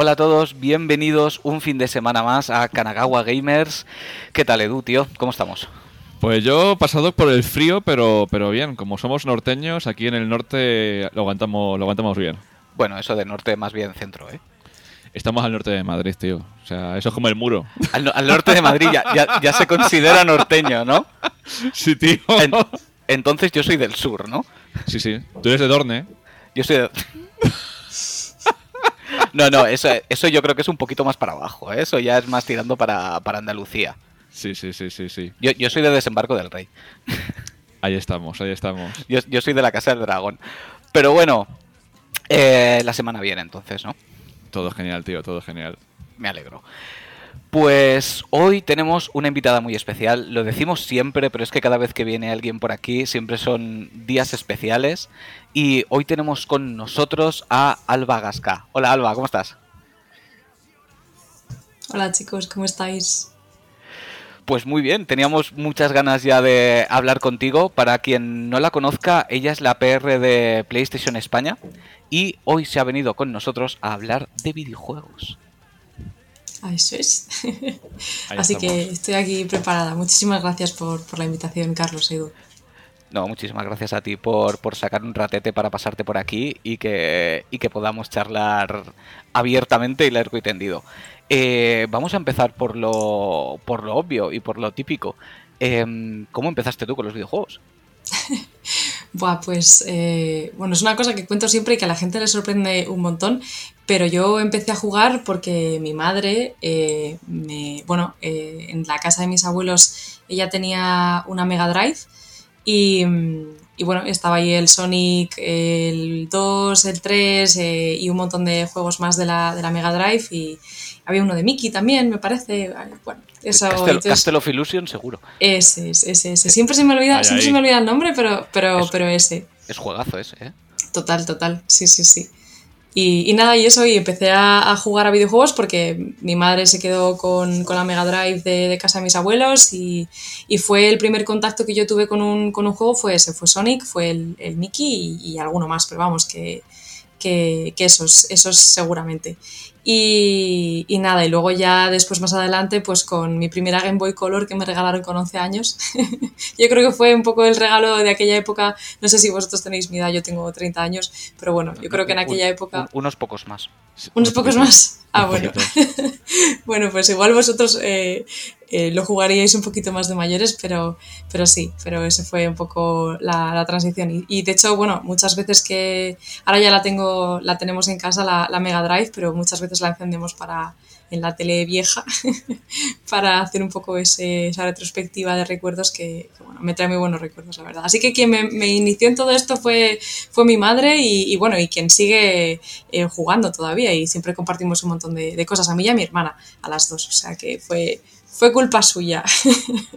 Hola a todos, bienvenidos un fin de semana más a Kanagawa Gamers. ¿Qué tal, Edu, tío? ¿Cómo estamos? Pues yo pasado por el frío, pero, pero bien, como somos norteños, aquí en el norte lo aguantamos, lo aguantamos bien. Bueno, eso de norte más bien centro, ¿eh? Estamos al norte de Madrid, tío. O sea, eso es como el muro. Al, no- al norte de Madrid ya, ya- ya se considera norteño, ¿no? Sí, tío. En- entonces yo soy del sur, ¿no? Sí, sí. Tú eres de Dorne. Yo soy de... No, no, eso, eso yo creo que es un poquito más para abajo, ¿eh? Eso ya es más tirando para, para Andalucía. Sí, sí, sí, sí, sí. Yo, yo soy de Desembarco del Rey. Ahí estamos, ahí estamos. Yo, yo soy de la Casa del Dragón. Pero bueno, eh, la semana viene entonces, ¿no? Todo genial, tío, todo genial. Me alegro. Pues hoy tenemos una invitada muy especial. Lo decimos siempre, pero es que cada vez que viene alguien por aquí siempre son días especiales. Y hoy tenemos con nosotros a Alba Gasca. Hola Alba, ¿cómo estás? Hola chicos, ¿cómo estáis? Pues muy bien, teníamos muchas ganas ya de hablar contigo. Para quien no la conozca, ella es la PR de PlayStation España y hoy se ha venido con nosotros a hablar de videojuegos. Ah, eso es. Así estamos. que estoy aquí preparada. Muchísimas gracias por, por la invitación, Carlos Edu. No, muchísimas gracias a ti por, por sacar un ratete para pasarte por aquí y que, y que podamos charlar abiertamente y largo y tendido. Eh, vamos a empezar por lo, por lo obvio y por lo típico. Em, ¿Cómo empezaste tú con los videojuegos? Buah, pues eh, bueno, es una cosa que cuento siempre y que a la gente le sorprende un montón, pero yo empecé a jugar porque mi madre, eh, me, bueno, eh, en la casa de mis abuelos, ella tenía una Mega Drive y, y bueno, estaba ahí el Sonic, el 2, el 3 eh, y un montón de juegos más de la, de la Mega Drive y había uno de Mickey también, me parece. Bueno, eso. Castle, entonces- Castle of Illusion, seguro. ese, ese, ese, ese. Siempre se me olvida, siempre se me olvida el nombre, pero, pero, pero ese. Es juegazo ese, ¿eh? Total, total. Sí, sí, sí. Y, nada, y eso, y empecé a, jugar a videojuegos porque mi madre se quedó con, con la Mega Drive de, casa de mis abuelos y, fue el primer contacto que yo tuve con un, con un juego, fue ese, fue Sonic, fue el, el Mickey y, y alguno más, pero vamos, que, que, que esos, esos seguramente. Y, y nada, y luego ya después más adelante, pues con mi primera Game Boy Color que me regalaron con 11 años, yo creo que fue un poco el regalo de aquella época, no sé si vosotros tenéis mi edad, yo tengo 30 años, pero bueno, yo creo que en aquella época... un- unos pocos más. ¿Unos un pocos más? Ah, bueno. bueno, pues igual vosotros eh, eh, lo jugaríais un poquito más de mayores, pero, pero sí, pero ese fue un poco la, la transición. Y, y de hecho, bueno, muchas veces que ahora ya la tengo, la tenemos en casa, la, la Mega Drive, pero muchas veces la encendemos para en la tele vieja para hacer un poco ese- esa retrospectiva de recuerdos que, que, bueno, me trae muy buenos recuerdos, la verdad. Así que quien me, me inició en todo esto fue, fue mi madre y, y bueno, y quien sigue eh, jugando todavía y siempre compartimos un montón de, de cosas, a mí y a mi hermana, a las dos, o sea que fue, fue culpa suya.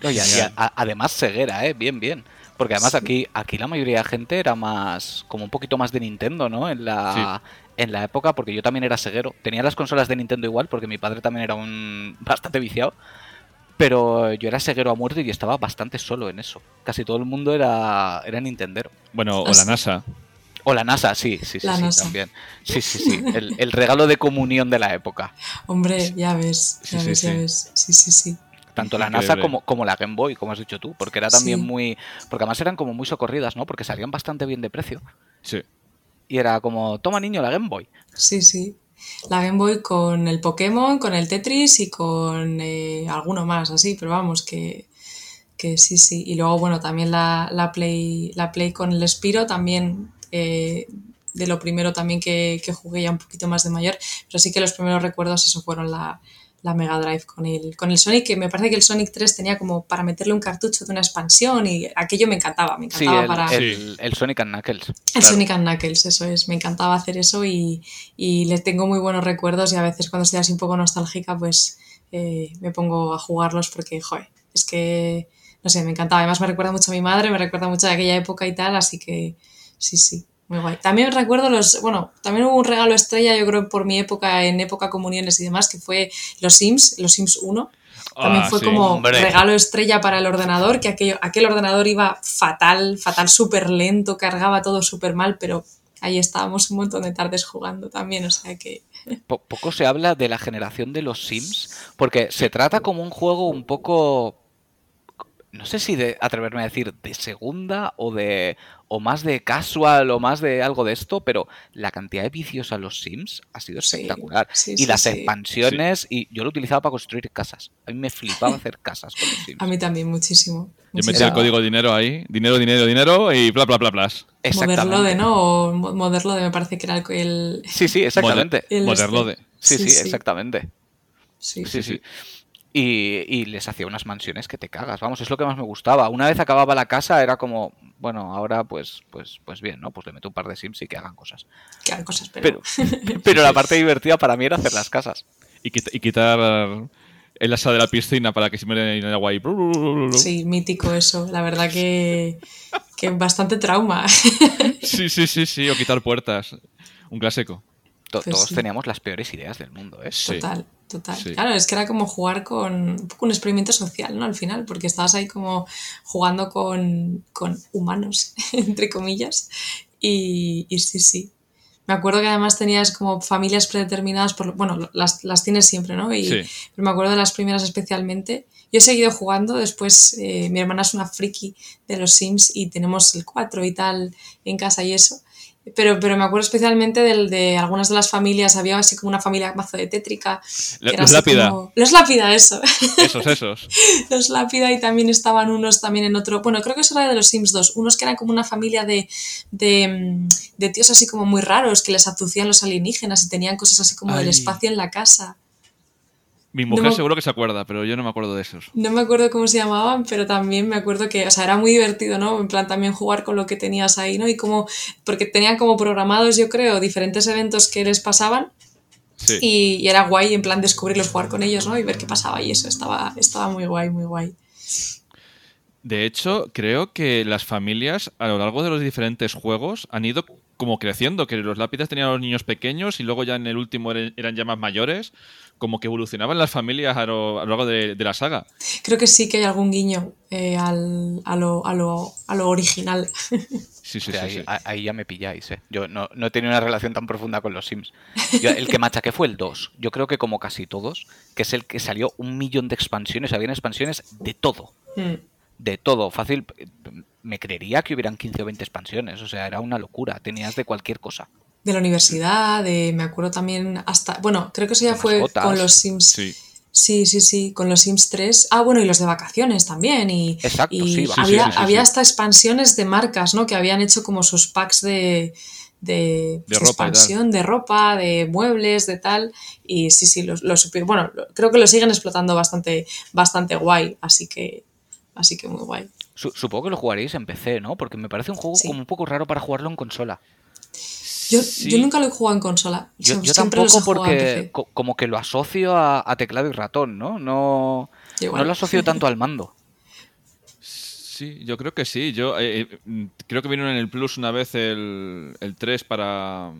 Y a- además ceguera, ¿eh? Bien, bien. Porque además aquí, aquí la mayoría de gente era más, como un poquito más de Nintendo, ¿no? En la, en la época, porque yo también era ceguero. Tenía las consolas de Nintendo igual, porque mi padre también era un bastante viciado. Pero yo era ceguero a muerte y estaba bastante solo en eso. Casi todo el mundo era, era Nintendero. Bueno, o Ah, la sí. NASA. O la NASA, sí, sí, sí, La sí, NASA. también. Sí, sí, sí. El, el regalo de comunión de la época. Hombre, ya ves, ya sí, ves, ya sí. ves. Sí, sí, sí. Tanto la. NASA como, como la Game Boy, como has dicho tú, porque era también Sí. muy. Porque además eran como muy socorridas, ¿no? Porque salían bastante bien de precio. Sí. Y era como, toma niño la Game Boy. Sí, sí. La Game Boy con el Pokémon, con el Tetris y con eh, alguno más, así, pero vamos, que, que sí, sí. Y luego, bueno, también la, la Play, la Play con el Spiro, también eh, de lo primero también que, que jugué ya un poquito más de mayor, pero sí que los primeros recuerdos eso fueron la, la Mega Drive con el, con el Sonic, que me parece que el Sonic 3 tenía como para meterle un cartucho de una expansión y aquello me encantaba, me Sí, encantaba el, para... el- el Sonic and Knuckles. El Claro. Sonic and Knuckles, eso es. Me encantaba hacer eso y, y le tengo muy buenos recuerdos y a veces cuando estoy así un poco nostálgica, pues eh, me pongo a jugarlos porque, joder, es que, no sé, me encantaba. Además me recuerda mucho a mi madre, me recuerda mucho a aquella época y tal, así que sí, sí, muy guay. También recuerdo los, bueno, también hubo un regalo estrella, yo creo, por mi época, en época comuniones y demás, que fue los Sims, los Sims 1. También Ah, fue sí. como Hombre. regalo estrella para el ordenador, que aquello, aquel ordenador iba fatal, fatal, súper lento, cargaba todo súper mal, pero ahí estábamos un montón de tardes jugando también, o sea que poco se habla de la generación de los Sims, porque se trata como un juego un poco no sé si de atreverme a decir de segunda o de o más de casual o más de algo de esto, pero la cantidad de vicios a los Sims ha sido espectacular. y las expansiones, y yo lo utilizaba para construir casas. A mí me flipaba hacer casas con los Sims. A mí también, muchísimo. Yo metía el código dinero ahí, dinero, dinero, dinero y bla, bla, bla, bla. Moderlode, ¿no? O Moderlode me parece que era el... Sí, sí, exactamente. Moderlode. Sí, sí, exactamente. sí. sí. sí. Y, les hacía unas mansiones que te cagas. Vamos, es lo que más me gustaba. Una vez acababa la casa, era como, bueno, ahora pues, pues, pues bien, ¿no? Pues le meto un par de sims y que hagan cosas. Que hagan cosas, pero. Pero, la parte divertida para mí era hacer las casas. Y, quitar el asa de la piscina para que se me en el agua y... Sí, mítico eso. La verdad que, que bastante trauma. Sí, sí, sí, sí. O quitar puertas. Un clásico. Pues todos teníamos las peores ideas del mundo, ¿eh? Total. Total. Claro, es que era como jugar con un poco un experimento social, ¿no? Al final, porque estabas ahí como jugando con, humanos, entre comillas. Y, sí, sí. Me acuerdo que además tenías como familias predeterminadas, por, bueno, las, tienes siempre, ¿no? Y, Pero me acuerdo de las primeras especialmente. Yo he seguido jugando, después eh, mi hermana es una friki de los Sims y tenemos el 4 y tal en casa y eso. Pero, pero me acuerdo especialmente del, de algunas de las familias, había así como una familia mazo de tétrica. los lápida. los lápida, eso. Esos, esos. los lápida y también estaban unos también en otro. Bueno, creo que eso era de los Sims 2. Unos que eran como una familia de, de, de tíos así como muy raros que les abducían los alienígenas y tenían cosas así como del espacio en la casa. Mi mujer seguro que se acuerda, pero yo no me acuerdo de esos. No me acuerdo cómo se llamaban, pero también me acuerdo que, o sea, era muy divertido, ¿no? En plan también jugar con lo que tenías ahí, ¿no? Y como, porque tenían como programados, yo creo, diferentes eventos que les pasaban. Sí. Y, era guay, en plan descubrirlos, jugar con ellos, ¿no? Y ver qué pasaba y eso estaba, estaba muy guay, muy guay. De hecho, creo que las familias a lo largo de los diferentes juegos han ido como creciendo, que los lápidas tenían a los niños pequeños y luego ya en el último eran ya más mayores como que evolucionaban las familias a lo, largo de, la saga. Creo que sí que hay algún guiño eh, al, a, lo, a, lo, a, lo, original. Sí, sí, sí, ahí, ahí, ya me pilláis. ¿eh? Yo no, no, he tenido una relación tan profunda con los Sims. el que machaqué fue el 2. Yo creo que como casi todos, que es el que salió un millón de expansiones. Habían expansiones de todo. Hmm. De todo. Fácil. Me creería que hubieran 15 o 20 expansiones. O sea, era una locura. Tenías de cualquier cosa de la universidad, de, me acuerdo también hasta, bueno, creo que eso ya fue con los Sims. Sí. Sí, sí, con los Sims 3. Ah, bueno, y los de vacaciones también. Y, Exacto, sí, había, había hasta expansiones de marcas, ¿no? Que habían hecho como sus packs de, de, expansión, de ropa, de muebles, de tal. Y sí, sí, los, los bueno, creo que lo siguen explotando bastante, bastante guay. Así que, así que muy guay. Supongo que lo jugaréis en PC, ¿no? Porque me parece un juego como un poco raro para jugarlo en consola. Yo, yo, nunca lo he jugado en consola. Yo, tampoco porque como que lo asocio a, teclado y ratón, ¿no? No, no lo asocio tanto al mando. Sí, yo creo que sí. Yo eh, eh, creo que vino en el Plus una vez el, el 3 para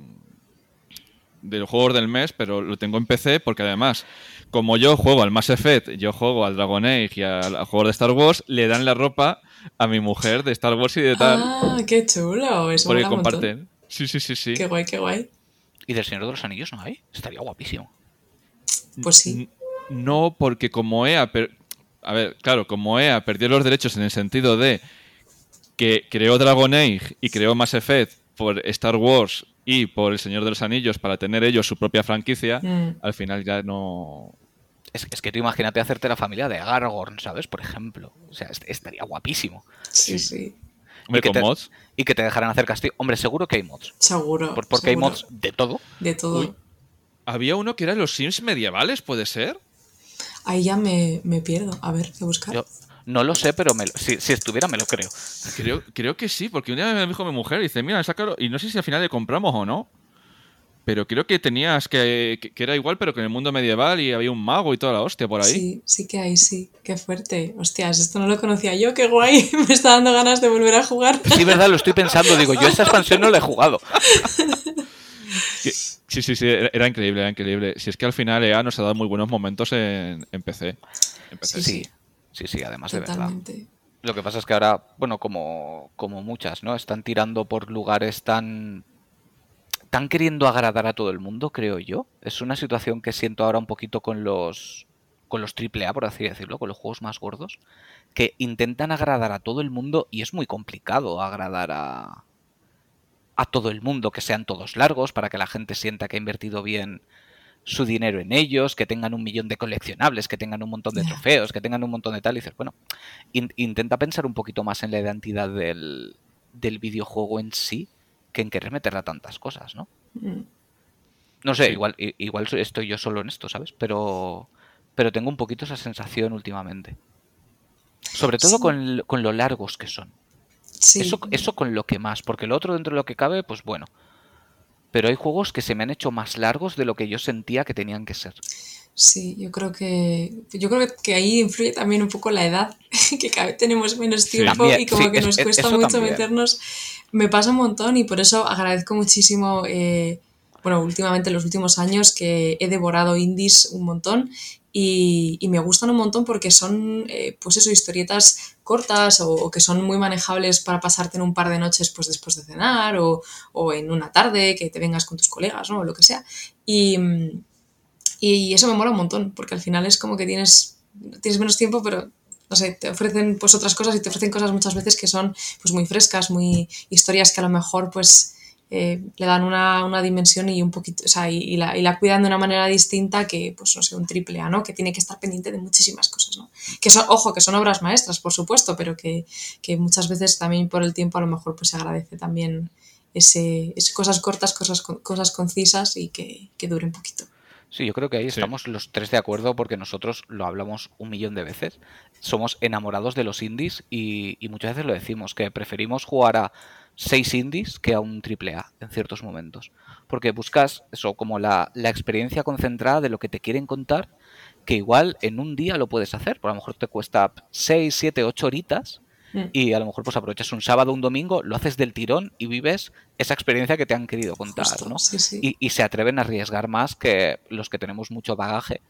del juego del mes, pero lo tengo en PC porque además, como yo juego al Mass Effect, yo juego al Dragon Age y al, juego de Star Wars, le dan la ropa a mi mujer de Star Wars y de tal. Ah, qué chulo. Eso porque comparten. Sí, sí, sí, sí. Qué guay, qué guay. ¿Y del Señor de los Anillos no hay? Estaría guapísimo. Pues sí. No, porque como EA. A ver, claro, como EA perdió los derechos en el sentido de que creó Dragon Age y creó Mass Effect por Star Wars y por El Señor de los Anillos para tener ellos su propia franquicia, mm. al final ya no. Es, que tú imagínate hacerte la familia de Aragorn, ¿sabes? Por ejemplo. O sea, estaría guapísimo. Sí, sí. Hombre, con mods y que te dejarán hacer castillo. Hombre, seguro que hay mods. Seguro. porque hay mods de todo. De todo. Había uno que era los Sims medievales, ¿puede ser? Ahí ya me, pierdo. A ver, qué buscar. Yo no lo sé, pero si, estuviera me lo creo. creo. Creo que sí, porque un día me dijo mi mujer y dice, mira, sácalo. Y no sé si al final le compramos o no. Pero creo que tenías que, que, era igual, pero que en el mundo medieval y había un mago y toda la hostia por ahí. Sí, sí que hay, sí. Qué fuerte. Hostias, esto no lo conocía yo, qué guay. Me está dando ganas de volver a jugar. Sí, verdad, lo estoy pensando. Digo, yo esta expansión no la he jugado. Sí, sí, sí, era increíble, era increíble. Si es que al final EA nos ha dado muy buenos momentos en, PC. sí, sí, sí, sí, además de verdad. Lo que pasa es que ahora, bueno, como, como muchas, ¿no? Están tirando por lugares tan están queriendo agradar a todo el mundo, creo yo. Es una situación que siento ahora un poquito con los con los AAA, por así decirlo, con los juegos más gordos, que intentan agradar a todo el mundo y es muy complicado agradar a a todo el mundo, que sean todos largos para que la gente sienta que ha invertido bien su dinero en ellos, que tengan un millón de coleccionables, que tengan un montón de trofeos, que tengan un montón de tal. Y dices, bueno, intenta pensar un poquito más en la identidad del, del videojuego en sí que en querer meterle a tantas cosas, ¿no? Mm. No sé, igual, igual estoy yo solo en esto, ¿sabes? Pero, pero tengo un poquito esa sensación últimamente. Sobre todo con, con, lo largos que son. Eso, eso con lo que más, porque lo otro dentro de lo que cabe, pues bueno. Pero hay juegos que se me han hecho más largos de lo que yo sentía que tenían que ser. Sí, yo creo que yo creo que ahí influye también un poco la edad, que cada vez tenemos menos tiempo y como que nos cuesta mucho meternos. Me pasa un montón y por eso agradezco muchísimo, eh, bueno, últimamente en los últimos años que he devorado indies un montón y, me gustan un montón porque son, eh, pues eso, historietas cortas o, que son muy manejables para pasarte en un par de noches pues después de cenar o, o en una tarde que te vengas con tus colegas, ¿no? O lo que sea. Y, y eso me mola un montón, porque al final es como que tienes, tienes menos tiempo, pero no sé, te ofrecen pues otras cosas y te ofrecen cosas muchas veces que son pues muy frescas, muy historias que a lo mejor pues eh, le dan una, una, dimensión y un poquito, o sea, y, la, y, la, cuidan de una manera distinta que, pues no sé, un triple A, ¿no? Que tiene que estar pendiente de muchísimas cosas, ¿no? Que son, ojo, que son obras maestras, por supuesto, pero que, que muchas veces también por el tiempo a lo mejor pues se agradece también ese, ese cosas cortas, cosas, cosas concisas y que, que duren poquito. Sí, yo creo que ahí estamos los tres de acuerdo porque nosotros lo hablamos un millón de veces. Somos enamorados de los indies y, muchas veces lo decimos, que preferimos jugar a seis indies que a un triple A en ciertos momentos. Porque buscas eso, como la, la, experiencia concentrada de lo que te quieren contar, que igual en un día lo puedes hacer. Por lo mejor te cuesta seis, siete, ocho horitas Mm. y a lo mejor pues aprovechas un sábado un domingo, lo haces del tirón y vives esa experiencia que te han querido contar, ¿no? Y, se atreven a arriesgar más que los que tenemos mucho bagaje,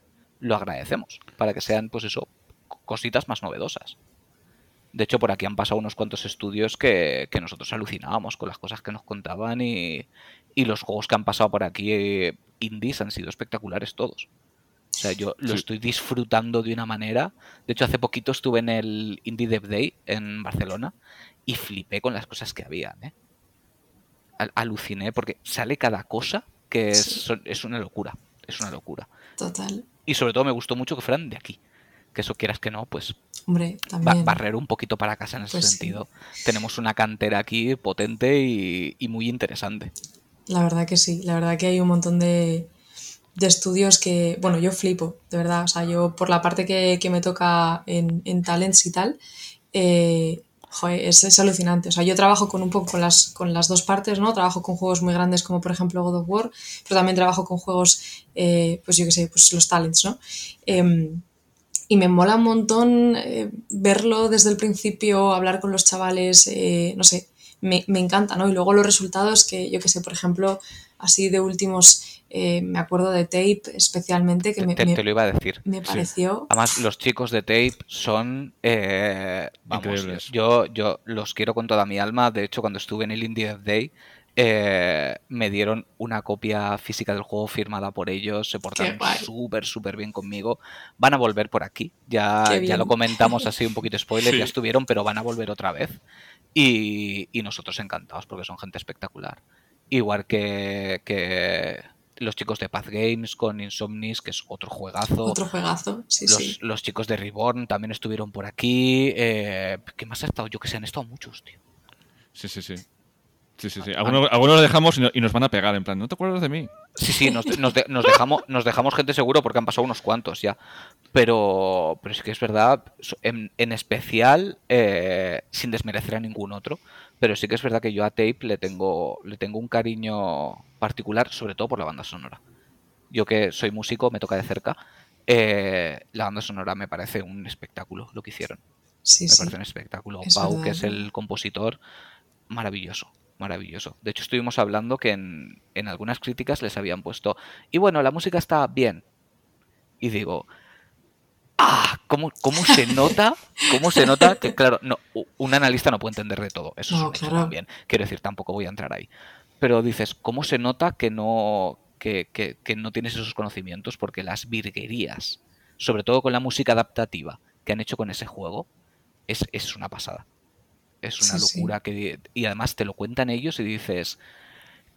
lo agradecemos, para que sean, pues eso, cositas más novedosas. De hecho, por aquí han pasado unos cuantos estudios que, nosotros alucinábamos con las cosas que nos contaban y, y los juegos que han pasado por aquí, eh, indies, han sido espectaculares todos. O sea, yo lo estoy disfrutando de una manera. De hecho, hace poquito estuve en el Indie Dev Day en Barcelona y flipé con las cosas que había. ¿eh? aluciné porque sale cada cosa que es, es, una locura. Es una locura. Total. Y sobre todo me gustó mucho que fueran de aquí. Que eso quieras que no, pues. Hombre, también. barrer un poquito para casa en ese pues sentido. Tenemos una cantera aquí potente y muy interesante. La verdad que sí. La verdad que hay un montón de de estudios que, bueno, yo flipo, de verdad. O sea, yo por la parte que, me toca en, en, talents y tal, eh, es, alucinante. O sea, yo trabajo con un poco con las, con las dos partes, ¿no? Trabajo con juegos muy grandes como por ejemplo God of War, pero también trabajo con juegos, eh, pues yo qué sé, pues los talents, ¿no? Em, y me mola un montón eh, verlo desde el principio, hablar con los chavales, no sé, me, me, encanta, ¿no? Y luego los resultados que, yo qué sé, por ejemplo, así de últimos eh, me acuerdo de Tape especialmente que me, te, lo iba a decir. Me pareció. Además, los chicos de Tape son. Eh, yo, yo los quiero con toda mi alma. De hecho, cuando estuve en el Indie Day, eh, me dieron una copia física del juego firmada por ellos. Se portaron súper, súper bien conmigo. Van a volver por aquí. Ya, ya lo comentamos así un poquito spoiler. Ya estuvieron, pero van a volver otra vez. Y, y nosotros encantados porque son gente espectacular. Igual que, que los chicos de Path Games con Insomnis, que es otro juegazo. Otro juegazo, sí, los, sí. Los chicos de Reborn también estuvieron por aquí. Eh, ¿Qué más ha estado? Yo que sé, han estado muchos, tío. Sí, sí, sí. Sí, sí, sí. Algunos, los dejamos y nos van a pegar, en plan, ¿no te acuerdas de mí? Sí, sí, nos, dejamos, nos dejamos gente seguro porque han pasado unos cuantos ya. Pero, pero es que es verdad, en, especial, eh, sin desmerecer a ningún otro, pero sí que es verdad que yo a Tape le tengo, le tengo un cariño particular, sobre todo por la banda sonora. Yo que soy músico, me toca de cerca. Eh, la banda sonora me parece un espectáculo lo que hicieron. Sí, me parece un espectáculo. Pau, que es el compositor, maravilloso, maravilloso. De hecho, estuvimos hablando que en, en algunas críticas les habían puesto, y bueno, la música está bien. Y digo, ¡Ah! ¿Cómo, ¿Cómo se nota? ¿Cómo se nota que, claro, no, un analista no puede entender de todo? Eso es también. Quiero decir, tampoco voy a entrar ahí. pero dices, ¿cómo se nota que no, que, no tienes esos conocimientos? Porque las virguerías, sobre todo con la música adaptativa que han hecho con ese juego, es, es una pasada. Es una locura. Que, y además te lo cuentan ellos y dices,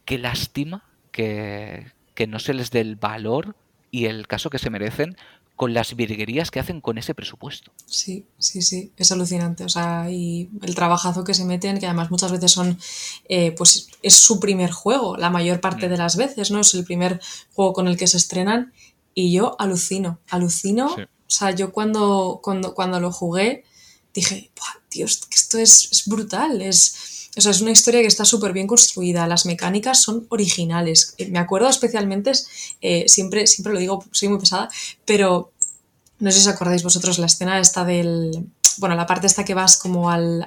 qué lástima que, que no se les dé el valor y el caso que se merecen con las virguerías que hacen con ese presupuesto. Sí, sí, sí, es alucinante. O sea, y el trabajazo que se meten, que además muchas veces son, eh, pues es su primer juego, la mayor parte de mm. las veces, ¿no? Es el primer juego con el que se estrenan y yo alucino, alucino. O sea, yo cuando, cuando, cuando lo jugué dije, Dios, que esto es, es brutal, es o sea, es una historia que está súper bien construida, las mecánicas son originales. Eh, me acuerdo especialmente, eh, siempre, siempre lo digo, soy muy pesada, pero no sé si os acordáis vosotros la escena esta del... Bueno, la parte esta que vas como al,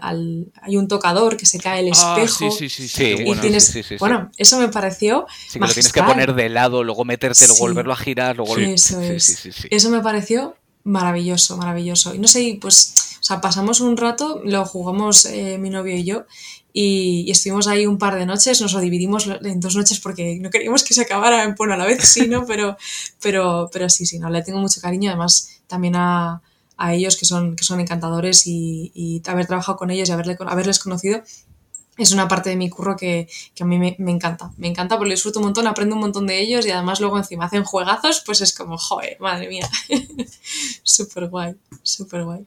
hay un tocador que se cae el ah, espejo. sí, sí, sí, sí. Y tienes, bueno, eso me pareció. Sí, que lo tienes que poner de lado, luego meterte, luego volverlo a girar, luego. Eso es. Eso me pareció maravilloso, maravilloso. Y no sé, pues, o sea, pasamos un rato, lo jugamos eh, mi novio y yo, y, estuvimos ahí un par de noches, nos lo dividimos en dos noches porque no queríamos que se acabara, bueno, a la vez sí, ¿no? Pero, pero, pero sí, sí, no, le tengo mucho cariño, además también a, a ellos que son, que son encantadores y, y haber trabajado con ellos y haberle, haberles conocido es una parte de mi curro que, que a mí me, me, encanta. Me encanta porque disfruto un montón, aprendo un montón de ellos y además luego encima hacen juegazos, pues es como, joder, madre mía. súper guay, súper guay.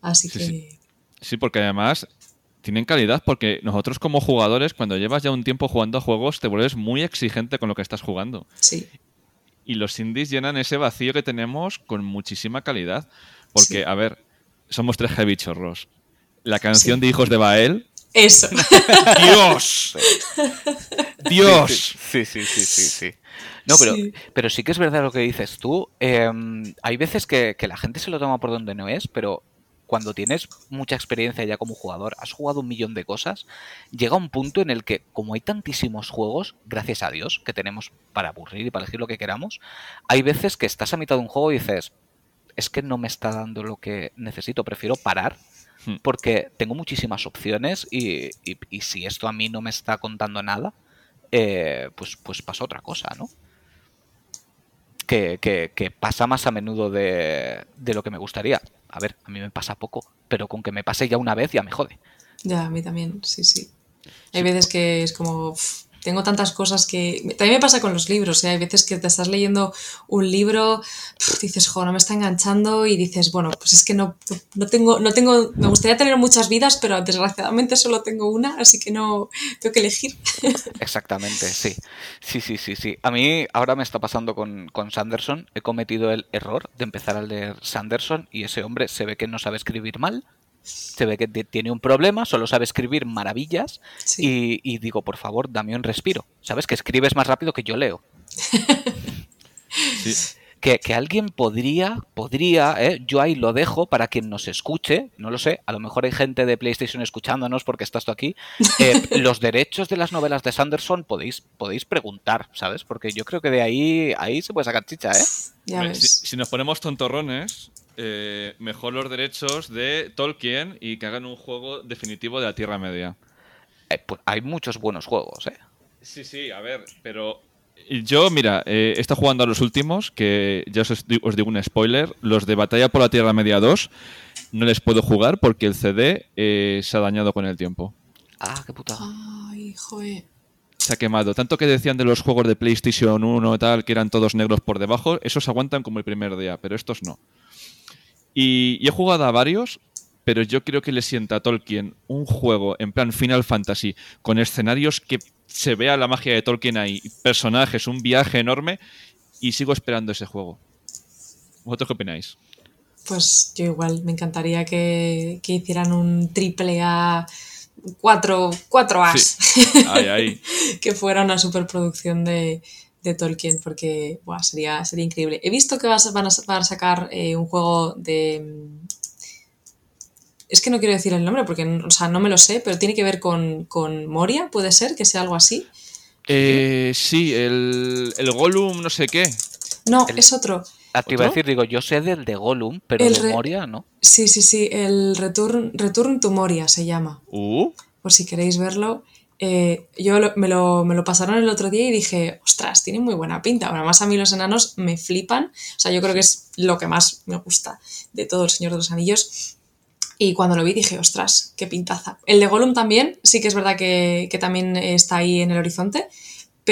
Así que... sí, porque además tienen calidad porque nosotros como jugadores, cuando llevas ya un tiempo jugando a juegos, te vuelves muy exigente con lo que estás jugando. Sí. Y los indies llenan ese vacío que tenemos con muchísima calidad. Porque, a ver, somos tres heavy chorros. La canción de Hijos de Bael. Eso. ¡Dios! ¡Dios! Sí, sí, sí, sí, sí. No, pero sí. pero sí que es verdad lo que dices tú. Em, hay veces que, que la gente se lo toma por donde no es, pero cuando tienes mucha experiencia ya como jugador, has jugado un millón de cosas, llega un punto en el que, como hay tantísimos juegos, gracias a Dios, que tenemos para aburrir y para elegir lo que queramos, hay veces que estás a mitad de un juego y dices, es que no me está dando lo que necesito, prefiero parar hmm. porque tengo muchísimas opciones y, si esto a mí no me está contando nada, eh, pues, pues pasa otra cosa, ¿no? Que, que, pasa más a menudo de, de, lo que me gustaría a ver, a mí me pasa poco, pero con que me pase ya una vez ya me jode. Ya, a mí también, sí, sí. Hay veces que es como, tengo tantas cosas que... También me pasa con los libros, ¿eh? hay veces que te estás leyendo un libro, dices, jo, no me está enganchando y dices, bueno, pues es que no, no, tengo, no tengo, me gustaría tener muchas vidas, pero desgraciadamente solo tengo una, así que no, tengo que elegir. Exactamente, sí. Sí, sí, sí, sí. A mí ahora me está pasando con, con Sanderson, he cometido el error de empezar a leer Sanderson y ese hombre se ve que no sabe escribir mal, se ve que tiene un problema, solo sabe escribir maravillas y, digo, por favor, dame un respiro. ¿Sabes? Que escribes más rápido que yo leo. Que, alguien podría, podría, ¿eh? yo ahí lo dejo para quien nos escuche, no lo sé, a lo mejor hay gente de PlayStation escuchándonos porque estás tú aquí, eh, los derechos de las novelas de Sanderson podéis, podéis preguntar, ¿sabes? Porque yo creo que de ahí, ahí se puede sacar chicha, ¿eh? si, nos ponemos tontorrones, eh, mejor los derechos de Tolkien y que hagan un juego definitivo de la Tierra Media. Eh, pues hay muchos buenos juegos, ¿eh? Sí, sí, a ver, pero yo, mira, eh, he estado jugando a los últimos, que ya os, digo un spoiler, los de Batalla por la Tierra Media 2, no les puedo jugar porque el CD se ha dañado con el tiempo. Ah, qué putada. Ay, joder. Se ha quemado. Tanto que decían de los juegos de PlayStation 1 y tal, que eran todos negros por debajo, esos aguantan como el primer día, pero estos no. Y, he jugado a varios, pero yo creo que le sienta a Tolkien un juego en plan Final Fantasy, con escenarios que se vea la magia de Tolkien ahí, personajes, un viaje enorme, y sigo esperando ese juego. ¿Vosotros qué opináis? Pues yo igual, me encantaría que, hicieran un triple A 4, 4 As. que fuera una superproducción de, de Tolkien porque sería, sería increíble. He visto que van a, sacar eh, un juego de... Mm, es que no quiero decir el nombre porque o sea, no me lo sé, pero tiene que ver con, Moria, ¿puede ser que sea algo así? Eh, sí, el, el Gollum no sé qué. No, es otro. Ah, te iba a decir, digo, yo sé del de Gollum, pero el de Moria no. Sí, sí, sí, el Return, Return to Moria se llama. Uh. Por si queréis verlo. Eh, yo me, lo, me, lo, pasaron el otro día y dije, ostras, tiene muy buena pinta. Además, a mí los enanos me flipan. O sea, yo creo que es lo que más me gusta de todo El Señor de los Anillos. Y cuando lo vi dije, ostras, qué pintaza. El de Gollum también, sí que es verdad que, que también está ahí en el horizonte.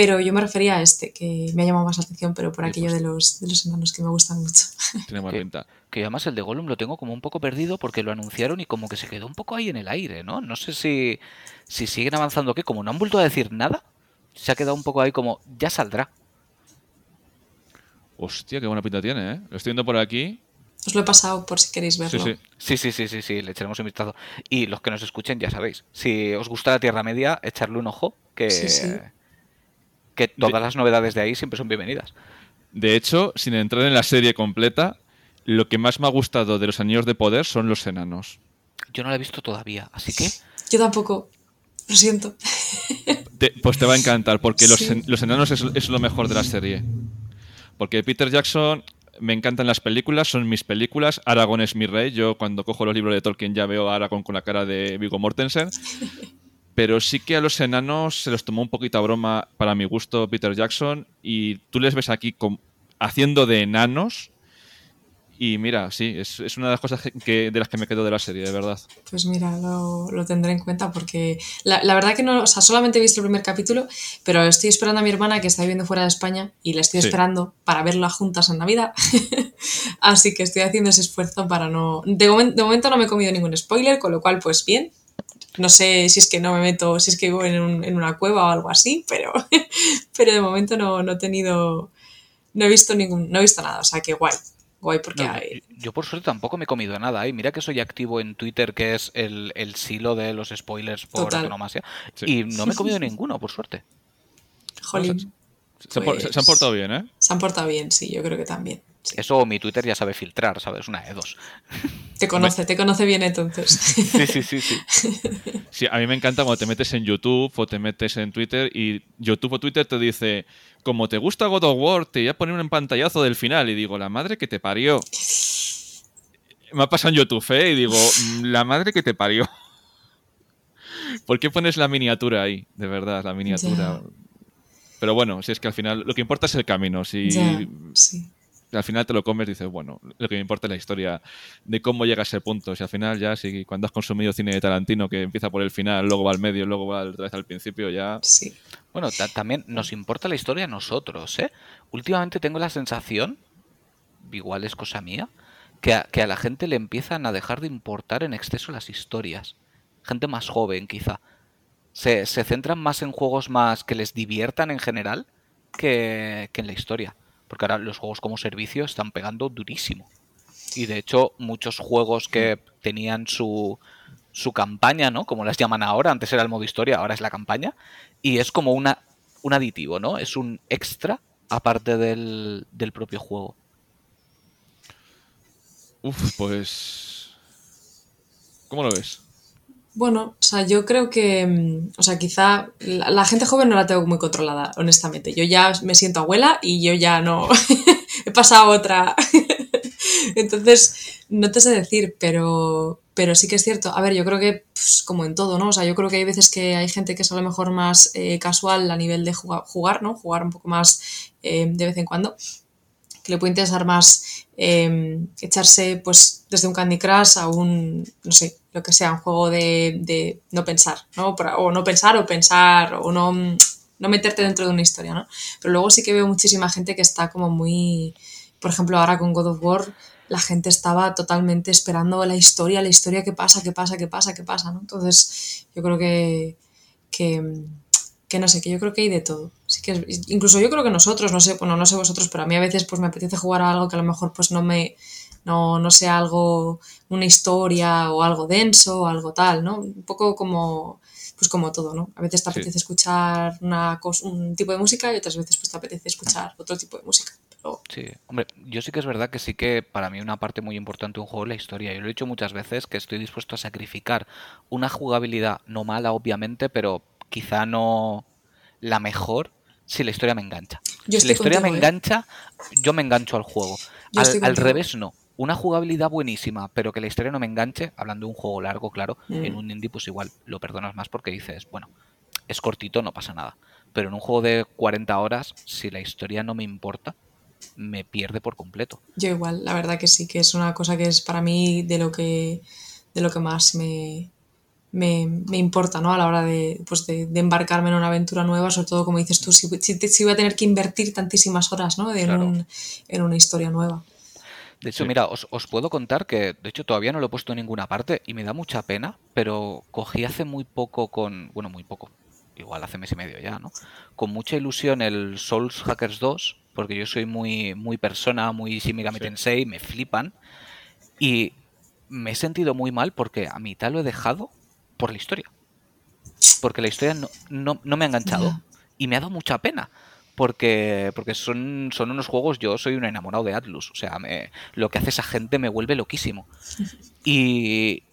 Pero yo me refería a este, que me ha llamado más la atención, pero por aquello pues de los, de los enanos que me gustan mucho. Tiene buena pinta. Que además el de Gollum lo tengo como un poco perdido porque lo anunciaron y como que se quedó un poco ahí en el aire, ¿no? No sé si, si siguen avanzando o qué, como no han vuelto a decir nada, se ha quedado un poco ahí como, ya saldrá. Hostia, qué buena pinta tiene, ¿eh? Lo estoy viendo por aquí. Os lo he pasado por si queréis verlo. Sí, sí, sí, sí, sí, sí, le echaremos un vistazo. Y los que nos escuchen ya sabéis, si os gusta la Tierra Media, echarle un ojo, que, que todas las novedades de ahí siempre son bienvenidas. De hecho, sin entrar en la serie completa, lo que más me ha gustado de los Anillos de Poder son los enanos. Yo no la he visto todavía, así que... Yo tampoco, lo siento. pues te va a encantar, porque los, los, enanos es, lo mejor de la serie. Porque Peter Jackson me encantan las películas, son mis películas. Aragorn es mi rey. Yo cuando cojo los libros de Tolkien ya veo a Aragorn con la cara de Viggo Mortensen. Pero sí que a los enanos se los tomó un poquito a broma, para mi gusto, Peter Jackson. Y tú les ves aquí haciendo de enanos y mira, sí, es, una de las cosas que, de las que me quedo de la serie, de verdad. Pues mira, lo, tendré en cuenta porque la, verdad que no, o sea, solamente he visto el primer capítulo, pero estoy esperando a mi hermana que está viviendo fuera de España y la estoy esperando para verla juntas en Navidad. Así que estoy haciendo ese esfuerzo para no... De, momento no me he comido ningún spoiler, con lo cual pues bien. No sé si es que no me meto, si es que vivo en, en una cueva o algo así, pero, pero de momento no, no he tenido... No he visto ningún, no he visto nada, o sea que guay guay porque hay... Yo por suerte tampoco me he comido nada. ¿eh? Mira que soy activo en Twitter, que es el, silo de los spoilers por autonomasia. Y no me he comido ninguno, por suerte. Jolín. Se, han portado bien, ¿eh? Se han portado bien, sí, yo creo que también. Eso mi Twitter ya sabe filtrar, ¿sabes? Una E2. Te conoce, te conoce bien entonces. Sí, sí, sí, sí. Sí, a mí me encanta cuando te metes en YouTube o te metes en Twitter y YouTube o Twitter te dice, como te gusta God of War, te voy a poner un pantallazo del final. Y digo, la madre que te parió. Me ha pasado en YouTube, ¿eh? Y digo, mm, la madre que te parió. ¿Por qué pones la miniatura ahí? De verdad, la miniatura. Pero bueno, si es que al final lo que importa es el camino. Si, sí al final te lo comes y dices, bueno, lo que me importa es la historia de cómo llega a ese punto. Si al final ya, si cuando has consumido cine de Tarantino que empieza por el final, luego va al medio, luego va otra vez al principio, ya... Sí. Bueno, también nos importa la historia a nosotros, ¿eh? Últimamente tengo la sensación, igual es cosa mía, que a, que a la gente le empiezan a dejar de importar en exceso las historias. Gente más joven, quizá. Se, se centran más en juegos más que les diviertan en general que, que en la historia. Porque ahora los juegos como servicio están pegando durísimo. Y de hecho, muchos juegos que tenían su, su campaña, ¿no? Como las llaman ahora, antes era el modo historia, ahora es la campaña. Y es como una, un aditivo, ¿no? Es un extra aparte del, del propio juego. Uf, pues. ¿Cómo lo ves? Bueno, o sea, yo creo que, mm, o sea, quizá la, gente joven no la tengo muy controlada, honestamente. Yo ya me siento abuela y yo ya no he pasado otra. Entonces, no te sé decir, pero, pero sí que es cierto. A ver, yo creo que, pues, como en todo, ¿no? O sea, yo creo que hay veces que hay gente que es a lo mejor más eh, casual a nivel de jugar, ¿no? Jugar un poco más eh, de vez en cuando que le puede interesar más em, echarse pues desde un Candy Crush a un, no sé, lo que sea, un juego de, no pensar, ¿no? O no pensar o pensar o no, no meterte dentro de una historia, ¿no? Pero luego sí que veo muchísima gente que está como muy, por ejemplo, ahora con God of War, la gente estaba totalmente esperando la historia, la historia que pasa, qué pasa, qué pasa, qué pasa, ¿no? Entonces, yo creo que, que que no sé, que yo creo que hay de todo. Sí que incluso yo creo que nosotros, no sé, bueno, no sé vosotros, pero a mí a veces pues me apetece jugar a algo que a lo mejor pues no me no, no sea algo una historia o algo denso o algo tal, ¿no? Un poco como pues como todo, ¿no? A veces te apetece escuchar una un tipo de música y otras veces pues te apetece escuchar otro tipo de música. Sí, hombre, yo sí que es verdad que sí que para mí una parte muy importante de un juego es la historia. Yo lo he dicho muchas veces que estoy dispuesto a sacrificar una jugabilidad no mala, obviamente, pero quizá no la mejor si la historia me engancha. si la historia me ¿eh? engancha, yo me engancho al juego. Al, revés, no. Una jugabilidad buenísima, pero que la historia no me enganche, hablando de un juego largo, claro, en mm. un indie pues igual lo perdonas más porque dices, bueno, es cortito, no pasa nada. Pero en un juego de 40 horas, si la historia no me importa, me pierde por completo. Yo igual, la verdad que sí, que es una cosa que es para mí de lo que, de lo que más me, me, importa, ¿no? A la hora de, pues de, embarcarme en una aventura nueva, sobre todo como dices tú, si, si, voy a tener que invertir tantísimas horas, ¿no? En, en una historia nueva. De hecho, mira, os, os, puedo contar que, de hecho, todavía no lo he puesto en ninguna parte y me da mucha pena, pero cogí hace muy poco con, bueno, muy poco, igual hace mes y medio ya, ¿no? Con mucha ilusión el Souls Hackers 2, porque yo soy muy, muy persona, muy Shin Megami Tensei, me flipan, y me he sentido muy mal porque a mitad lo he dejado por la historia. Porque la historia no, no, no me ha enganchado y me ha dado mucha pena porque, porque son, son unos juegos, yo soy un enamorado de Atlus, o sea, me, lo que hace esa gente me vuelve loquísimo. Y,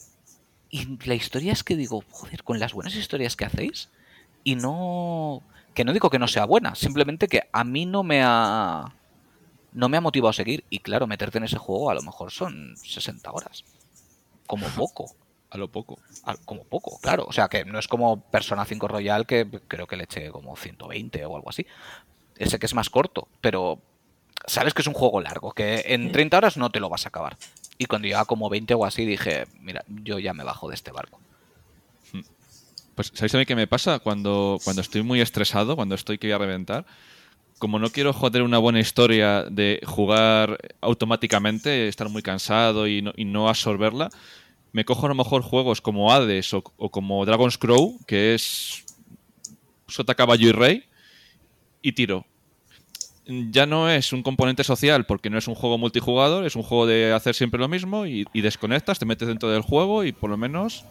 y la historia es que digo, joder, con las buenas historias que hacéis, y no... Que no digo que no sea buena, simplemente que a mí no me ha... No me ha motivado a seguir. Y claro, meterte en ese juego a lo mejor son 60 horas. Como poco. A lo poco. como poco, claro. O sea, que no es como Persona 5 Royal, que creo que le eché como 120 o algo así. Ese que es más corto, pero sabes que es un juego largo, que en 30 horas no te lo vas a acabar. Y cuando llegaba como 20 o así, dije, mira, yo ya me bajo de este barco. Pues, ¿sabéis a mí qué me pasa? Cuando, cuando estoy muy estresado, cuando estoy que voy a reventar, como no quiero joder una buena historia de jugar automáticamente, estar muy cansado y no, y no absorberla, me cojo a lo mejor juegos como Hades o, como Dragon's Crow, que es sota, caballo y rey, y tiro. Ya no es un componente social porque no es un juego multijugador, es un juego de hacer siempre lo mismo y, desconectas, te metes dentro del juego y por lo menos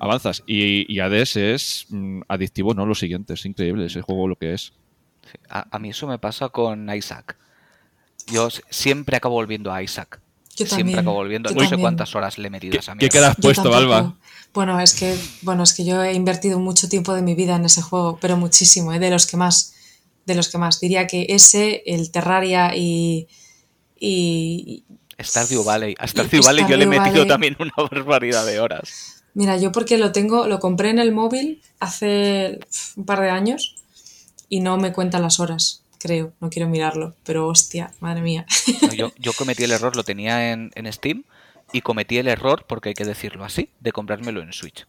avanzas. Y, y Hades es mm, adictivo, ¿no? Lo siguiente, es increíble ese juego lo que es. a, mí eso me pasa con Isaac. Yo siempre acabo volviendo a Isaac. Yo siempre acabo volviendo. no sé cuántas horas le he metido a esa mierda. ¿Qué quedas puesto, Alba? Bueno, es que bueno, es que yo he invertido mucho tiempo de mi vida en ese juego, pero muchísimo, ¿eh? de los que más. De los que más. Diría que ese, el Terraria y. y Stardew Valley. A Stardew Valley yo le he metido también una barbaridad de horas. Mira, yo porque lo tengo, lo compré en el móvil hace un par de años y no me cuentan las horas, creo, no quiero mirarlo, pero hostia, madre mía. yo, cometí el error, lo tenía en, Steam y cometí el error, porque hay que decirlo así, de comprármelo en Switch.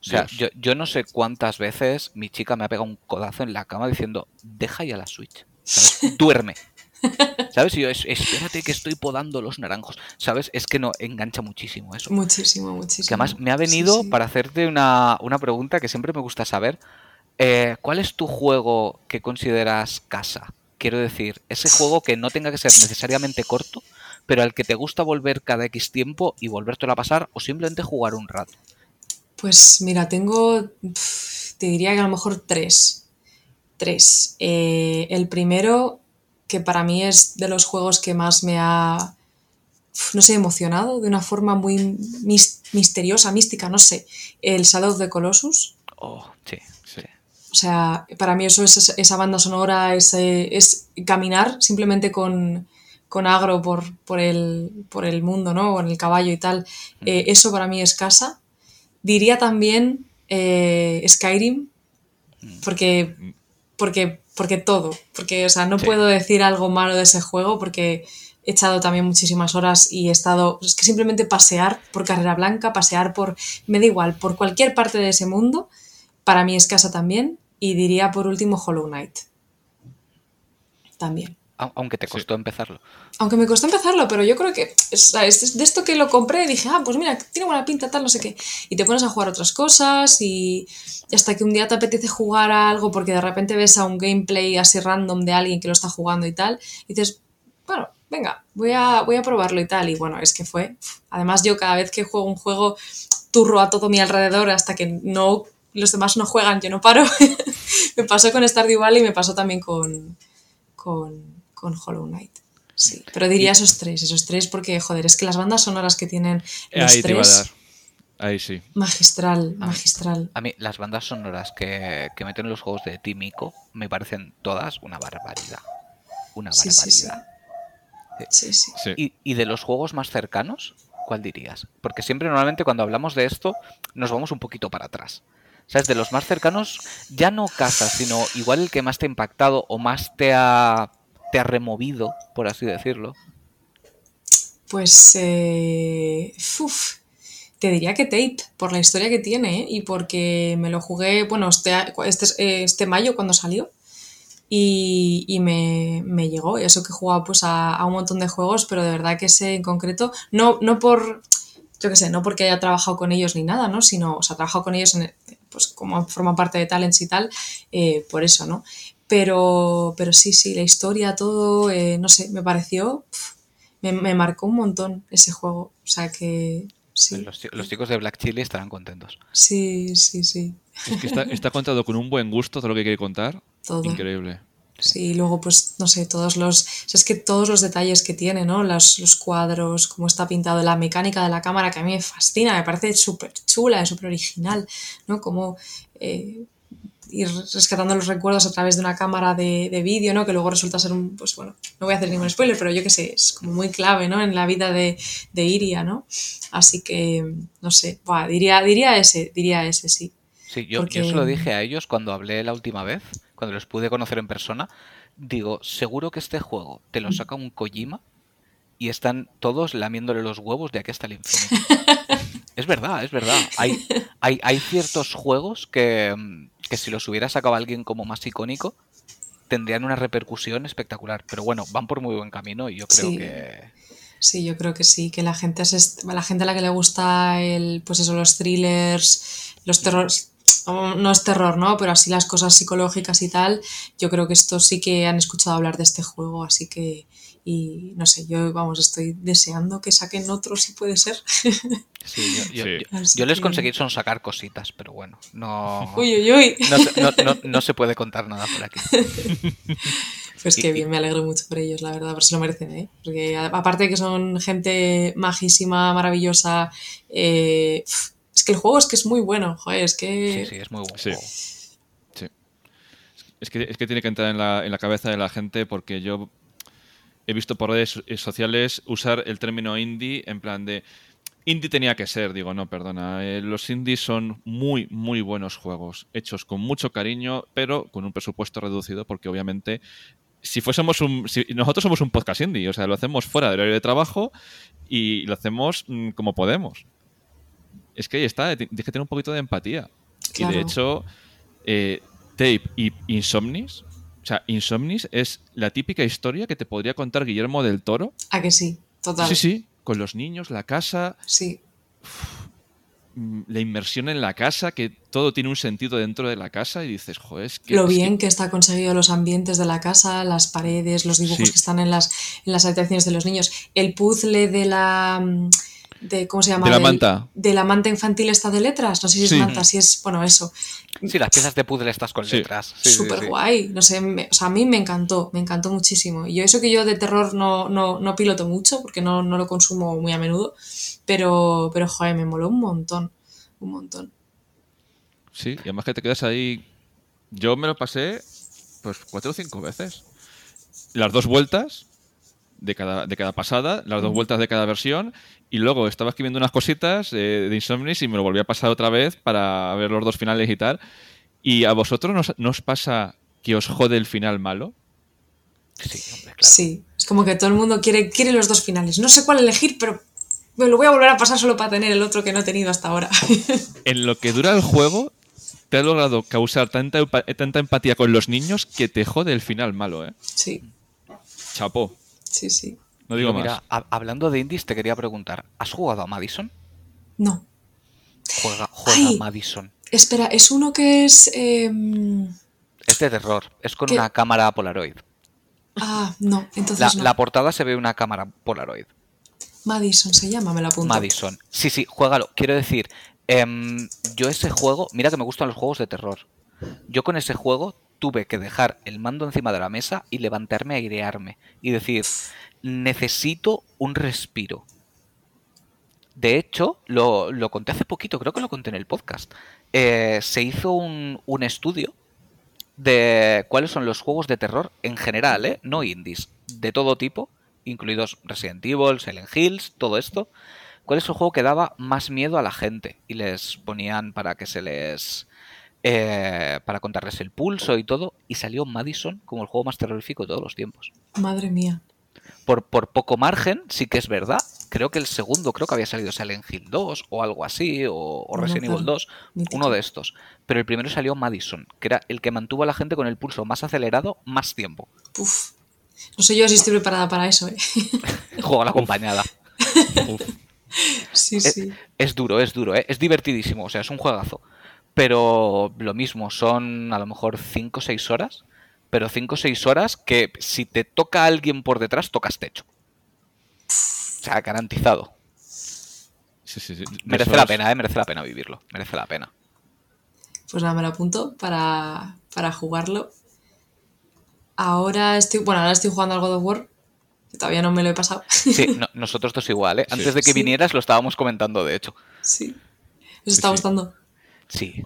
O sea, yo, no sé cuántas veces mi chica me ha pegado un codazo en la cama diciendo, deja ya la Switch, duerme. ¿Sabes? Y yo, espérate que estoy podando los naranjos. ¿Sabes? Es que no engancha muchísimo eso. Muchísimo, muchísimo. Que además me ha venido para hacerte una, pregunta que siempre me gusta saber. Eh, ¿Cuál es tu juego que consideras casa? Quiero decir, ese juego que no tenga que ser necesariamente corto, pero al que te gusta volver cada X tiempo y volvértelo a pasar o simplemente jugar un rato. Pues mira, tengo, te diría que a lo mejor tres. Tres. Eh, el primero que para mí es de los juegos que más me ha, no sé, emocionado de una forma muy misteriosa, mística, no sé, el Shadow of the Colossus. Oh, sí, sí. O sea, para mí eso es esa banda sonora, ese, es caminar simplemente con, con agro por, por, el, por el mundo, ¿no? Con el caballo y tal. Mm. Eh, eso para mí es casa. Diría también eh, Skyrim, mm. porque, porque porque todo, porque, o sea, no puedo decir algo malo de ese juego porque he echado también muchísimas horas y he estado, es que simplemente pasear por Carrera Blanca, pasear por, me da igual, por cualquier parte de ese mundo, para mí es casa también, y diría por último Hollow Knight. También. Aunque te costó empezarlo. Aunque me costó empezarlo, pero yo creo que es, de esto que lo compré dije, ah, pues mira, tiene buena pinta, tal, no sé qué. Y te pones a jugar otras cosas y hasta que un día te apetece jugar a algo porque de repente ves a un gameplay así random de alguien que lo está jugando y tal, y dices, bueno, venga, voy a, voy a probarlo y tal. Y bueno, es que fue. Además, yo cada vez que juego un juego, turro a todo mi alrededor hasta que no los demás no juegan, yo no paro. me pasó con Stardew Valley y me pasó también con, con con Hollow Knight. Sí, pero diría esos tres, esos tres porque, joder, es que las bandas sonoras que tienen los Ahí tres... Ahí sí. Magistral, magistral. A mí, las bandas sonoras que, que meten en los juegos de Tímico me parecen todas una barbaridad. Una barbaridad. Sí, sí. ¿Y, ¿Y de los juegos más cercanos, cuál dirías? Porque siempre normalmente cuando hablamos de esto nos vamos un poquito para atrás. ¿Sabes? De los más cercanos, ya no casa, sino igual el que más te ha impactado o más te ha, te ha removido, por así decirlo. Pues, eh, te diría que Tape, por la historia que tiene ¿eh? y porque me lo jugué, bueno, este, este, este mayo cuando salió y, y me, me, llegó. Eso que he jugado pues a, a, un montón de juegos, pero de verdad que ese en concreto, no, no por, yo qué sé, no porque haya trabajado con ellos ni nada, ¿no? Sino, o sea, trabajado con ellos en, pues como forma parte de Talents y tal, eh, por eso, ¿no? Pero, pero sí, sí, la historia, todo, eh, no sé, me pareció, me, me, marcó un montón ese juego. O sea que, sí. Los, los, chicos de Black Chili estarán contentos. Sí, sí, sí. Es que está, está contado con un buen gusto todo lo que quiere contar. Todo. Increíble. Sí, luego pues no sé, todos los, o sea, es que todos los detalles que tiene, ¿no? Los, los cuadros, cómo está pintado, la mecánica de la cámara que a mí me fascina, me parece súper chula, súper original, ¿no? Como eh, ir rescatando los recuerdos a través de una cámara de, de vídeo, ¿no? Que luego resulta ser un, pues bueno, no voy a hacer ningún spoiler, pero yo qué sé, es como muy clave, ¿no? En la vida de, de Iria, ¿no? Así que, no sé, buah, diría, diría ese, diría ese, sí. Sí, yo, Porque... yo se lo dije a ellos cuando hablé la última vez, cuando los pude conocer en persona. Digo, seguro que este juego te lo saca un Kojima y están todos lamiéndole los huevos de aquí hasta el infinito. es verdad, es verdad. Hay, hay, hay ciertos juegos que, que, si los hubiera sacado alguien como más icónico, tendrían una repercusión espectacular. Pero bueno, van por muy buen camino y yo creo Sí. que. Sí, yo creo que sí, que la gente es la gente a la que le gusta el, pues eso, los thrillers, los terrores, no es terror, ¿no? Pero así las cosas psicológicas y tal, yo creo que esto sí que han escuchado hablar de este juego, así que, y no sé, yo, vamos, estoy deseando que saquen otro si puede ser. Sí, yo, yo, Sí. yo- Así yo les que- conseguí son sacar cositas, pero bueno, no, Uy, uy, uy. no, se- no- no- no se puede contar nada por aquí. Pues que bien, me alegro mucho por ellos, la verdad, porque se lo merecen, ¿eh? Porque aparte de que son gente majísima, maravillosa, eh, es que el juego es que es muy bueno, joder, es que... Sí, sí, es muy buen Sí. Es que, es que tiene que entrar en la, en la cabeza de la gente porque yo he visto por redes sociales usar el término indie en plan de indie tenía que ser, digo, no, perdona, eh, los indies son muy, muy buenos juegos, hechos con mucho cariño, pero con un presupuesto reducido porque obviamente si fuésemos un si nosotros somos un podcast indie, o sea, lo hacemos fuera del horario de trabajo y lo hacemos mm, como podemos. Es que ahí está, ti- tienes que tener un poquito de empatía. Y de Claro. hecho, eh, Tape y Insomnis, o sea, Insomnis es la típica historia que te podría contar Guillermo del Toro. A que sí, total. Sí, sí, con los niños, la casa, Sí, mm, la inmersión en la casa, que todo tiene un sentido dentro de la casa y dices, joder, es que... lo es que- bien que... está conseguido los ambientes de la casa, las paredes, los dibujos Sí. que están en las, en las habitaciones de los niños, el puzzle de la... De, ¿Cómo se llama? De la Del- manta. De la manta infantil esta de letras, no sé si es Sí. manta, si es, bueno, eso. Sí, las piezas de puzzle estas con Sí. letras. Sí, sí, Súper sí. guay, no sé, me- o sea, a mí me encantó, me encantó muchísimo. Y yo eso que yo de terror no, no, no piloto mucho, porque no, no lo consumo muy a menudo, pero, pero joder, me moló un montón, un montón. Sí, y además que te quedas ahí... Yo me lo pasé pues cuatro o cinco veces. Las dos vueltas de cada, de cada pasada, las dos vueltas de cada versión, y luego estaba escribiendo unas cositas eh, de Insomnis y me lo volví a pasar otra vez para ver los dos finales y tal. ¿Y a vosotros nos, no os pasa que os jode el final malo? Sí, hombre, claro. Sí, es como que todo el mundo quiere, quiere los dos finales. No sé cuál elegir, pero me lo voy a volver a pasar solo para tener el otro que no he tenido hasta ahora. En lo que dura el juego, te ha logrado causar tanta, tanta empatía con los niños que te jode el final malo, ¿eh? sí, Chapó. Sí, sí. No digo más. mira, ha- hablando de indies, te quería preguntar, ¿has jugado a Madison? No. Juega, juega Ay. a Madison. Espera, es uno que es... em, Es de terror, es con ¿Qué? una cámara Polaroid. Ah, no, entonces La, no. la portada se ve una cámara Polaroid. Madison se llama, me la apunto. Madison. Sí, sí, juégalo. Quiero decir, em, yo ese juego, mira que me gustan los juegos de terror. Yo con ese juego tuve que dejar el mando encima de la mesa y levantarme a airearme y decir, necesito un respiro. De hecho, lo, lo conté hace poquito, creo que lo conté en el podcast. Eh, se hizo un, un estudio de cuáles son los juegos de terror en general, ¿eh? no indies, de todo tipo, incluidos Resident Evil, Silent Hills, todo esto. ¿Cuál es el juego que daba más miedo a la gente? Y les ponían para que se les eh, para contarles el pulso y todo, y salió Madison como el juego más terrorífico de todos los tiempos. Madre mía. Por, por poco margen, sí que es verdad. Creo que el segundo, creo que había salido Silent Hill 2 o algo así, o, Resident Evil claro, 2, mítico. uno de estos. Pero el primero salió Madison, que era el que mantuvo a la gente con el pulso más acelerado más tiempo. Uf. No sé yo si estoy preparada para eso, ¿eh? Juego a la acompañada. Uf. Sí, sí. Es duro, es duro, ¿eh? es divertidísimo, o sea, es un juegazo. Pero lo mismo, son a lo mejor 5 o 6 horas, pero 5 o 6 horas que si te toca a alguien por detrás, tocas techo. O sea, garantizado. Sí, sí, sí. Merece esos- la pena, ¿eh? Merece la pena vivirlo, merece la pena. Pues nada, me lo apunto para, para jugarlo. Ahora estoy, bueno, ahora estoy jugando al God of War, que todavía no me lo he pasado. Sí, no- nosotros dos igual, ¿eh? Antes de que Sí. vinieras lo estábamos comentando, de hecho. sí. Os está sí. gustando. Sí,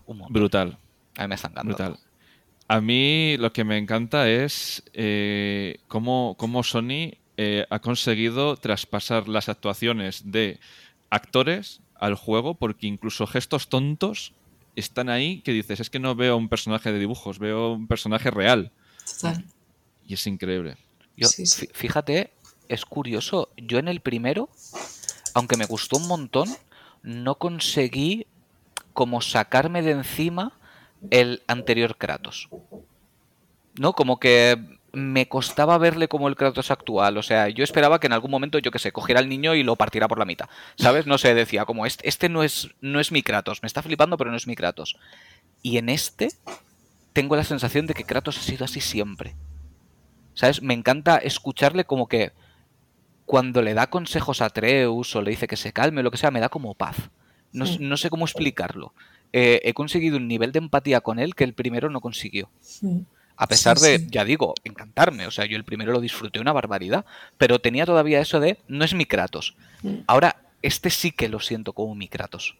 un montón. Brutal. A mí me está encantando. Brutal. A mí lo que me encanta es eh, cómo, cómo Sony eh, ha conseguido traspasar las actuaciones de actores al juego, porque incluso gestos tontos están ahí que dices, es que no veo un personaje de dibujos, veo un personaje real. Total. Y es increíble. Yo, Sí, sí. Fíjate, es curioso. Yo en el primero, aunque me gustó un montón, no conseguí como sacarme de encima el anterior Kratos. ¿No? Como que me costaba verle como el Kratos actual. O sea, yo esperaba que en algún momento, yo que sé, cogiera al niño y lo partiera por la mitad. ¿Sabes? No sé, decía, como este, este no, es, no es mi Kratos. Me está flipando, pero no es mi Kratos. Y en este tengo la sensación de que Kratos ha sido así siempre. ¿Sabes? Me encanta escucharle como que cuando le da consejos a Atreus o le dice que se calme o lo que sea, me da como paz. No, no sé cómo explicarlo. Eh, he conseguido un nivel de empatía con él que el primero no consiguió. A pesar Sí, de, ya digo, encantarme. O sea, yo el primero lo disfruté una barbaridad. Pero tenía todavía eso de, no es mi Kratos. Ahora, este sí que lo siento como mi Kratos.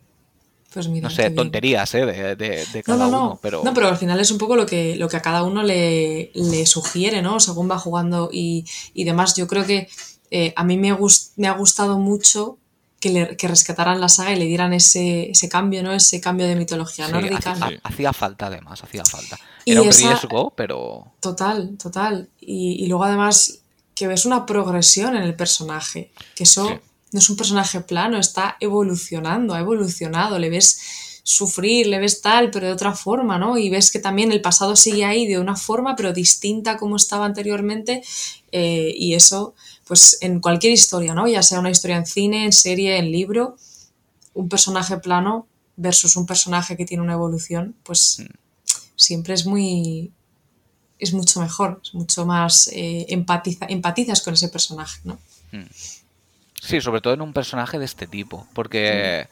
Pues mira, No sé, tonterías, ¿eh? De, de- de No, cada no, no. uno. Pero... No, pero al final es un poco lo que, lo que a cada uno le, le sugiere, ¿no? Según va jugando y, y demás. Yo creo que eh, a mí me, me ha gustado mucho que, le, que rescataran la saga y le dieran ese, ese cambio, ¿no? Ese cambio de mitología Sí, nórdica. hacía, Sí. hacía falta además, hacía falta. Y Era un esa- riesgo, pero... Total, total. Y, y luego además que ves una progresión en el personaje, que eso Sí. no es un personaje plano, está evolucionando, ha evolucionado, le ves sufrir, le ves tal, pero de otra forma, ¿no? Y ves que también el pasado sigue ahí de una forma, pero distinta a como estaba anteriormente, eh, y eso, pues en cualquier historia, ¿no? Ya sea una historia en cine, en serie, en libro, un personaje plano versus un personaje que tiene una evolución, pues siempre es muy, es mucho mejor, es mucho más eh, empatiza, empatizas con ese personaje, ¿no? Sí, sobre todo en un personaje de este tipo, porque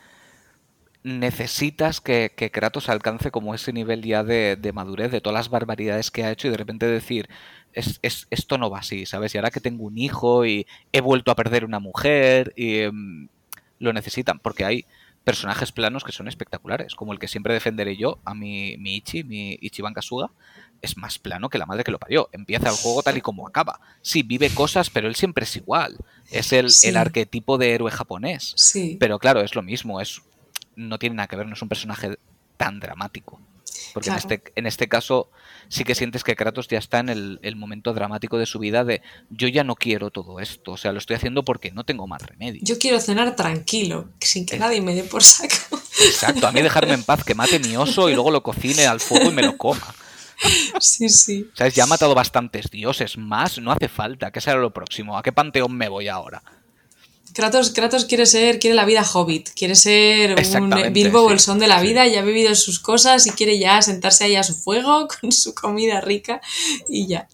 necesitas que, que Kratos alcance como ese nivel ya de, de madurez de todas las barbaridades que ha hecho y de repente decir, es, es- esto no va así, ¿sabes? Y ahora que tengo un hijo y he vuelto a perder una mujer y em, lo necesitan, porque hay personajes planos que son espectaculares, como el que siempre defenderé yo, a mi, mi Ichi, mi Ichiban Kasuga, es más plano que la madre que lo parió. Empieza el juego tal y como acaba. Sí, vive cosas, pero él siempre es igual. Es el, Sí. el arquetipo de héroe japonés. Sí, Pero claro, es lo mismo, es no tiene nada que ver, no es un personaje tan dramático. Porque Claro. en, este, en este caso sí que sientes que Kratos ya está en el, el momento dramático de su vida de yo ya no quiero todo esto, o sea, lo estoy haciendo porque no tengo más remedio. yo quiero cenar tranquilo, sin que Es- nadie me dé por saco. Exacto, a mí dejarme en paz, que mate mi oso y luego lo cocine al fuego y me lo coma. sí, sí. ¿Sabes? Ya ha matado bastantes dioses, más no hace falta, ¿qué será lo próximo? ¿A qué panteón me voy ahora? Kratos, Kratos quiere ser, quiere la vida hobbit, quiere ser un Bilbo sí, Bolsón de la sí. vida, ya ha vivido sus cosas y quiere ya sentarse ahí a su fuego con su comida rica y ya.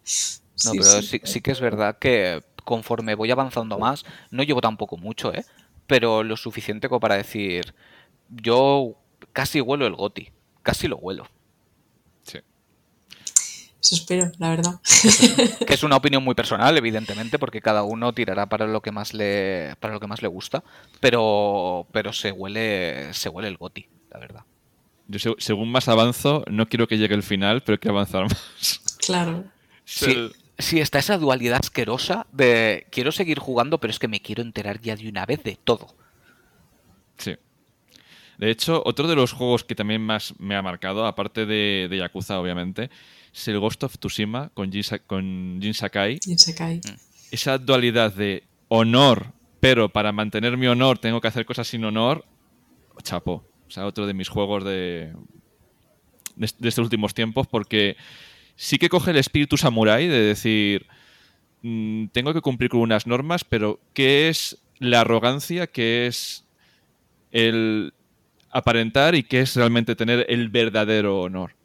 No, Sí, pero sí. sí, sí que es verdad que conforme voy avanzando más, no llevo tampoco mucho, ¿eh? Pero lo suficiente como para decir, yo casi huelo el goti, casi lo huelo. Eso espero, la verdad. Que es una opinión muy personal, evidentemente, porque cada uno tirará para lo que más le, para lo que más le gusta, pero, pero se huele, se huele el goti, la verdad. Yo se- según más avanzo, no quiero que llegue el final, pero quiero avanzar más. Claro. Sí, El- sí, está esa dualidad asquerosa de quiero seguir jugando, pero es que me quiero enterar ya de una vez de todo. Sí. De hecho, otro de los juegos que también más me ha marcado, aparte de, de Yakuza, obviamente, es el Ghost of Tsushima con Jin, con Jin Sakai. Jin Sakai. Mm. Esa dualidad de honor, pero para mantener mi honor tengo que hacer cosas sin honor, chapo. O sea, otro de mis juegos de, de, estos últimos tiempos, porque sí que coge el espíritu samurai de decir, mm, tengo que cumplir con unas normas, pero ¿qué es la arrogancia? ¿Qué es el aparentar y qué es realmente tener el verdadero honor?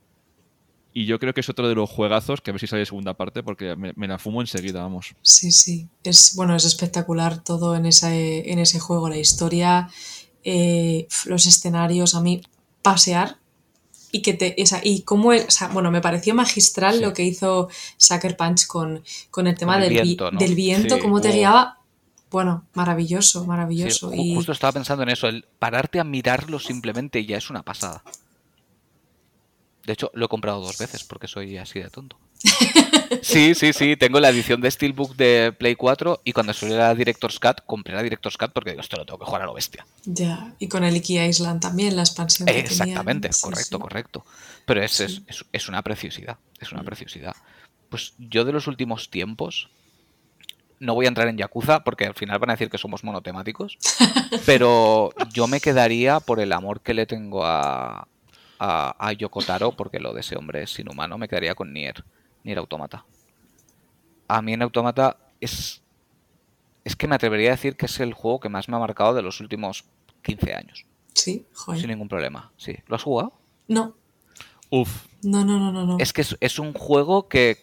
Y yo creo que es otro de los juegazos que a ver si sale segunda parte porque me, la fumo enseguida, vamos. Sí, sí. Es, bueno, es espectacular todo en ese, en ese juego. La historia, eh, los escenarios, a mí pasear y que te esa, y cómo bueno me pareció magistral lo que hizo Sucker Punch con, con el tema del viento, del viento cómo te guiaba bueno maravilloso maravilloso y... justo estaba pensando en eso el pararte a mirarlo simplemente ya es una pasada de hecho lo he comprado dos veces porque soy así de tonto Sí, sí, sí. Tengo la edición de Steelbook de Play 4 y cuando salió la Director's Cut, compré la Director's Cut porque digo, esto lo tengo que jugar a lo bestia. Ya, y con el Iki Island también, la expansión. Que Exactamente, correcto, correcto. Pero es, es, una preciosidad, es una mm. preciosidad. Pues yo de los últimos tiempos, no voy a entrar en Yakuza porque al final van a decir que somos monotemáticos, pero yo me quedaría por el amor que le tengo a, a, a Yokotaro, porque lo de ese hombre es inhumano, me quedaría con Nier ni el Automata. A mí en Automata es. Es que me atrevería a decir que es el juego que más me ha marcado de los últimos 15 años. Sí, joder. Sin ningún problema. Sí. ¿Lo has jugado? No. Uf. No, no, no, no. no. Es que es, un juego que,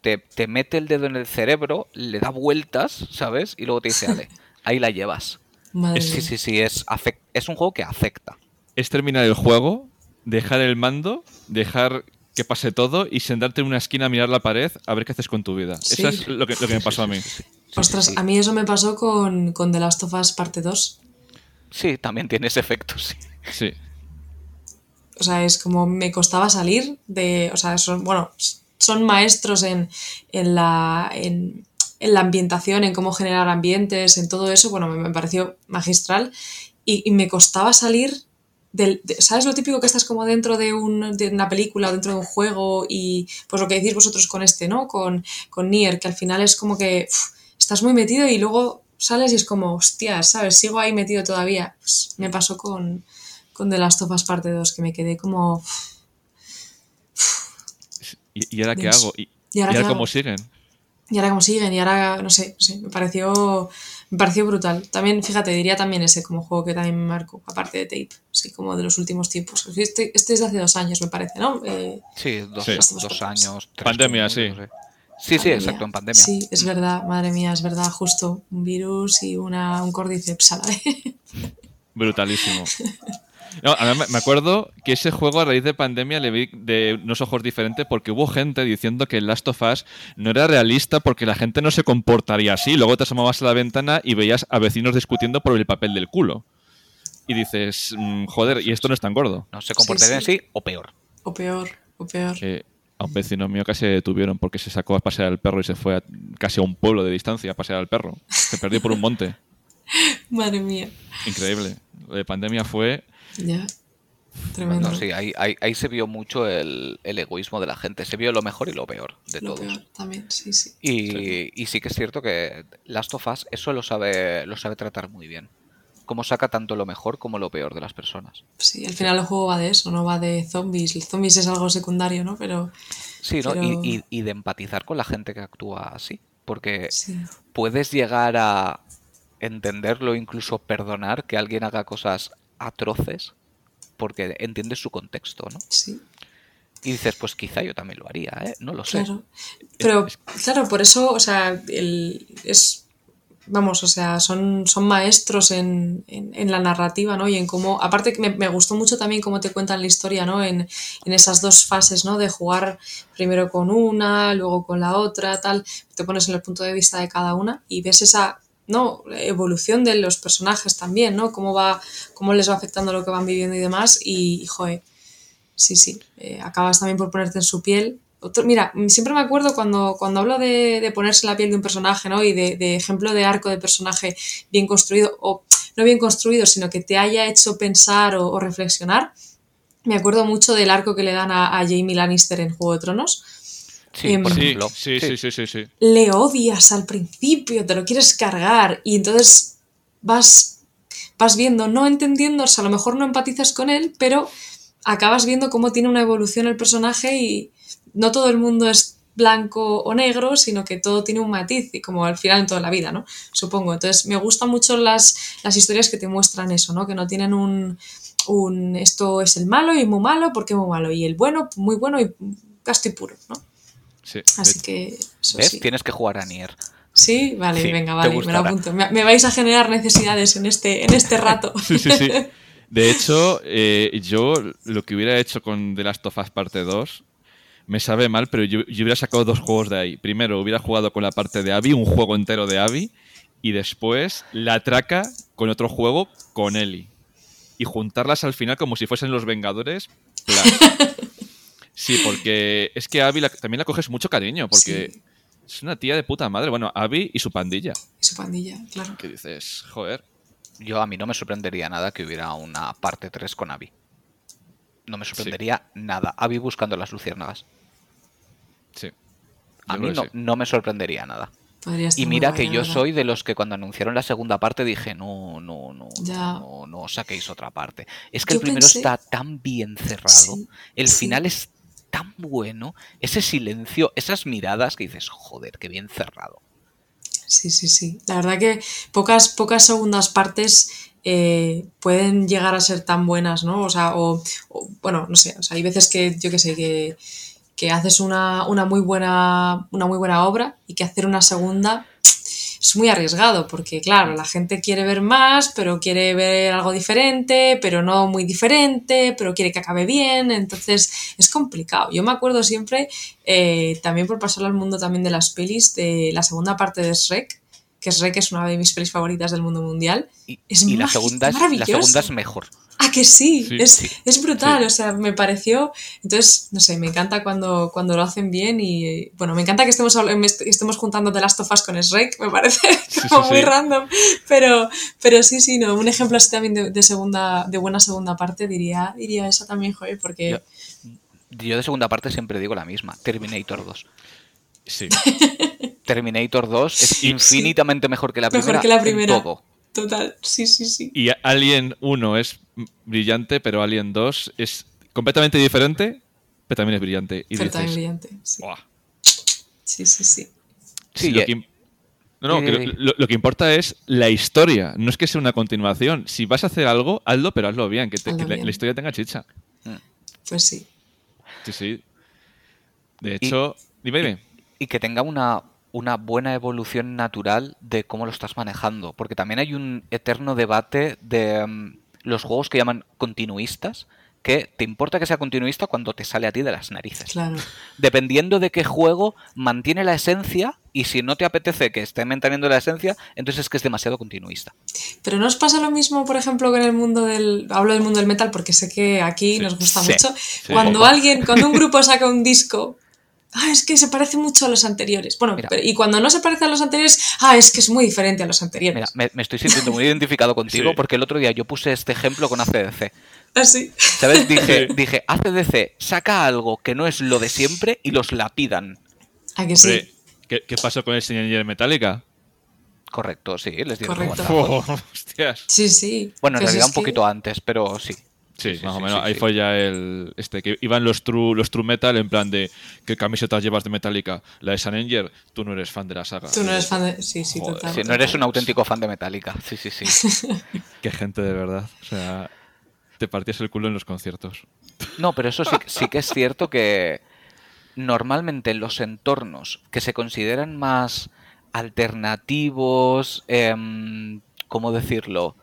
te, mete el dedo en el cerebro, le da vueltas, ¿sabes? Y luego te dice, ale, ahí la llevas. Madre sí, sí, sí, es, es un juego que afecta. Es terminar el juego, dejar el mando, dejar que pase todo y sentarte en una esquina a mirar la pared a ver qué haces con tu vida. Eso es lo que, me pasó a mí. Ostras, a mí eso me pasó con, con The Last of Us parte 2. Sí, también tiene ese efecto, sí. Sí. O sea, es como me costaba salir de. O sea, son, bueno, son maestros en, en la. En, en la ambientación, en cómo generar ambientes, en todo eso, bueno, me, pareció magistral y, y, me costaba salir ¿Sabes lo típico que estás como dentro de, una película o dentro de un juego? Y pues lo que decís vosotros con este, ¿no? Con, con Nier, que al final es como que estás muy metido y luego sales y es como, hostia, ¿sabes? Sigo ahí metido todavía. Pues me pasó con, con The Last of Us Parte 2, que me quedé como... ¿Y, ahora qué hago? ¿Y, ahora, cómo siguen? Y ahora cómo siguen, y ahora, no sé, no sé, me pareció me pareció brutal. También, fíjate, diría también ese como juego que también me marcó, aparte de Tape, sí, como de los últimos tiempos. Este, este es de hace dos años, me parece, ¿no? Eh, sí, dos, años. pandemia, sí. Sí, sí, exacto, en pandemia. Sí, es verdad, madre mía, es verdad, justo. Un virus y una, un cordyceps a la vez. Brutalísimo. No, me acuerdo que ese juego a raíz de pandemia le vi de unos ojos diferentes porque hubo gente diciendo que el Last of Us no era realista porque la gente no se comportaría así. Luego te asomabas a la ventana y veías a vecinos discutiendo por el papel del culo. Y dices, mm, joder, y esto no es tan gordo. No, se comportaría así o peor. O peor, o peor. a un vecino mío casi detuvieron porque se sacó a pasear al perro y se fue casi a un pueblo de distancia a pasear al perro. Se perdió por un monte. Madre mía. Increíble. Lo de pandemia fue ya. Tremendo. sí, ahí, ahí, se vio mucho el, egoísmo de la gente. Se vio lo mejor y lo peor de lo todos. Peor, también, sí, sí. Y, y, sí que es cierto que Last of Us eso lo sabe, lo sabe tratar muy bien. Cómo saca tanto lo mejor como lo peor de las personas. Sí, al final el juego va de eso, no va de zombies. El zombies es algo secundario, ¿no? Pero. Sí, ¿no? Y, y, de empatizar con la gente que actúa así. Porque puedes llegar a entenderlo, incluso perdonar que alguien haga cosas atroces porque entiendes su contexto, ¿no? Sí. Y dices, pues quizá yo también lo haría, ¿eh? No lo sé. Claro. Pero, claro, por eso, o sea, el, es, vamos, o sea, son, son maestros en, en, la narrativa, ¿no? Y en cómo, aparte que me, me, gustó mucho también cómo te cuentan la historia, ¿no? En, en, esas dos fases, ¿no? De jugar primero con una, luego con la otra, tal, te pones en el punto de vista de cada una y ves esa ¿no? evolución de los personajes también, ¿no? Cómo va, cómo les va afectando lo que van viviendo y demás. Y, joder, sí, sí, eh, acabas también por ponerte en su piel. mira, siempre me acuerdo cuando, cuando hablo de, de ponerse la piel de un personaje, ¿no? Y de, ejemplo de arco de personaje bien construido, o no bien construido, sino que te haya hecho pensar o, reflexionar. Me acuerdo mucho del arco que le dan a, Jamie Lannister en Juego de Tronos. Sí, em, por ejemplo. Sí, sí, sí, sí, sí. Le odias al principio, te lo quieres cargar y entonces vas, vas viendo, no entendiendo, o sea, a lo mejor no empatizas con él, pero acabas viendo cómo tiene una evolución el personaje y no todo el mundo es blanco o negro, sino que todo tiene un matiz, y como al final en toda la vida, ¿no? Supongo. Entonces, me gustan mucho las, las historias que te muestran eso, ¿no? Que no tienen un, un esto es el malo y muy malo, porque muy malo, y el bueno, muy bueno y casto y puro, ¿no? Sí. Así que eso ¿Ves? Tienes que jugar a Nier. Sí, vale, venga, vale, me lo apunto. Me, vais a generar necesidades en este, en este rato. sí, sí, sí. De hecho, eh, yo lo que hubiera hecho con The Last of Us Parte 2 me sabe mal, pero yo, hubiera sacado dos juegos de ahí. Primero, hubiera jugado con la parte de Abby, un juego entero de Abby, y después la traca con otro juego con Ellie. Y juntarlas al final como si fuesen los Vengadores. Sí, porque es que Abby también la coges mucho cariño, porque es una tía de puta madre. Bueno, Abby y su pandilla. Y su pandilla, claro. Que dices, joder. Yo a mí no me sorprendería nada que hubiera una parte 3 con Abby. No me sorprendería nada. Abby buscando las luciérnagas. Sí. A mí no, me sorprendería nada. Y mira que yo soy de los que cuando anunciaron la segunda parte dije, no, no, no, no, no, saquéis otra parte. Es que el primero está tan bien cerrado, el final es tan bueno, ese silencio, esas miradas que dices, joder, qué bien cerrado. Sí, sí, sí. La verdad que pocas, pocas segundas partes eh, pueden llegar a ser tan buenas, ¿no? O sea, o, bueno, no sé, o sea, hay veces que, yo qué sé, que, que haces una, una, muy buena, una muy buena obra y que hacer una segunda es muy arriesgado porque, claro, la gente quiere ver más, pero quiere ver algo diferente, pero no muy diferente, pero quiere que acabe bien, entonces es complicado. Yo me acuerdo siempre, eh, también por pasarlo al mundo también de las pelis, de la segunda parte de Shrek, que Shrek es una de mis pelis favoritas del mundo mundial. Y, es la, segunda es, la segunda es mejor. Ah, que sí, es, brutal, o sea, me pareció, entonces, no sé, me encanta cuando, cuando lo hacen bien y, bueno, me encanta que estemos, estemos juntando The Last of Us con Shrek, me parece como muy random, pero, pero sí, sí, no, un ejemplo así también de, segunda, de buena segunda parte diría, diría esa también, joder, porque... Yo, de segunda parte siempre digo la misma, Terminator 2. Sí. Terminator 2 es infinitamente mejor que la primera. Mejor que la primera. Total, sí, sí, sí. Y Alien 1 es brillante, pero Alien 2 es completamente diferente, pero también es brillante. Y pero también brillante, sí. Sí, sí, sí. sí lo, que, no, no, lo, que importa es la historia, no es que sea una continuación. Si vas a hacer algo, hazlo, pero hazlo bien, que, La, historia tenga chicha. Mm. Pues sí. Sí, sí. De hecho, dime, dime. Y que tenga una, una buena evolución natural de cómo lo estás manejando. Porque también hay un eterno debate de mm, los juegos que llaman continuistas, que te importa que sea continuista cuando te sale a ti de las narices. Claro. Dependiendo de qué juego mantiene la esencia y si no te apetece que esté manteniendo la esencia, entonces es que es demasiado continuista. Pero no os pasa lo mismo, por ejemplo, con el mundo del hablo del mundo del metal porque sé que aquí nos gusta mucho. cuando alguien, cuando un grupo saca un disco ah, es que se parece mucho a los anteriores. Bueno, y cuando no se parece a los anteriores, ah, es que es muy diferente a los anteriores. Mira, me, estoy sintiendo muy identificado contigo porque el otro día yo puse este ejemplo con ACDC. ¿Ah, sí? ¿Sabes? Dije, dije, ACDC saca algo que no es lo de siempre y los lapidan. ¿A que sí? ¿qué, pasó con el señor Metallica? Correcto, sí, les dieron Correcto. hostias. Sí, sí. Bueno, en realidad un poquito antes, pero sí. Sí, más o menos. Ahí fue ya el. Este, que iban los true, los true metal en plan de ¿qué camisetas llevas de Metallica? La de San Anger, tú no eres fan de la saga. Tú no eres fan de. Sí, sí, total. no eres un auténtico fan de Metallica. Sí, sí, sí. Qué gente de verdad. O sea, te partías el culo en los conciertos. No, pero eso sí, sí que es cierto que normalmente en los entornos que se consideran más alternativos, eh, ¿cómo decirlo?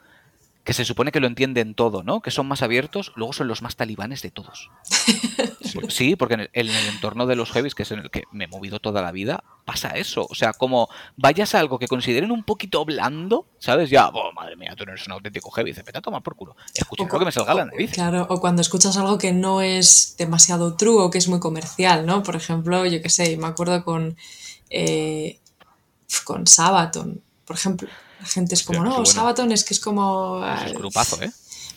Que se supone que lo entienden todo, ¿no? Que son más abiertos, luego son los más talibanes de todos. sí, porque en el, entorno de los heavies, que es en el que me he movido toda la vida, pasa eso. O sea, como vayas a algo que consideren un poquito blando, ¿sabes? Ya, oh, madre mía, tú no eres un auténtico heavy, dice, vete a tomar por culo. Escucha lo que me salga la nariz. Claro, o cuando escuchas algo que no es demasiado true o que es muy comercial, ¿no? Por ejemplo, yo qué sé, me acuerdo con, eh, con Sabaton, por ejemplo La gente es como, no, Sabaton es que es como... Es grupazo, ¿eh?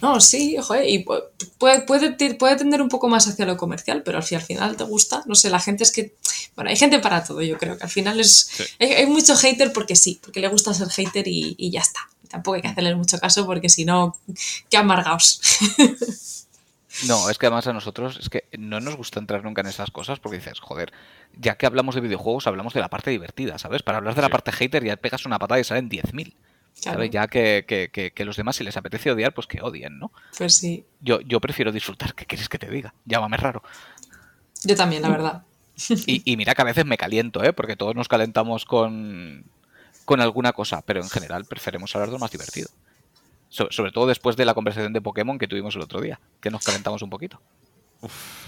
No, sí, joder, y puede, puede, puede tender un poco más hacia lo comercial, pero al final te gusta. No sé, la gente es que. Bueno, hay gente para todo, yo creo que al final es. Hay, mucho hater porque sí, porque le gusta ser hater y, ya está. Tampoco hay que hacerle mucho caso porque si no, qué amargaos. No, es que además a nosotros es que no nos gusta entrar nunca en esas cosas porque dices, joder, ya que hablamos de videojuegos, hablamos de la parte divertida, ¿sabes? Para hablar de la parte hater ya pegas una patada y salen 10.000. Ya que, los demás, si les apetece odiar, pues que odien, ¿no? Pues sí. Yo, yo prefiero disfrutar. ¿Qué quieres que te diga? Llámame raro. Yo también, la verdad. Y, mira que a veces me caliento, ¿eh? Porque todos nos calentamos con, con alguna cosa, pero en general preferimos hablar de lo más divertido. Sobre todo después de la conversación de Pokémon que tuvimos el otro día, que nos calentamos un poquito.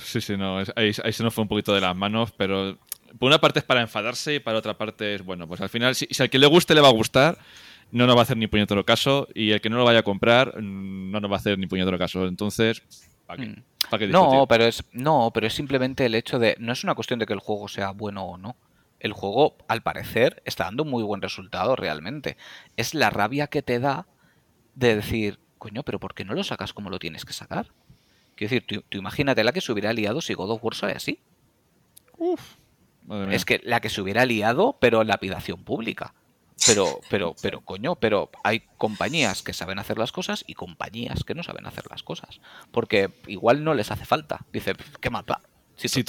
sí, sí, no. Ahí, se nos fue un poquito de las manos, pero por una parte es para enfadarse y para otra parte es, bueno, pues al final, si, si al que le guste le va a gustar, no nos va a hacer ni puñetero caso y el que no lo vaya a comprar mm, no nos va a hacer ni puñetero caso. Entonces, ¿para qué? Mm. no, pero es, no, pero es simplemente el hecho de. No es una cuestión de que el juego sea bueno o no. El juego, al parecer, está dando un muy buen resultado realmente. Es la rabia que te da de decir, coño, pero ¿por qué no lo sacas como lo tienes que sacar? Quiero decir, tú, imagínate la que se hubiera liado si God of War sale así. Uf. Es que la que se hubiera liado, pero en lapidación pública. Pero, pero, pero, coño, pero hay compañías que saben hacer las cosas y compañías que no saben hacer las cosas. Porque igual no les hace falta. Dice, qué mal Si, si,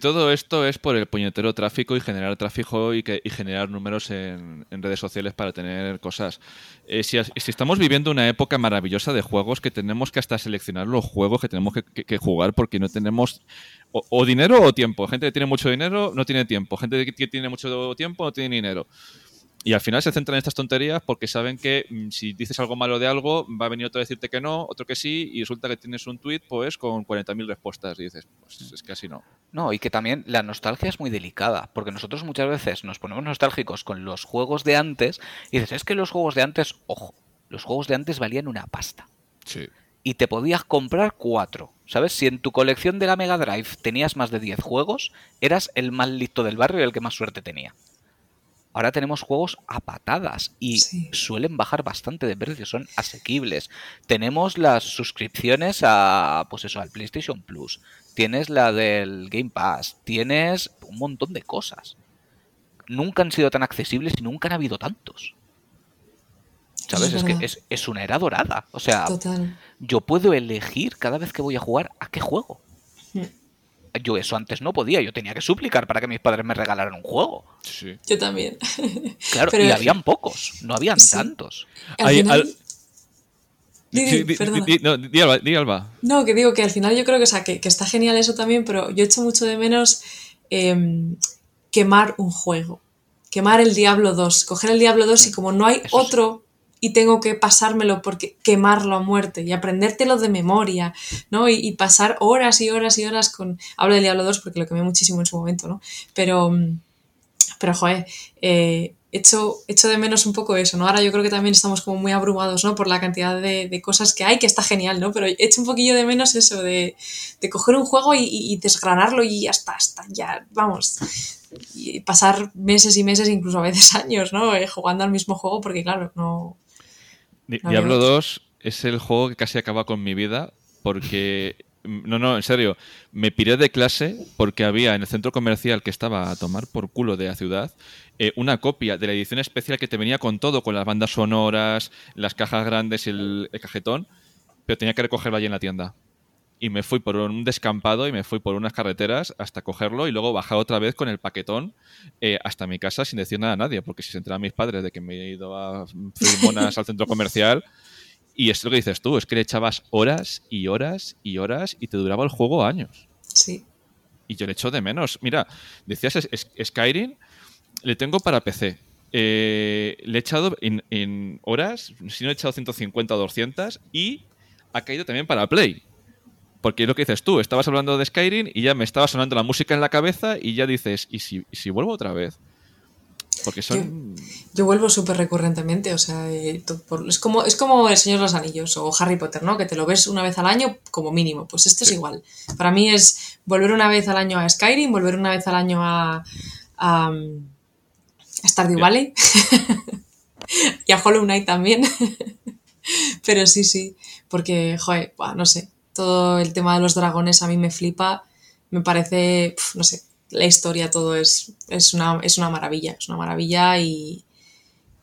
todo esto es por el puñetero tráfico y generar tráfico y, que, y generar números en, redes sociales para tener cosas. Eh, si, estamos viviendo una época maravillosa de juegos que tenemos que hasta seleccionar los juegos que tenemos que, jugar porque no tenemos o, dinero o tiempo. Gente que tiene mucho dinero no tiene tiempo. Gente que tiene mucho tiempo no tiene dinero. Y al final se centran en estas tonterías porque saben que mm, si dices algo malo de algo, va a venir otro a decirte que no, otro que sí, y resulta que tienes un tweet pues con 40.000 respuestas y dices, pues es que así no. No, y que también la nostalgia es muy delicada, porque nosotros muchas veces nos ponemos nostálgicos con los juegos de antes y dices, es que los juegos de antes, ojo, los juegos de antes valían una pasta. Sí. Y te podías comprar cuatro. ¿Sabes? Si en tu colección de la Mega Drive tenías más de 10 juegos, eras el más listo del barrio y el que más suerte tenía ahora tenemos juegos a patadas y suelen bajar bastante de precio, son asequibles. Tenemos las suscripciones a, pues eso, al PlayStation Plus, tienes la del Game Pass, tienes un montón de cosas. Nunca han sido tan accesibles y nunca han habido tantos. ¿Sabes? Es, que es, una era dorada. O sea, yo puedo elegir cada vez que voy a jugar a qué juego. Yo eso antes no podía, yo tenía que suplicar para que mis padres me regalaran un juego. Sí. Yo también. Claro, y habían pocos, no habían tantos. no, que digo que al final yo creo que, sea, que, está genial eso también, pero yo echo mucho de menos em, quemar un juego. Quemar el Diablo 2, coger el Diablo 2 y como no hay otro y tengo que pasármelo porque quemarlo a muerte y aprendértelo de memoria, ¿no? Y, pasar horas y horas y horas con... Hablo del Diablo 2 porque lo quemé muchísimo en su momento, ¿no? Pero, pero joder, eh, echo, de menos un poco eso, ¿no? Ahora yo creo que también estamos como muy abrumados, ¿no? Por la cantidad de, cosas que hay, que está genial, ¿no? Pero echo un poquillo de menos eso de, coger un juego y, desgranarlo y ya está, está, ya, vamos. Y pasar meses y meses, incluso a veces años, ¿no? Eh, jugando al mismo juego porque, claro, no Diablo 2 es el juego que casi acaba con mi vida porque... No, no, en serio. Me piré de clase porque había en el centro comercial que estaba a tomar por culo de la ciudad eh, una copia de la edición especial que te venía con todo, con las bandas sonoras, las cajas grandes y el, el cajetón, pero tenía que recogerlo allí en la tienda y me fui por un descampado y me fui por unas carreteras hasta cogerlo y luego bajar otra vez con el paquetón eh, hasta mi casa sin decir nada a nadie, porque si se enteraban mis padres de que me he ido a monas al centro comercial. Y es lo que dices tú, es que le echabas horas y horas y horas y te duraba el juego años. Sí. Y yo le echo de menos. Mira, decías Skyrim, le tengo para PC. Eh, le he echado en, en, horas, si no he echado 150 o 200, y ha caído también para Play. Porque es lo que dices tú, estabas hablando de Skyrim y ya me estaba sonando la música en la cabeza y ya dices, ¿y si, si vuelvo otra vez? Porque son... Yo, vuelvo súper recurrentemente, o sea, eh, es, como, es como El Señor de los Anillos o Harry Potter, ¿no? Que te lo ves una vez al año como mínimo. Pues esto es igual. Para mí es volver una vez al año a Skyrim, volver una vez al año a, a, Stardew Valley. y a Hollow Knight también. Pero sí, sí, porque, joder, no sé, todo el tema de los dragones a mí me flipa, me parece, no sé, la historia, todo es, es, una, es una maravilla, es una maravilla y,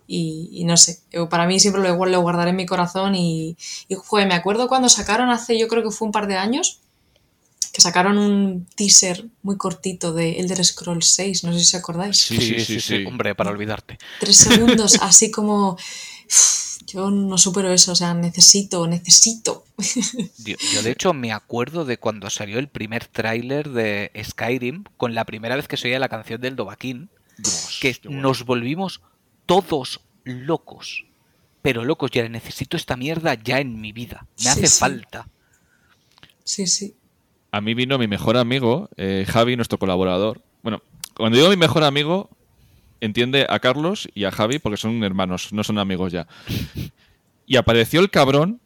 y, no sé, para mí siempre lo, lo guardaré en mi corazón y, y joder, me acuerdo cuando sacaron hace, yo creo que fue un par de años, que sacaron un teaser muy cortito de Elder Scrolls 6, no sé si os acordáis. Sí, sí, sí, sí, hombre, para olvidarte. Tres segundos, así como... Yo no supero eso, o sea, necesito, necesito. Yo, de hecho me acuerdo de cuando salió el primer tráiler de Skyrim con la primera vez que se oía la canción del Dovahkiin, que nos volvimos todos locos. Pero locos, ya necesito esta mierda ya en mi vida. Me hace falta. Sí, sí. A mí vino mi mejor amigo, eh, Javi, nuestro colaborador. Bueno, cuando digo mi mejor amigo, entiende a Carlos y a Javi porque son hermanos, no son amigos ya. Y apareció el cabrón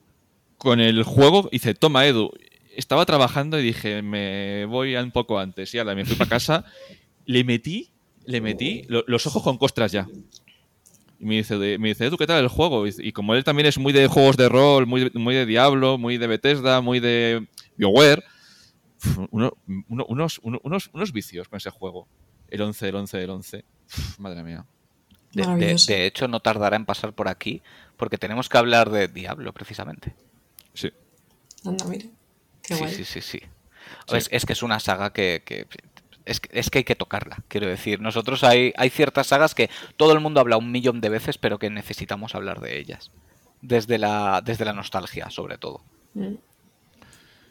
con el juego dice, toma Edu, estaba trabajando y dije, me voy un poco antes. Y ahora me fui para casa, le metí, le metí los ojos con costras ya. Y me dice, me dice, Edu, ¿qué tal el juego? Y, como él también es muy de juegos de rol, muy, muy de Diablo, muy de Bethesda, muy de BioWare, unos, unos, vicios con ese juego. El 11, el 11, el 11 madre mía. De, hecho, no tardará en pasar por aquí porque tenemos que hablar de Diablo, precisamente. Sí. Anda, mire. Qué sí, sí, sí, sí, Es, que es una saga que, es, que hay que tocarla, quiero decir. Nosotros hay, hay ciertas sagas que todo el mundo habla un millón de veces, pero que necesitamos hablar de ellas. Desde la, desde la nostalgia, sobre todo. Mm.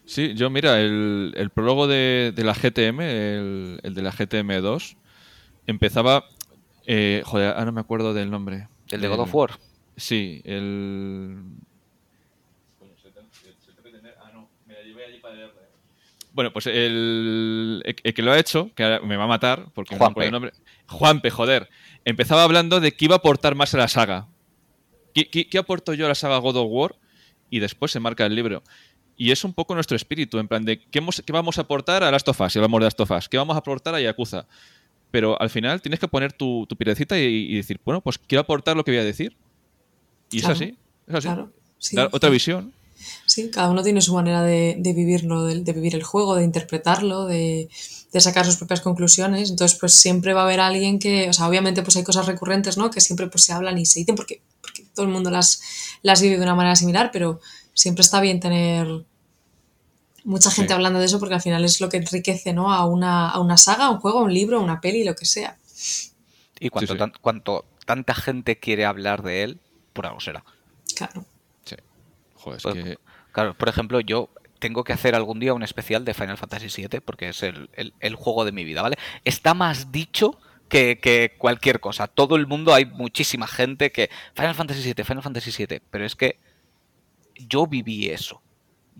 Sí, yo mira, el, prólogo de, la GTM, el, el, de la GTM 2, empezaba. Eh, joder, ahora no me acuerdo del nombre. ¿El de God of War? Sí, el. Bueno, pues el, el, que lo ha hecho, que me va a matar porque no me el nombre. Juanpe, joder. Empezaba hablando de que iba a aportar más a la saga. ¿Qué, qué, aporto yo a la saga God of War? Y después se marca el libro. Y es un poco nuestro espíritu, en plan de ¿qué, qué vamos a aportar a Last of Us? Si hablamos de Last of Us. ¿Qué vamos a aportar a Yakuza? Pero al final tienes que poner tu, tu pirecita y, decir, bueno, pues quiero aportar lo que voy a decir. Y es así, es así. Claro, otra visión. Sí, cada uno tiene su manera de, de vivirlo, de, vivir el juego, de interpretarlo, de, de, sacar sus propias conclusiones. Entonces, pues siempre va a haber alguien que, o sea, obviamente pues hay cosas recurrentes, ¿no? Que siempre pues se hablan y se dicen porque, porque todo el mundo las, las vive de una manera similar, pero siempre está bien tener mucha gente hablando de eso porque al final es lo que enriquece ¿no? a, una, a una saga, a un juego, a un libro, a una peli, lo que sea. Y cuanto, cuanto tanta gente quiere hablar de él, por algo será. Claro. Sí. Joder, pues, que... Claro, por ejemplo, yo tengo que hacer algún día un especial de Final Fantasy VII porque es el, juego de mi vida, ¿vale? Está más dicho que, que, cualquier cosa. Todo el mundo, hay muchísima gente que Final Fantasy VII, Final Fantasy VII, pero es que yo viví eso.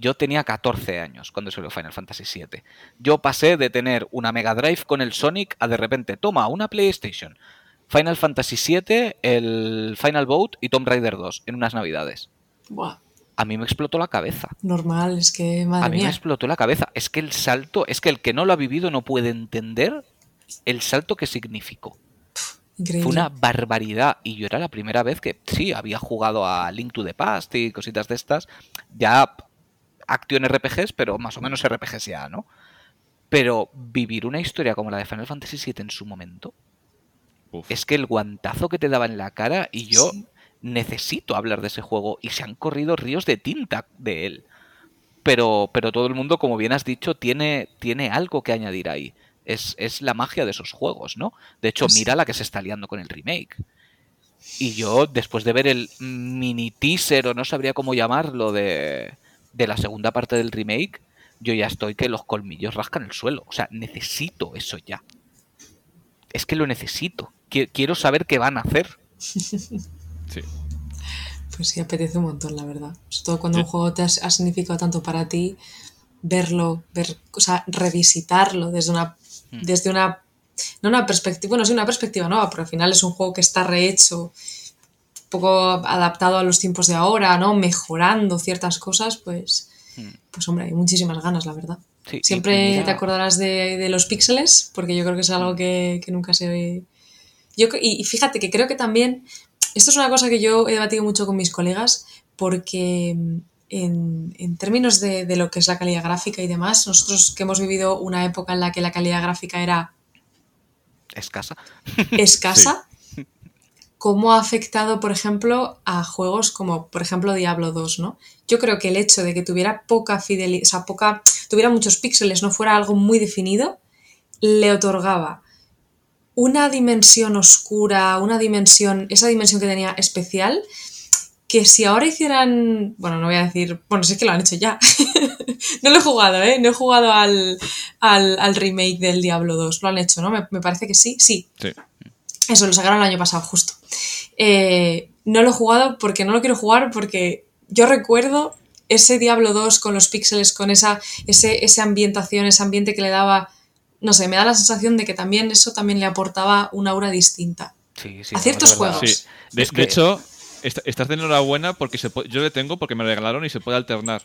Yo tenía 14 años cuando salió Final Fantasy VII. Yo pasé de tener una Mega Drive con el Sonic a de repente, toma, una PlayStation. Final Fantasy VII, el Final Boat y Tomb Raider 2 en unas navidades. Buah. A mí me explotó la cabeza. Normal, es que madre A mí me explotó la cabeza. Es que el salto, es que el que no lo ha vivido no puede entender el salto que significó. Fue una barbaridad. Y yo era la primera vez que sí, había jugado a Link to the Past y cositas de estas. Ya acción RPGs, pero más o menos RPGs ya, ¿no? Pero vivir una historia como la de Final Fantasy VII en su momento, es que el guantazo que te daba en la cara y yo necesito hablar de ese juego y se han corrido ríos de tinta de él. Pero, pero todo el mundo, como bien has dicho, tiene, tiene algo que añadir ahí. Es, es la magia de esos juegos, ¿no? De hecho, pues mira la que se está liando con el remake. Y yo, después de ver el mini teaser, o no sabría cómo llamarlo, de, de la segunda parte del remake, yo ya estoy que los colmillos rascan el suelo. O sea, necesito eso ya. Es que lo necesito. Quiero saber qué van a hacer. Sí. Pues sí, apetece un montón, la verdad. Sobre todo cuando un juego te ha, significado tanto para ti, verlo, ver, o sea, revisitarlo desde una, hmm. desde una, no una perspectiva, bueno, sí una perspectiva nueva, pero al final es un juego que está rehecho poco adaptado a los tiempos de ahora, ¿no? Mejorando ciertas cosas, pues, hmm. pues hombre, hay muchísimas ganas, la verdad. Siempre te acordarás de, los píxeles, porque yo creo que es algo que, nunca se ve. Yo, y fíjate que creo que también esto es una cosa que yo he debatido mucho con mis colegas porque en, términos de, lo que es la calidad gráfica y demás, nosotros que hemos vivido una época en la que la calidad gráfica era escasa, escasa ¿cómo ha afectado, por ejemplo, a juegos como, por ejemplo, Diablo 2, ¿no? Yo creo que el hecho de que tuviera poca fidelidad, o sea, poca, tuviera muchos píxeles, no fuera algo muy definido, le otorgaba una dimensión oscura, una dimensión, esa dimensión que tenía especial, que si ahora hicieran, bueno, no voy a decir, bueno, sé que lo han hecho ya. no lo he jugado, ¿eh? No he jugado al, remake del Diablo 2. Lo han hecho, ¿no? Me, me parece que sí. Sí. Sí. Eso, lo sacaron el año pasado, justo. Eh, no lo he jugado porque no lo quiero jugar porque yo recuerdo ese Diablo 2 con los píxeles, con esa, ese, esa ambientación, ese ambiente que le daba, no sé, me da la sensación de que también eso también le aportaba una aura distinta. Sí, sí, a ciertos juegos. De, hecho, estás de enhorabuena porque se yo le tengo porque me lo regalaron y se puede alternar.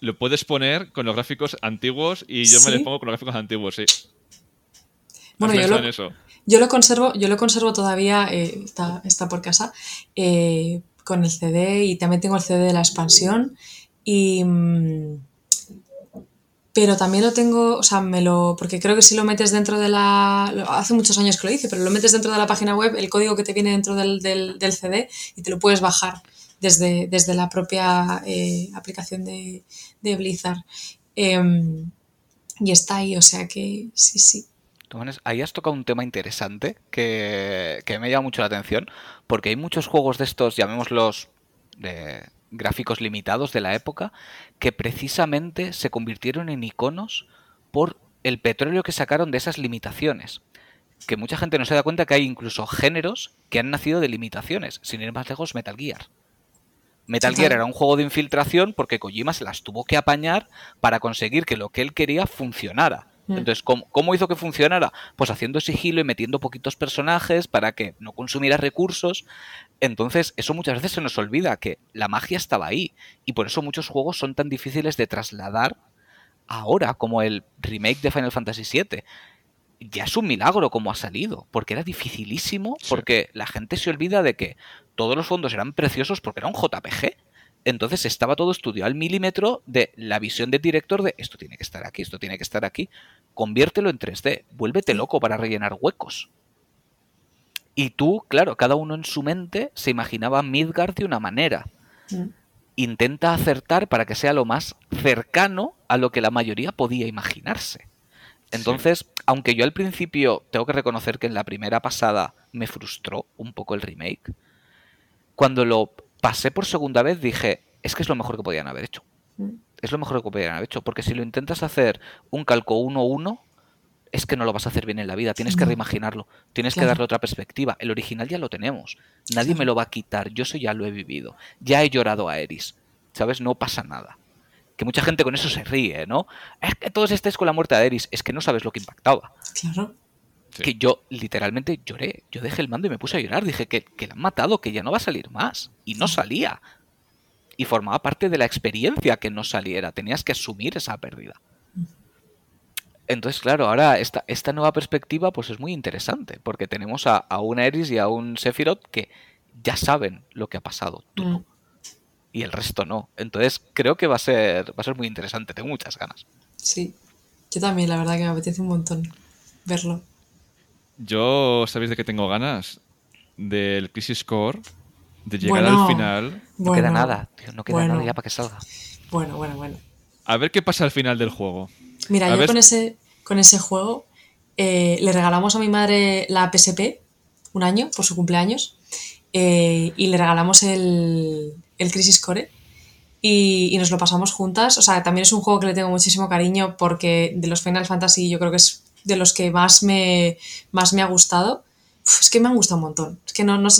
Lo puedes poner con los gráficos antiguos y yo me le pongo con los gráficos antiguos, sí. Bueno, yo lo, eso? Yo lo conservo, yo lo conservo todavía, eh, está, por casa, eh, con el CD y también tengo el CD de la expansión. Y, mm, pero también lo tengo, o sea, me lo. Porque creo que si lo metes dentro de la. Hace muchos años que lo hice, pero lo metes dentro de la página web, el código que te viene dentro del, CD y te lo puedes bajar desde, desde la propia eh, aplicación de, Blizzard. Em, y está ahí, o sea que sí, sí ahí has tocado un tema interesante que, me llama mucho la atención, porque hay muchos juegos de estos, llamémoslos de gráficos limitados de la época, que precisamente se convirtieron en iconos por el petróleo que sacaron de esas limitaciones. Que mucha gente no se da cuenta que hay incluso géneros que han nacido de limitaciones. Sin ir más lejos, Metal Gear. Metal Gear era un juego de infiltración porque Kojima se las tuvo que apañar para conseguir que lo que él quería funcionara. Entonces, ¿cómo, hizo que funcionara? Pues haciendo sigilo y metiendo poquitos personajes para que no consumiera recursos. Entonces, eso muchas veces se nos olvida, que la magia estaba ahí. Y por eso muchos juegos son tan difíciles de trasladar ahora, como el remake de Final Fantasy VII. Ya es un milagro como ha salido, porque era dificilísimo, porque la gente se olvida de que todos los fondos eran preciosos porque era un JPG entonces estaba todo estudiado al milímetro de la visión del director de esto tiene que estar aquí, esto tiene que estar aquí. Conviértelo en 3D, vuélvete loco para rellenar huecos. Y tú, claro, cada uno en su mente se imaginaba Midgard de una manera. Mm. Intenta acertar para que sea lo más cercano a lo que la mayoría podía imaginarse. Entonces, aunque yo al principio tengo que reconocer que en la primera pasada me frustró un poco el remake, cuando lo pasé por segunda vez, dije, es que es lo mejor que podían haber hecho. Mm. Es lo mejor que podían haber hecho, porque si lo intentas hacer un calco 1-1, es que no lo vas a hacer bien en la vida, tienes que reimaginarlo, tienes que darle otra perspectiva. El original ya lo tenemos, nadie me lo va a quitar, yo eso ya lo he vivido, ya he llorado a Eris, ¿sabes? No pasa nada. Que mucha gente con eso se ríe, ¿no? Es que todos estéis con la muerte de Eris, es que no sabes lo que impactaba. Claro. Que yo literalmente lloré. Yo dejé el mando y me puse a llorar. Dije que, que la han matado, que ya no va a salir más. Y no salía. Y formaba parte de la experiencia que no saliera. Tenías que asumir esa pérdida. Entonces, claro, ahora esta, esta nueva perspectiva pues es muy interesante, porque tenemos a, a un Eris y a un Sephiroth que ya saben lo que ha pasado, tú no. Mm. Y el resto no. Entonces creo que va a ser, va a ser muy interesante, tengo muchas ganas. Sí, yo también, la verdad que me apetece un montón verlo. Yo, ¿sabéis de qué tengo ganas? Del Crisis Core, de llegar al final. No queda nada, tío, no queda nada ya para que salga. Bueno, bueno, bueno. A ver qué pasa al final del juego. Mira, yo con ese, con ese juego eh, le regalamos a mi madre la PSP un año por su cumpleaños eh, y le regalamos el, el Crisis Core y, y, nos lo pasamos juntas. O sea, también es un juego que le tengo muchísimo cariño porque de los Final Fantasy yo creo que es de los que más me, más me ha gustado. Es que me han gustado un montón. Es que no, no,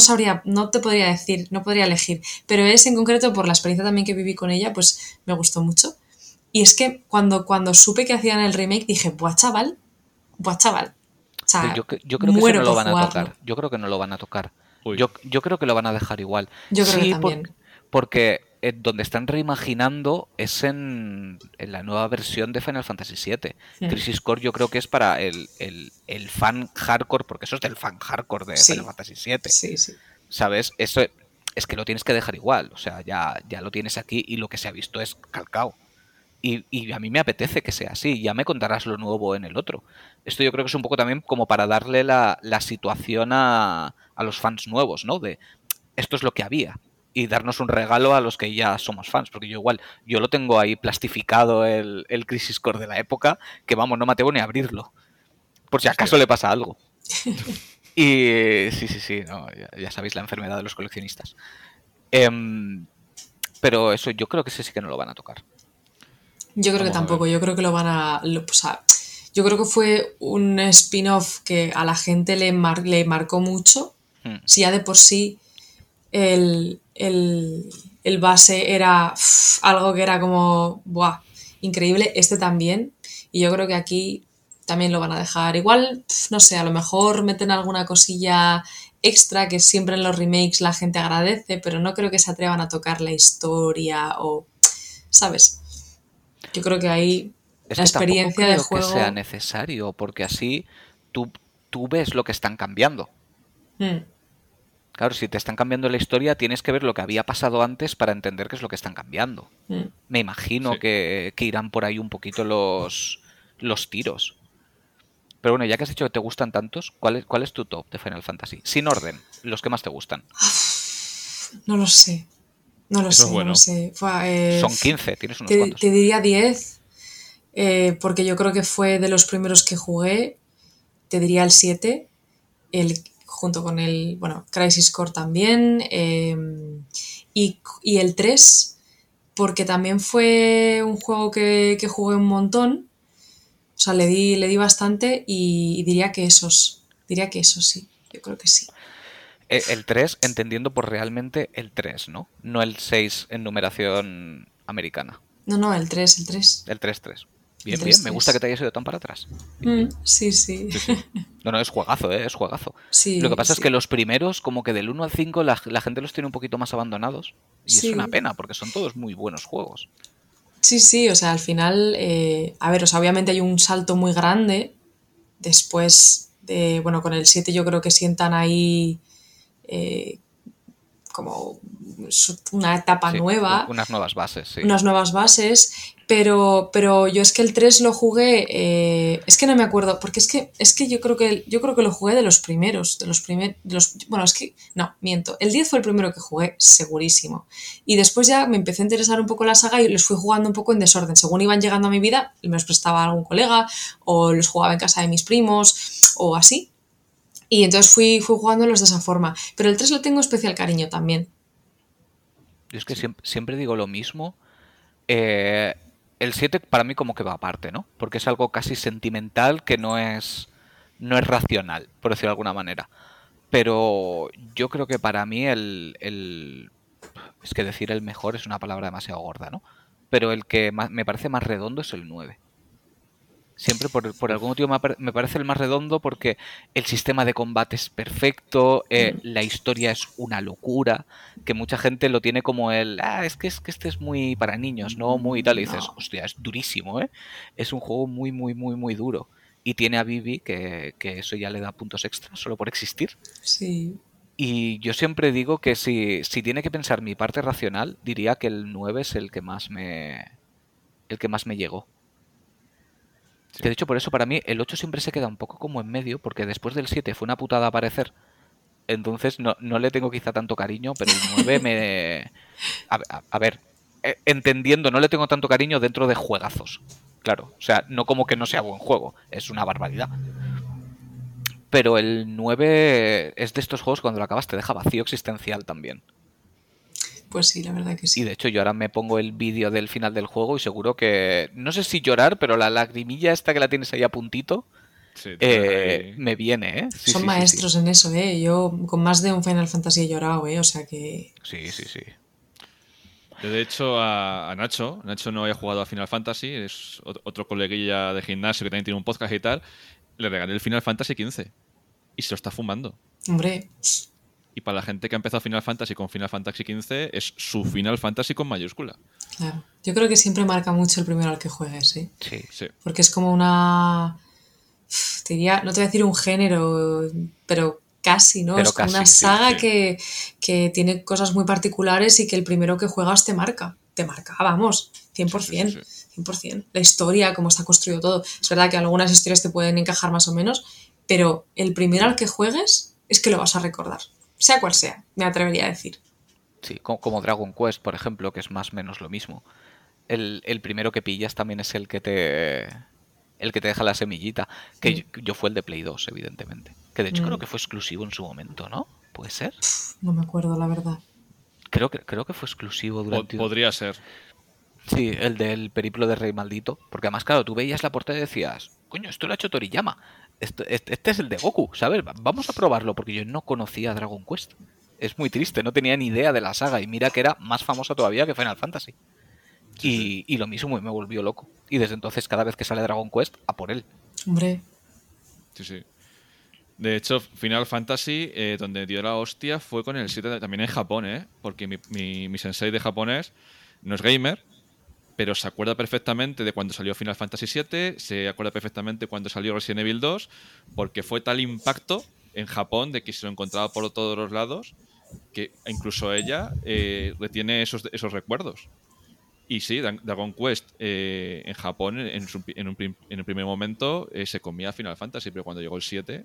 sabría, no te podría decir, no podría elegir. Pero es en concreto por la experiencia también que viví con ella, pues me gustó mucho. Y es que cuando, cuando supe que hacían el remake dije, buah chaval, buah chaval. yo, creo que no lo van a tocar. Yo creo que no lo van a tocar. Yo, yo, creo que lo van a dejar igual. Yo creo que también. porque eh, donde están reimaginando es en, la nueva versión de Final Fantasy VII. Crisis Core yo creo que es para el, fan hardcore, porque eso es del fan hardcore de Final Fantasy VII. Sí, sí. ¿sabes? Eso es que lo tienes que dejar igual, o sea, ya, ya lo tienes aquí y lo que se ha visto es calcao. Y, y, a mí me apetece que sea así, ya me contarás lo nuevo en el otro. Esto yo creo que es un poco también como para darle la, la situación a, a los fans nuevos, ¿no? De esto es lo que había, y darnos un regalo a los que ya somos fans, porque yo igual, yo lo tengo ahí plastificado el, el Crisis Core de la época, que vamos, no me atrevo ni a abrirlo, por si acaso le pasa algo. y sí, sí, sí, no, ya, sabéis la enfermedad de los coleccionistas. Em, pero eso yo creo que ese sí que no lo van a tocar. Yo creo que tampoco, yo creo que lo van a... o sea, yo creo que fue un spin-off que a la gente le, le marcó mucho, hmm. si ya de por sí el, el, base era algo que era como, ¡buah! Increíble. Este también. Y yo creo que aquí también lo van a dejar. Igual, no sé, a lo mejor meten alguna cosilla extra que siempre en los remakes la gente agradece, pero no creo que se atrevan a tocar la historia o, ¿sabes? Yo creo que ahí la experiencia de juego que sea necesario, porque así tú, tú ves lo que están cambiando. Hmm. Claro, si te están cambiando la historia, tienes que ver lo que había pasado antes para entender qué es lo que están cambiando. Mm. Me imagino que, irán por ahí un poquito los, los tiros. Pero bueno, ya que has dicho que te gustan tantos, ¿cuál es, cuál es tu top de Final Fantasy? Sin orden, los que más te gustan. No lo sé. No lo sé, no lo sé. Eh, Son 15, tienes unos te, cuantos. Te diría 10, eh, porque yo creo que fue de los primeros que jugué. Te diría el 7. El, junto con el, bueno, Crisis Core también, em, y, el 3, porque también fue un juego que, jugué un montón, o sea, le di, le di bastante y, diría que esos, diría que esos sí, yo creo que sí. E, el 3, entendiendo por realmente el 3, ¿no? No el 6 en numeración americana. No, no, el 3, el 3. El 3-3. Bien, bien, me gusta que te hayas ido tan para atrás. Mm, sí, sí. No, no, es juegazo, ¿eh? es juegazo. Lo que pasa es que los primeros, como que del 1 al 5, la, gente los tiene un poquito más abandonados. Y es una pena, porque son todos muy buenos juegos. Sí, sí, o sea, al final, eh, a ver, o sea, obviamente hay un salto muy grande. Después de, bueno, con el 7 yo creo que sientan ahí eh, como una etapa nueva. Unas nuevas bases, sí. Unas nuevas bases. Pero, pero yo es que el 3 lo jugué. Eh, es que no me acuerdo. Porque es que, es que yo creo que yo creo que lo jugué de los primeros. De los primeros. Bueno, es que. No, miento. El 10 fue el primero que jugué, segurísimo. Y después ya me empecé a interesar un poco la saga y los fui jugando un poco en desorden. Según iban llegando a mi vida, me los prestaba algún colega. O los jugaba en casa de mis primos. O así. Y entonces fui, fui jugándolos de esa forma. Pero el 3 lo tengo especial cariño también. Yo es que siempre, digo lo mismo. Eh, el 7 para mí como que va aparte, ¿no? Porque es algo casi sentimental que no es, no es racional, por decirlo de alguna manera. Pero yo creo que para mí el, el... Es que decir el mejor es una palabra demasiado gorda, ¿no? Pero el que me parece más redondo es el 9. Siempre por, algún motivo me parece el más redondo porque el sistema de combate es perfecto, eh, la historia es una locura, que mucha gente lo tiene como el, ah, es que, es que este es muy para niños, ¿no? Muy tal. Y dices, hostia, es durísimo, ¿eh? Es un juego muy, muy, muy, muy duro. Y tiene a Vivi que, que eso ya le da puntos extra solo por existir. Sí. Y yo siempre digo que si, si tiene que pensar mi parte racional, diría que el 9 es el que más me. el que más me llegó. Que de hecho, por eso para mí el 8 siempre se queda un poco como en medio, porque después del 7 fue una putada aparecer. Entonces no, no le tengo quizá tanto cariño, pero el 9 me. A, ver, eh, entendiendo, no le tengo tanto cariño dentro de juegazos. Claro, o sea, no como que no sea buen juego, es una barbaridad. Pero el 9 es de estos juegos cuando lo acabas te deja vacío existencial también. Pues sí, la verdad que sí. Y de hecho yo ahora me pongo el vídeo del final del juego y seguro que, no sé si llorar, pero la lagrimilla esta que la tienes ahí a puntito, eh, me viene, ¿eh? Son maestros en eso, ¿eh? Yo con más de un Final Fantasy he llorado, ¿eh? O sea que... Sí, sí, sí. Yo, de hecho, a, Nacho, Nacho no había jugado a Final Fantasy, es otro coleguilla de gimnasio que también tiene un podcast y tal, le regalé el Final Fantasy XV y se lo está fumando. Hombre, y para la gente que ha empezado Final Fantasy con Final Fantasy XV, es su Final Fantasy con mayúscula. Claro. Yo creo que siempre marca mucho el primero al que juegues, ¿eh? Sí. sí. Porque es como una. Te diría, no te voy a decir un género, pero casi, ¿no? es una saga Que, tiene cosas muy particulares y que el primero que juegas te marca. Te marca, vamos, 100%. 100%. La historia, cómo está construido todo. Es verdad que algunas historias te pueden encajar más o menos, pero el primero al que juegues es que lo vas a recordar. Sea cual sea, me atrevería a decir. Sí, como Dragon Quest, por ejemplo, que es más o menos lo mismo. El, primero que pillas también es el que te el que te deja la semillita. Que yo, fue el de Play 2, evidentemente. Que de hecho creo mm. que fue exclusivo en su momento, ¿no? ¿Puede ser? No me acuerdo, la verdad. Creo que, creo que fue exclusivo durante... Podría ser. Sí, el del periplo de Rey Maldito. Porque además, claro, tú veías la portada y decías, coño, esto lo ha hecho Toriyama. Este, este, es el de Goku, ¿sabes? Vamos a probarlo porque yo no conocía Dragon Quest. Es muy triste, no tenía ni idea de la saga y mira que era más famosa todavía que Final Fantasy. y, lo mismo me volvió loco. Y desde entonces cada vez que sale Dragon Quest, a por él. Hombre. Sí, sí. De hecho, Final Fantasy, eh, donde dio la hostia, fue con el 7 también en Japón, ¿eh? Porque mi, mi, mi sensei de japonés no es gamer, pero se acuerda perfectamente de cuando salió Final Fantasy VII, se acuerda perfectamente cuando salió Resident Evil 2, porque fue tal impacto en Japón de que se lo encontraba por todos los lados que incluso ella eh, retiene esos, esos recuerdos. Y sí, Dragon Quest eh, en Japón en, un, en, primer momento eh, se comía Final Fantasy, pero cuando llegó el 7,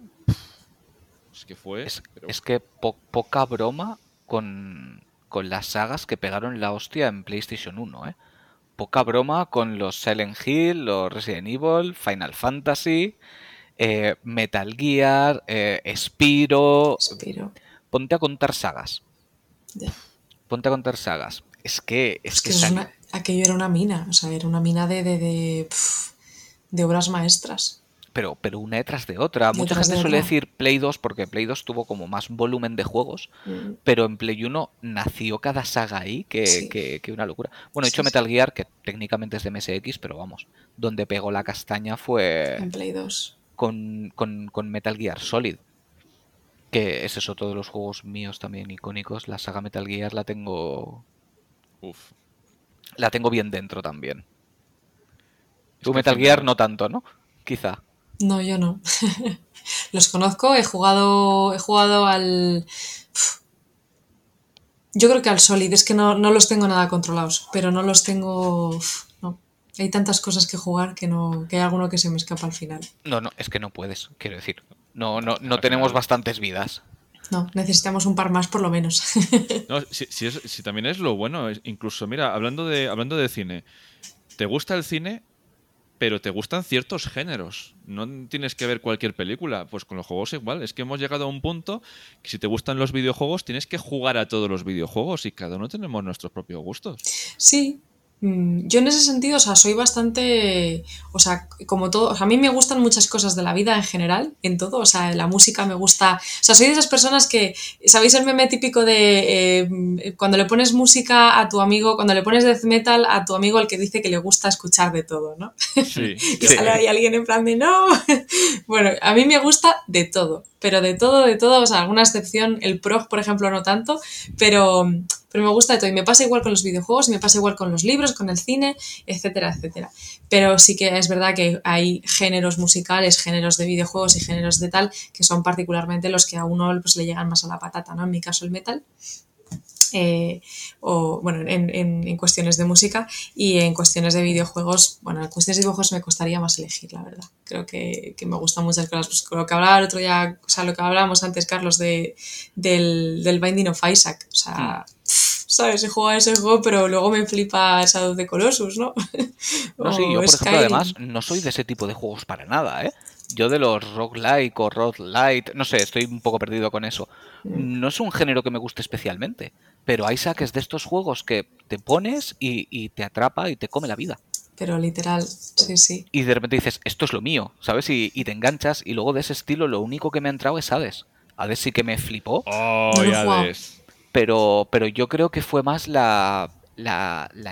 es que fue... Es, que poca broma con, con las sagas que pegaron la hostia en PlayStation 1, ¿eh? Poca broma con los Silent Hill, los Resident Evil, Final Fantasy, eh, Metal Gear, eh, Spiro. Ponte a contar sagas. Ponte a contar sagas. Es que. Es, que, aquello era una mina. O sea, era una mina de, de, de obras maestras pero, pero una detrás de otra. Mucha gente suele decir Play 2 porque Play 2 tuvo como más volumen de juegos, mm. pero en Play 1 nació cada saga ahí que, una locura. Bueno, he hecho Metal Gear, que técnicamente es de MSX, pero vamos, donde pegó la castaña fue... En Play 2. Con, Metal Gear Solid. Que es eso, todos los juegos míos también icónicos. La saga Metal Gear la tengo... Uf. La tengo bien dentro también. Tu Metal Gear no tanto, ¿no? Quizá. No, yo no. los conozco, he jugado, he jugado al... Yo creo que al Solid, es que no, los tengo nada controlados, pero no los tengo... No. Hay tantas cosas que jugar que no que hay alguno que se me escapa al final. No, no, es que no puedes, quiero decir. No, no, no tenemos bastantes vidas. No, necesitamos un par más por lo menos. no, si, si, también es lo bueno, incluso, mira, hablando de, hablando de cine, ¿te gusta el cine? Pero te gustan ciertos géneros. No tienes que ver cualquier película. Pues con los juegos igual. Es que hemos llegado a un punto que si te gustan los videojuegos, tienes que jugar a todos los videojuegos y cada uno tenemos nuestros propios gustos. Sí, yo en ese sentido, o sea, soy bastante, o sea, como todo, o sea, a mí me gustan muchas cosas de la vida en general, en todo, o sea, la música me gusta, o sea, soy de esas personas que, ¿sabéis el meme típico de eh, cuando le pones música a tu amigo, cuando le pones death metal a tu amigo el que dice que le gusta escuchar de todo, ¿no? Sí. y sale ahí alguien en plan de no. bueno, a mí me gusta de todo, pero de todo, de todo, o sea, alguna excepción, el prog, por ejemplo, no tanto, pero pero me gusta de todo. Y me pasa igual con los videojuegos, y me pasa igual con los libros, con el cine, etcétera, etcétera. Pero sí que es verdad que hay géneros musicales, géneros de videojuegos y géneros de tal que son particularmente los que a uno pues, le llegan más a la patata, ¿no? En mi caso el metal. Eh, o bueno, en, cuestiones de música y en cuestiones de videojuegos, bueno, en cuestiones de videojuegos me costaría más elegir, la verdad. Creo que, me gustan muchas cosas. Pues lo que hablaba el otro día, o sea, lo que hablábamos antes, Carlos, de, del, del Binding of Isaac, o sea, mm. ¿sabes? He jugado ese juego, pero luego me flipa Shadow de Colossus, ¿no? no, sí, yo por ejemplo, además, no soy de ese tipo de juegos para nada, ¿eh? Yo de los roguelike o roguelite, no sé, estoy un poco perdido con eso. Mm. No es un género que me guste especialmente, pero hay saques de estos juegos que te pones y, te atrapa y te come la vida. Pero literal, sí, sí. Y de repente dices, esto es lo mío, ¿sabes? Y, te enganchas y luego de ese estilo lo único que me ha entrado es Hades. Hades sí que me flipó. Oh, Hades pero, pero yo creo que fue más la,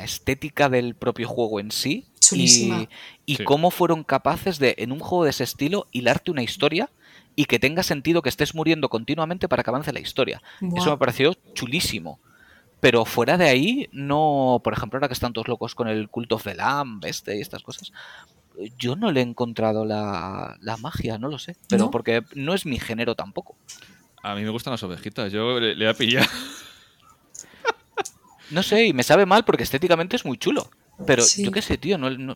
estética del propio juego en sí y, y cómo fueron capaces de, en un juego de ese estilo, hilarte una historia y que tenga sentido que estés muriendo continuamente para que avance la historia. Eso me pareció chulísimo. Pero fuera de ahí, no, por ejemplo, ahora que están todos locos con el Cult of the Lamb, este y estas cosas, yo no le he encontrado la, magia, no lo sé. Pero porque no es mi género tampoco. A mí me gustan las ovejitas, yo le, a pillar. No sé, y me sabe mal porque estéticamente es muy chulo. Pero Sí. yo qué sé, tío, no, no,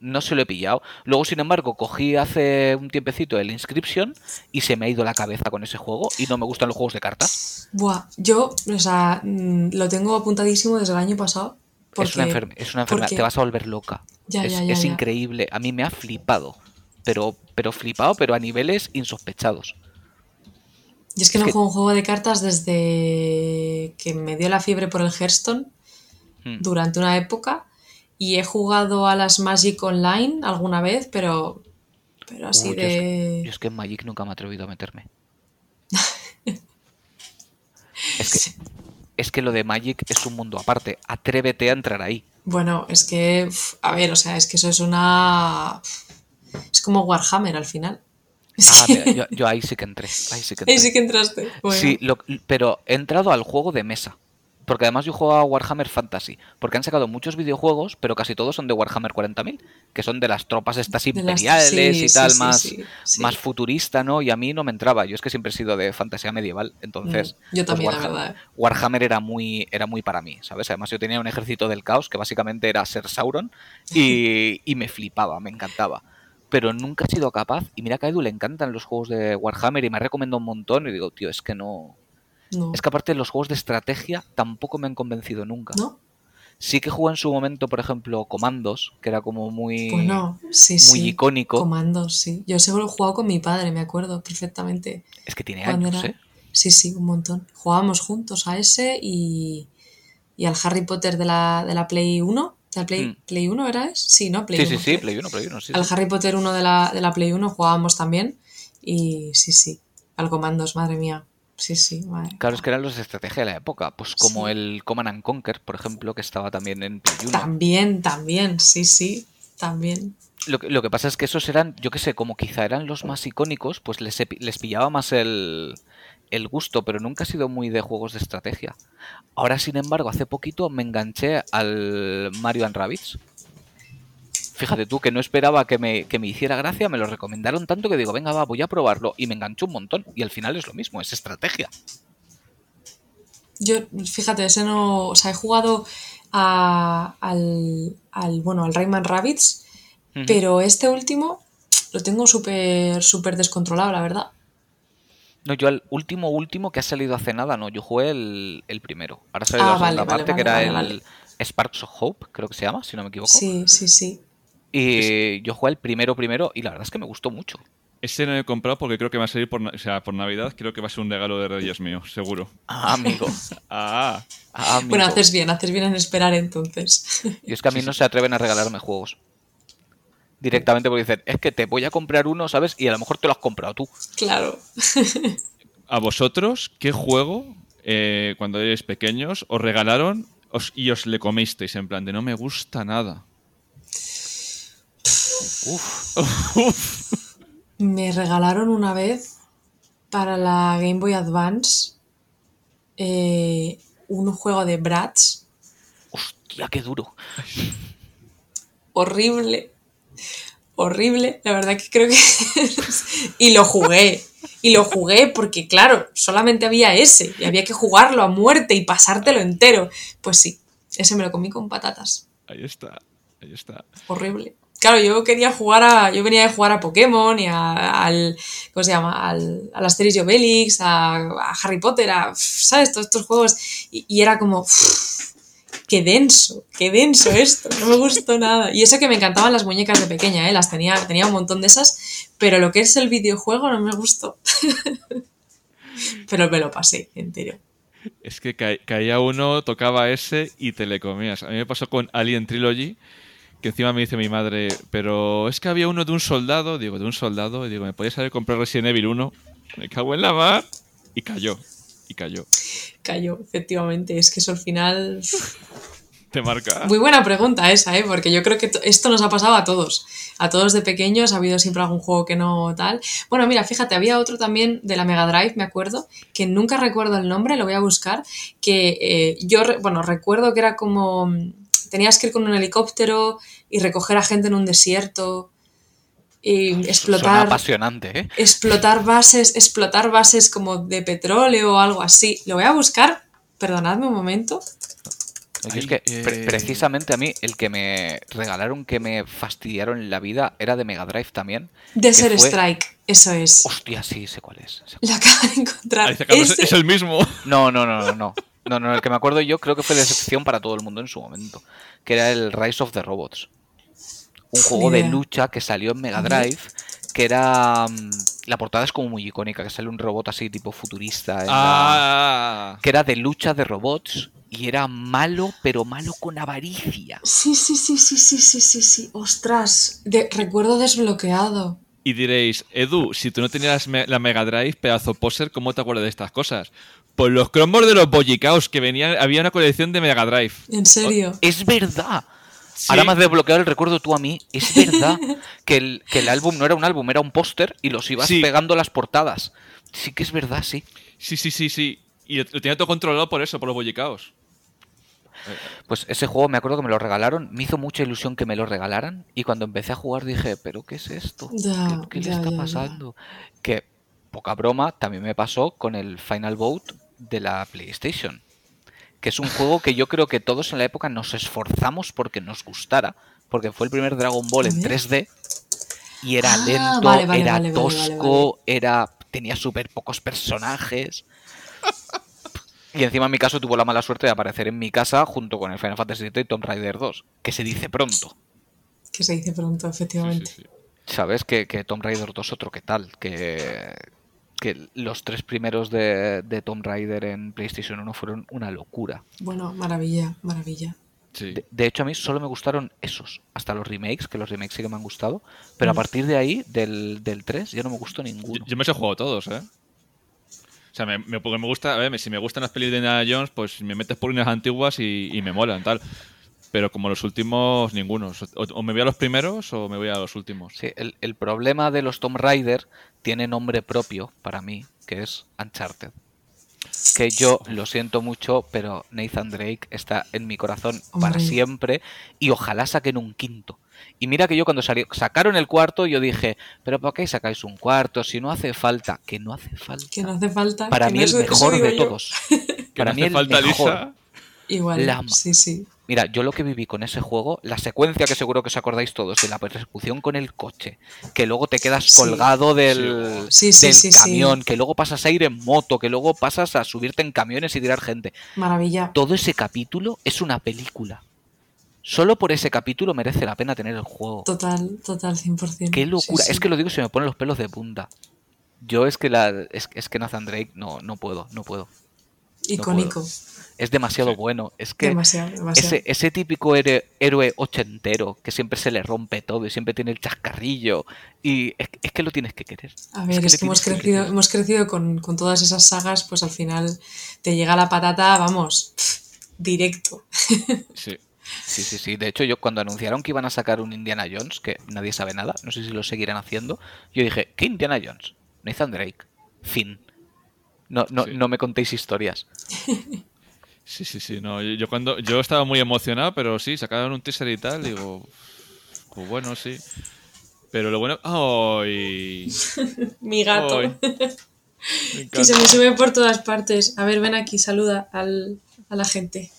no se lo he pillado. Luego, sin embargo, cogí hace un tiempecito el Inscription y se me ha ido la cabeza con ese juego y no me gustan los juegos de cartas. Buah, yo, o sea, mm, lo tengo apuntadísimo desde el año pasado. Porque, es una, enferme- es una enfermedad, porque- te vas a volver loca. Ya, es ya, ya, es increíble. A mí me ha flipado. Pero, pero flipado, pero a niveles insospechados. Y es que Es no que- juego un juego de cartas desde que me dio la fiebre por el Hearthstone Hmm. durante una época. Y he jugado a las Magic Online alguna vez, pero, pero así yo, es, de... yo es que en Magic nunca me he atrevido a meterme. es, que, es que lo de Magic es un mundo aparte. Atrévete a entrar ahí. Bueno, es que, a ver, o sea, es que eso es una... Es como Warhammer al final. Ah, mira, yo, yo ahí sí que entré. Ahí sí que entré. Ahí sí que entraste. Bueno, Sí, lo- pero he entrado al juego de mesa. Porque además yo juego a Warhammer Fantasy. Porque han sacado muchos videojuegos, pero casi todos son de Warhammer 40.000. Que son de las tropas estas las- imperiales sí, y tal, más, más futurista, ¿no? Y a mí no me entraba. Yo es que siempre he sido de fantasía medieval. Entonces, Mm, yo pues también, la Warhammer, verdad. Warhammer era muy, era muy para mí, ¿sabes? Además yo tenía un ejército del caos que básicamente era ser Sauron y, y me flipaba, me encantaba. Pero nunca he sido capaz, y mira que a Edu le encantan los juegos de Warhammer y me ha recomendado un montón y digo, tío, es que no... No. Es que aparte los juegos de estrategia tampoco me han convencido nunca. ¿No? Sí que jugué en su momento, por ejemplo, Comandos, que era como muy, Pues no, sí, muy sí. icónico. Comandos, sí. Yo seguro he jugado con mi padre, me acuerdo perfectamente. Es que tiene años, era- ¿eh? Sí, sí, un montón. Jugábamos juntos a ese y, y al Harry Potter de la, de la Play 1. ¿De la Play, Mm. Play 1 era? Sí, ¿no? Play Sí, 1. sí, sí, Play 1, Play 1, sí. Al sí. Harry Potter 1 de la, de la Play 1 jugábamos también. Y sí, sí. Al Comandos, madre mía. Sí, sí, madre. Claro, es que eran los de estrategia de la época, pues como Sí. el Command and Conquer, por ejemplo, que estaba también en Play 1. También, también, sí, sí. También. Lo que, lo que pasa es que esos eran, yo qué sé, como quizá eran los más icónicos, pues les, les pillaba más el, el gusto, pero nunca he sido muy de juegos de estrategia. Ahora, sin embargo, hace poquito me enganché al Mario and Rabbids. Fíjate tú que no esperaba que me, que me hiciera gracia, me lo recomendaron tanto que digo, venga, va, voy a probarlo. Y me enganchó un montón. Y al final es lo mismo, es estrategia. Yo, fíjate, ese no. O sea, he jugado a- al, al. Bueno, al Rayman Rabbits, pero este último lo tengo súper, súper descontrolado, la verdad. No, yo al último, último que ha salido hace nada, no, yo jugué el, el primero. Ahora ha salido Ah, la segunda vale, vale, parte que era vale, el Sparks of Hope, creo que se llama, si no me equivoco. Sí, sí, sí. Y yo jugué el primero primero y la verdad es que me gustó mucho. Ese no he comprado porque creo que va a salir por, o sea, por Navidad. Creo que va a ser un regalo de Reyes mío, seguro. Ah, amigo. Ah, Ah, amigo. Bueno, haces bien, haces bien en esperar entonces. Y es que a mí no se atreven a regalarme juegos. Directamente porque dicen, es que te voy a comprar uno, ¿sabes? Y a lo mejor te lo has comprado tú. claro. ¿A vosotros qué juego, eh, cuando erais pequeños, os regalaron os- y os le comisteis? En plan, de no me gusta nada. Uf, Me regalaron una vez para la Game Boy Advance eh, un juego de Bratz hostia, qué duro. horrible. Horrible. La verdad que creo que... y lo jugué. Y lo jugué porque, claro, solamente había ese. Y había que jugarlo a muerte y pasártelo entero. Pues sí, ese me lo comí con patatas. Ahí está, ahí está. Horrible. Claro, yo quería jugar a. Yo venía de jugar a Pokémon y a- al. ¿Cómo se llama? Al, al Asterix y Obelix, a, a Harry Potter, a. ¿Sabes? Todos estos juegos. Y, y era como. ¡Qué denso! ¡Qué denso esto! No me gustó nada. Y eso que me encantaban las muñecas de pequeña, ¿eh? Las tenía, tenía un montón de esas. Pero lo que es el videojuego no me gustó. pero me lo pasé entero. Es que ca- caía uno, tocaba ese y te le comías. A mí me pasó con Alien Trilogy, que encima me dice mi madre, pero es que había uno de un soldado. Digo, de un soldado. Y digo, ¿me podías haber comprado Resident Evil 1? Me cago en la mar. Y cayó. Y cayó. Cayó, efectivamente. Es que eso al final. Te marca. Muy buena pregunta esa, ¿eh? porque yo creo que to- esto nos ha pasado a todos. A todos de pequeños ha habido siempre algún juego que no tal. Bueno, mira, fíjate, había otro también de la Mega Drive, me acuerdo, que nunca recuerdo el nombre, lo voy a buscar, que eh, yo, bueno, recuerdo que era como... mm, Tenías que ir con un helicóptero y recoger a gente en un desierto. Y Suena explotar, apasionante, ¿eh? explotar bases, explotar bases como de petróleo o algo así. Lo voy a buscar, perdonadme un momento. Es que pre- eh. precisamente a mí el que me regalaron que me fastidiaron la vida era de Mega Drive también. Desert fue- Strike, eso es. Hostia, sí, sé cuál es. sé Lo acabo de encontrar. Ese- es el mismo. No, no, no, no, no. No, no, el que me acuerdo yo creo que fue de excepción para todo el mundo en su momento. Que era el Rise of the Robots. Un juego de lucha que salió en Mega. Drive. Que era. mm, La portada es como muy icónica, que sale un robot así tipo futurista. en la- Ah, Que era de lucha de robots. Y era malo, pero malo con avaricia. Sí, sí, sí, sí, sí, sí, sí, sí. Ostras, de- recuerdo desbloqueado. y diréis, Edu, si tú no tenías me- la Mega Drive, pedazo poser, ¿cómo te acuerdas de estas cosas? Por los cromos de los Boyicaos, que venían, había una colección de Mega Drive. En serio. Es verdad. Sí. Ahora me has desbloqueado el recuerdo tú a mí. Es verdad que el, que el álbum no era un álbum, era un póster y los ibas Sí. pegando a las portadas. Sí que es verdad, sí. Sí, sí, sí, sí. Y lo tenía todo controlado por eso, por los Boyicaos. Pues ese juego me acuerdo que me lo regalaron, me hizo mucha ilusión que me lo regalaran y cuando empecé a jugar dije, pero ¿qué es esto? ¿Qué, qué le está pasando? Que, poca broma, también me pasó con el Final Bout de la PlayStation, que es un juego que yo creo que todos en la época nos esforzamos porque nos gustara, porque fue el primer Dragon Ball en A ver. 3D y era Ah, lento, vale, vale, era vale, vale, vale, tosco, era tenía súper pocos personajes. Y encima en mi caso tuvo la mala suerte de aparecer en mi casa junto con el Final Fantasy VII y Tomb Raider 2, que se dice pronto. Que se dice pronto, Sí, efectivamente. sí, sí. ¿Sabes? Que, que Tomb Raider 2 otro que tal, que, que los tres primeros de, de Tomb Raider en PlayStation 1 fueron una locura. Bueno, maravilla, maravilla. Sí. De, de hecho a mí solo me gustaron esos, hasta los remakes, que los remakes sí que me han gustado, pero a Mm. partir de ahí, del, del 3, ya no me gustó ninguno. yo me los he jugado todos, ¿eh? O sea, me, me- porque me gusta, a ver, si me gustan las pelis de Indiana Jones, pues me metes por unas antiguas y, y me molan, tal. Pero como los últimos, ninguno. O, o me voy a los primeros o me voy a los últimos. Sí, el, el problema de los Tomb Raider tiene nombre propio para mí, que es Uncharted. Que yo lo siento mucho, pero Nathan Drake está en mi corazón para siempre y ojalá saquen un quinto. Y mira que yo cuando salió, sacaron el cuarto, yo dije, pero ¿por qué sacáis un cuarto? Si no hace falta, que no hace falta. Que no hace falta. para mí no el mejor de yo. todos. Que Para no mí hace el falta mejor. Lisa. Igual, La sí, sí. Mira, yo lo que viví con ese juego, la secuencia que seguro que os acordáis todos de la persecución con el coche, que luego te quedas Sí. colgado del, Sí, sí, del sí, sí. camión, que luego pasas a ir en moto, que luego pasas a subirte en camiones y tirar gente. Maravilla. Todo ese capítulo es una película. Solo por ese capítulo merece la pena tener el juego. Total, total, 100%. Qué locura. Sí, sí. Es que lo digo y se me ponen los pelos de punta. Yo es que la es, es que Nathan Drake no, no puedo, no puedo. Icónico. Es demasiado bueno. Es que demasiado, demasiado. ese, ese típico héroe, ochentero que siempre se le rompe todo y siempre tiene el chascarrillo. Y es, es que lo tienes que querer. A ver, que es que, hemos que crecido, hemos crecido con, con todas esas sagas, pues al final te llega la patata, vamos, directo. Sí. Sí, sí, sí. De hecho, yo cuando anunciaron que iban a sacar un Indiana Jones, que nadie sabe nada, no sé si lo seguirán haciendo, yo dije, ¿qué Indiana Jones? Nathan Drake. Fin. No, no, Sí. no me contéis historias. Sí, sí, sí. No, yo, cuando yo estaba muy emocionado, pero sí, sacaron un teaser y tal, digo, pues bueno, sí. Pero lo bueno, ¡ay! Mi gato. Ay, que se me sube por todas partes. A ver, ven aquí, saluda al, a la gente.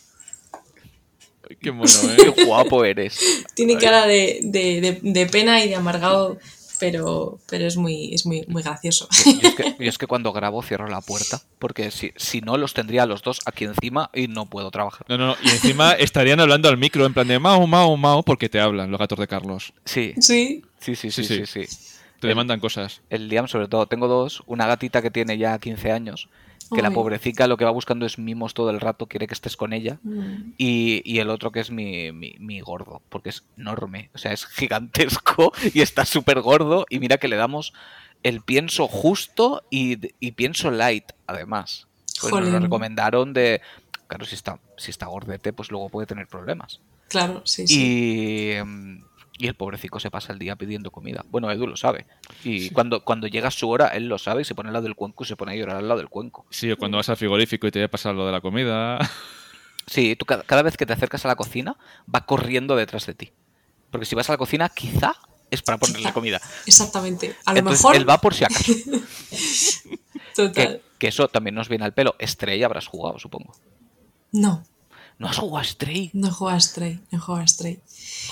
Qué mono, Qué ¿eh? guapo eres. Tiene cara de, de, de, de pena y de amargado, pero, pero es muy, es muy, muy gracioso. Yo es, que, yo es que cuando grabo cierro la puerta, porque si, si no los tendría a los dos aquí encima y no puedo trabajar. No, no, no. Y encima estarían hablando al micro en plan de Mau, Mau, Mau, porque te hablan los gatos de Carlos. Sí, Sí, sí, sí, sí, Sí, sí. sí. Te demandan cosas. El Liam, sobre todo, tengo dos. Una gatita que tiene ya 15 años, que la pobrecita lo que va buscando es mimos todo el rato, quiere que estés con ella. Mm, Y, y el otro que es mi, mi, mi gordo, porque es enorme, o sea, es gigantesco y está súper gordo. Y mira que le damos el pienso justo y, y pienso light, además. Pues nos lo recomendaron de. Claro, si está, si está gordete, pues luego puede tener problemas. claro, sí, sí. Y, mm, y el pobrecito se pasa el día pidiendo comida. Bueno, Edu lo sabe. Y cuando, cuando llega su hora, él lo sabe y se pone al lado del cuenco y se pone a llorar al lado del cuenco. Sí, o cuando vas al frigorífico y te voy a pasar lo de la comida. Sí, tú cada, cada vez que te acercas a la cocina, va corriendo detrás de ti. Porque si vas a la cocina, quizá es para ponerle comida. Exactamente. A lo Entonces, mejor. él va por si acaso. Total. que, que eso también nos viene al pelo. Stray habrás jugado, supongo. No, ¿No has jugado a Stray? no juego a Stray. No juego a Stray.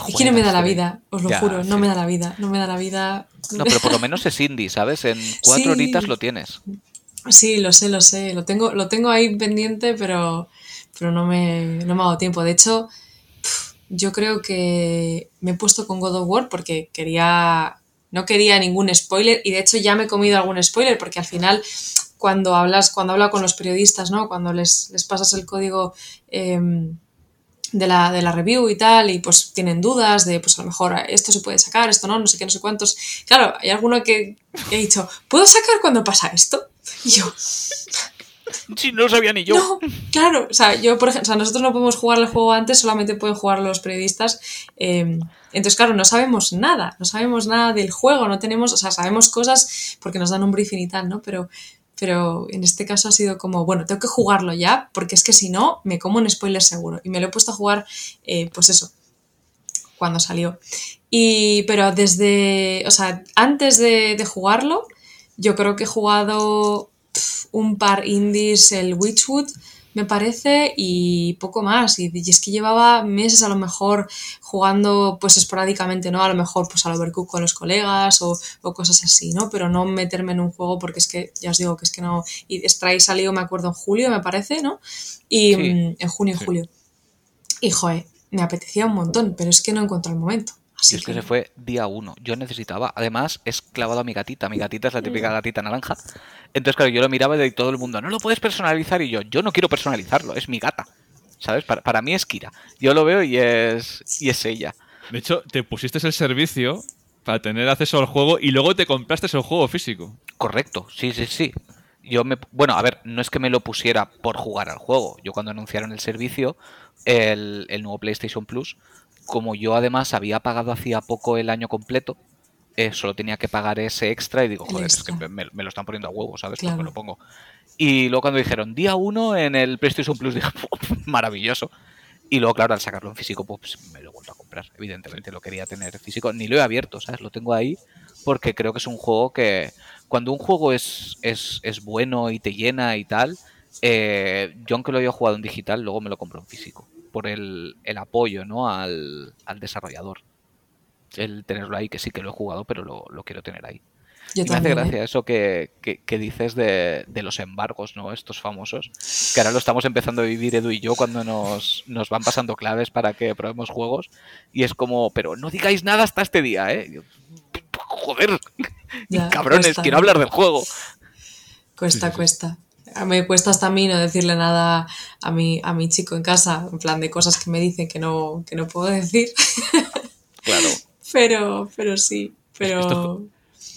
Es que no me da la vida, os lo Ya, juro. No sí. me da la vida. No me da la vida. No, pero por lo menos es indie, ¿sabes? En cuatro Sí. horitas lo tienes. Sí, lo sé, lo sé. Lo tengo, lo tengo ahí pendiente, pero, pero no, me, no me ha dado tiempo. De hecho, yo creo que me he puesto con God of War porque quería. No quería ningún spoiler. Y de hecho ya me he comido algún spoiler, porque al final, cuando hablas, cuando habla con los periodistas, ¿no? Cuando les, les pasas el código. em, de la, de la review y tal, y pues tienen dudas de, pues a lo mejor esto se puede sacar, esto no, no sé qué, no sé cuántos. Claro, hay alguno que he dicho, ¿puedo sacar cuando pasa esto? Y yo, Sí, no lo sabía ni yo. no, claro, o sea, yo, por ejemplo, o sea, nosotros no podemos jugar el juego antes, solamente pueden jugar los periodistas. eh, entonces, claro, no sabemos nada, no sabemos nada del juego, no tenemos, o sea, sabemos cosas porque nos dan un briefing y tal, ¿no? Pero, pero en este caso ha sido como, bueno, tengo que jugarlo ya, porque es que si no, me como un spoiler seguro. Y me lo he puesto a jugar, eh, pues eso, cuando salió. Y, pero desde, o sea, antes de, de jugarlo, yo creo que he jugado un par indies, el Witchwood, me parece, y poco más. Y, y es que llevaba meses a lo mejor jugando pues esporádicamente, ¿no? A lo mejor pues al Overcook con los colegas o, o cosas así, ¿no? Pero no meterme en un juego porque es que, ya os digo, que es que no... Y Stray salió, me acuerdo, en julio, me parece, ¿no? Y Sí. mm, en junio y Sí. julio. Y, joder, me apetecía un montón, pero es que no encuentro el momento. Así Y es que se fue día uno. Yo necesitaba. Además, es clavado a mi gatita. Mi gatita es la típica gatita naranja. Entonces, claro, yo lo miraba y todo el mundo, no lo puedes personalizar. Y yo, yo no quiero personalizarlo, es mi gata. ¿Sabes? Para, para mí es Kira. Yo lo veo y es, y es ella. De hecho, te pusiste el servicio para tener acceso al juego y luego te compraste el juego físico. Correcto, sí, sí, sí. Yo me, bueno, a ver, no es que me lo pusiera por jugar al juego. Yo cuando anunciaron el servicio, el, el nuevo PlayStation Plus, como yo además había pagado hacía poco el año completo, eh, solo tenía que pagar ese extra y digo, joder, es que me, me lo están poniendo a huevo, ¿sabes? Claro. Pues me lo pongo. Y luego cuando dijeron día uno en el PlayStation Plus, dije, maravilloso. Y luego, claro, al sacarlo en físico, pues me lo he vuelto a comprar. Evidentemente lo quería tener físico. Ni lo he abierto, ¿sabes? Lo tengo ahí porque creo que es un juego que cuando un juego es, es, es bueno y te llena y tal, eh, yo aunque lo haya jugado en digital, luego me lo compro en físico. Por el, el apoyo ¿no? al, al desarrollador. El tenerlo ahí, que sí que lo he jugado, pero lo, lo quiero tener ahí. Yo Y me hace también, ¿eh? gracia eso que, que- que dices de, de los embargos, ¿no? Estos famosos. Que ahora lo estamos empezando a vivir Edu y yo cuando nos, nos van pasando claves para que probemos juegos. Y es como, pero no digáis nada hasta este día, ¿eh? Yo, Joder, Ya, cabrones, cuesta, quiero hablar del juego. Cuesta, cuesta. A- Me cuesta hasta a mí no decirle nada a mi, a mi chico en casa, en plan de cosas que me dicen que no, que no puedo decir. Claro. Pero, pero sí, pero... Esto-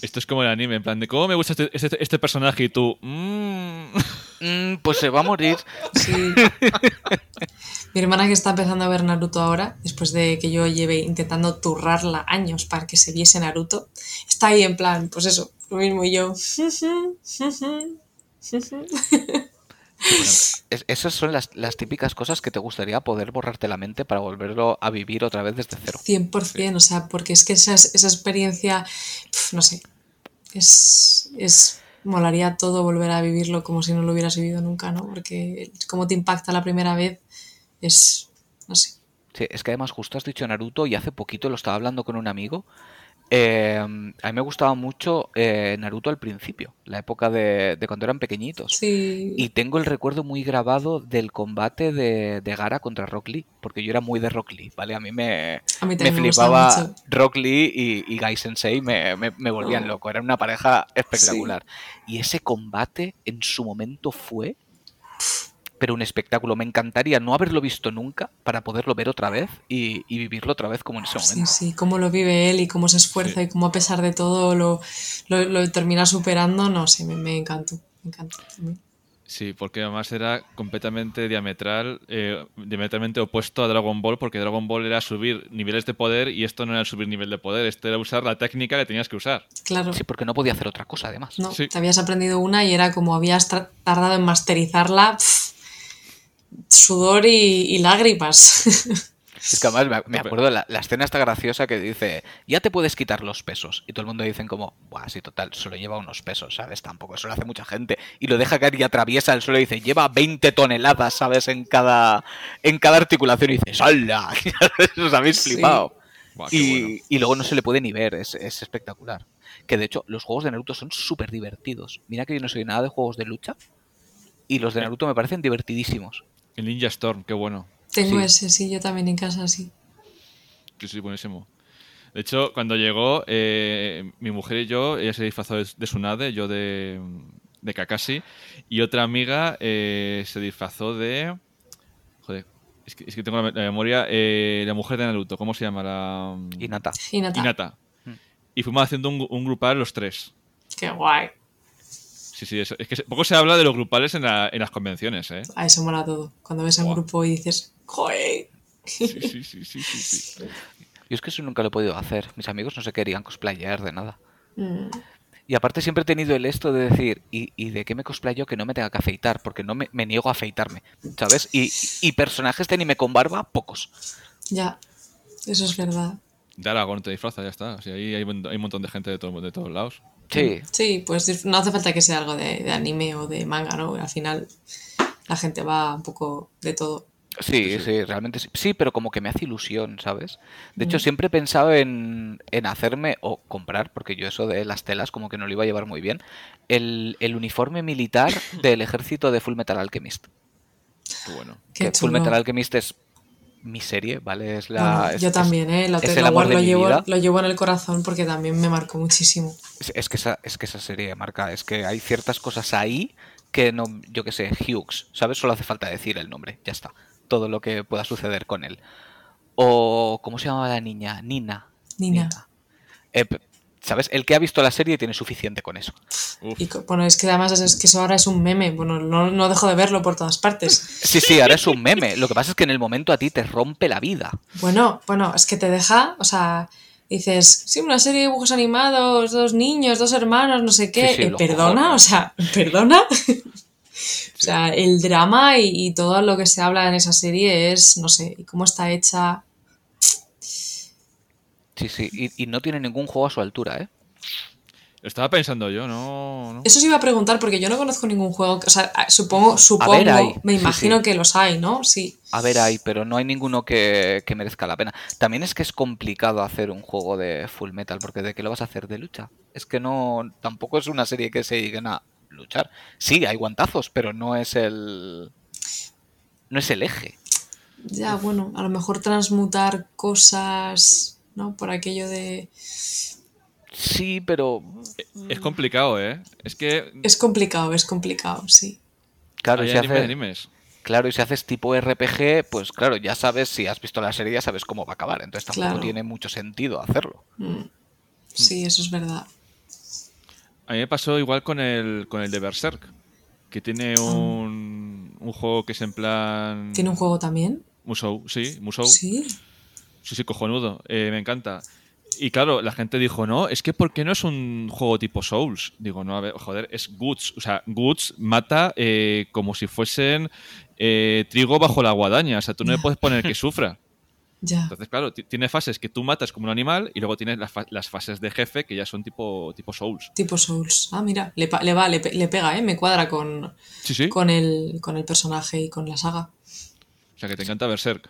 Esto es como el anime, en plan de cómo me gusta este, este- este personaje y tú. "Mm". Mm, pues se va a morir. Sí. Mi hermana que está empezando a ver Naruto ahora, después de que yo lleve intentando turrarla años para que se viese Naruto, está ahí en plan, pues eso, lo mismo y yo. Es- esas son las, las típicas cosas que te gustaría poder borrarte la mente para volverlo a vivir otra vez desde cero. 100%, o sea, porque es que esa, esa experiencia, pf, no sé, es, es, molaría todo volver a vivirlo como si no lo hubieras vivido nunca, ¿no? Porque cómo te impacta la primera vez es, no sé. Sí, es que además justo has dicho Naruto y hace poquito lo estaba hablando con un amigo. Eh, a mí me gustaba mucho eh, Naruto al principio, la época de, de cuando eran pequeñitos. Sí, Y tengo el recuerdo muy grabado del combate de, de Gara contra Rock Lee, porque yo era muy de Rock Lee, ¿vale? A mí me, a mí me flipaba mucho. Rock Lee y, y Gai Sensei, me, me- me volvían Oh. loco, eran una pareja espectacular. Y ese combate en su momento fue, pero un espectáculo. Me encantaría no haberlo visto nunca para poderlo ver otra vez y, y vivirlo otra vez como en ese Sí, momento. sí, cómo lo vive él y cómo se esfuerza Sí. y cómo a pesar de todo lo, lo, lo termina superando, no sé, me, me encantó, me encantó. también. Sí, porque además era completamente diametral, eh, diametralmente opuesto a Dragon Ball, porque Dragon Ball era subir niveles de poder y esto no era subir nivel de poder, esto era usar la técnica que tenías que usar. Claro, Sí, porque no podía hacer otra cosa además. no, sí. te habías aprendido una y era como habías tardado en masterizarla, pf, sudor y, y lágrimas. Es que además me, acuerdo la, la escena está graciosa que dice, ya te puedes quitar los pesos. Y todo el mundo dicen como, Buah, sí, total, solo lleva unos pesos, ¿sabes? Tampoco, eso lo hace mucha gente. Y lo deja caer y atraviesa el suelo y dice, lleva 20 toneladas, ¿sabes? En cada, en cada articulación. Y dices, ¡hala! Os habéis Sí. flipado. Buah, Y, bueno. y luego no se le puede ni ver, es, es espectacular. Que de hecho, los juegos de Naruto son súper divertidos. Mira que yo no soy nada de juegos de lucha. Y los de Naruto me parecen divertidísimos. El Ninja Storm, qué bueno. Tengo Sí. ese, sí, yo también en casa, sí. Sí, sí, buenísimo. De hecho, cuando llegó, eh, mi mujer y yo, ella se disfrazó de, de Tsunade, yo de, de Kakashi, y otra amiga eh, se disfrazó de... Joder, es que, es que tengo la, me- la memoria. eh, la mujer de Naruto, ¿cómo se llama? La... Hinata. Hinata. Hinata. Mm. Y fuimos haciendo un, un grupal los tres. Qué guay. Sí, sí, eso- es que poco se habla de los grupales en, la- en las convenciones, ¿eh? A eso mola todo. Cuando ves a un grupo y dices, ¡joder! Sí, sí, sí, sí, sí, sí. Yo es que eso nunca lo he podido hacer. Mis amigos no se querían cosplayar de nada. Mm, Y aparte siempre he tenido el esto de decir, ¿y, y de qué me cosplayo que no me tenga que afeitar? Porque no me, me niego a afeitarme, ¿sabes? Y, y personajes de anime con barba, pocos. ya, eso es verdad. De Aragorn te disfraza, ya está. O sea, ahí hay, un- hay un montón de gente de, todo- de todos lados. Sí, Sí, pues no hace falta que sea algo de, de anime o de manga, ¿no? Al final la gente va un poco de todo. sí, sí, realmente sí. Sí, pero como que me hace ilusión, ¿sabes? De hecho, siempre he pensado en, en hacerme o comprar, porque yo eso de las telas como que no lo iba a llevar muy bien, el, el uniforme militar del ejército de Full Metal Alchemist. Bueno. Qué que Full. Metal Alchemist es mi serie, ¿vale? Es la, Bueno, es- yo también, ¿eh? Lo, es el lo amor llevo, lo llevo en el corazón porque también me marcó muchísimo. Es, es que esa, es que esa serie marca, es que hay ciertas cosas ahí que no, yo qué sé, Hughes, ¿sabes? Solo hace falta decir el nombre, ya está. Todo lo que pueda suceder con él. O, ¿cómo se llamaba la niña? Nina. Nina. Eh, p- ¿Sabes? El que ha visto la serie tiene suficiente con eso. Uf. Y bueno, es que además es, que eso ahora es un meme. Bueno, no, no dejo de verlo por todas partes. Sí, sí, ahora es un meme. Lo que pasa es que en el momento a ti te rompe la vida. Bueno, bueno, es que te deja, o sea, dices, sí, una serie de dibujos animados, dos niños, dos hermanos, no sé qué. Sí, sí, Eh, perdona, o sea, perdona. O sea, el drama y, y todo lo que se habla en esa serie es, no sé, y cómo está hecha. Sí, sí. Y, y no tiene ningún juego a su altura, ¿eh? Lo estaba pensando yo, no. no. Eso os iba a preguntar porque yo no conozco ningún juego, o sea, supongo, supongo, hay. me imagino sí. que los hay, ¿no? Sí. A ver, hay, pero no hay ninguno que, que merezca la pena. También es que es complicado hacer un juego de Full Metal, porque ¿de qué lo vas a hacer? ¿De lucha? Es que no, tampoco es una serie que se digan a luchar. Sí, hay guantazos, pero no es el... No es el eje. Ya, bueno, a lo mejor transmutar cosas, ¿no? Por aquello de... Sí, pero... Es complicado, ¿eh? Es que. Es complicado, es complicado, sí. Claro, y hay si animes, hace- animes. Claro, y si haces tipo RPG, pues claro, ya sabes, si has visto la serie, ya sabes cómo va a acabar. Entonces tampoco Claro. tiene mucho sentido hacerlo. Mm. Sí, eso es verdad. A mí me pasó igual con el, con el de Berserk, que tiene un, un juego que es en plan... ¿Tiene un juego también? Musou, sí, Musou. Sí, Sí. sí, cojonudo. Eh, me encanta. Y claro, la gente dijo, no, es que ¿por qué no es un juego tipo Souls? Digo, no, a ver, joder, es Guts. O sea, Guts mata eh, como si fuesen eh, trigo bajo la guadaña. O sea, tú no le puedes poner que sufra. Ya. Entonces, claro, ti- tiene fases que tú matas como un animal y luego tienes las, fa- las fases de jefe que ya son tipo, tipo Souls. Tipo Souls. Ah, mira, le, le va, le, pe- le pega, ¿eh? Me cuadra con, Sí, sí. con, el, con el personaje y con la saga. O sea, que te encanta Berserk.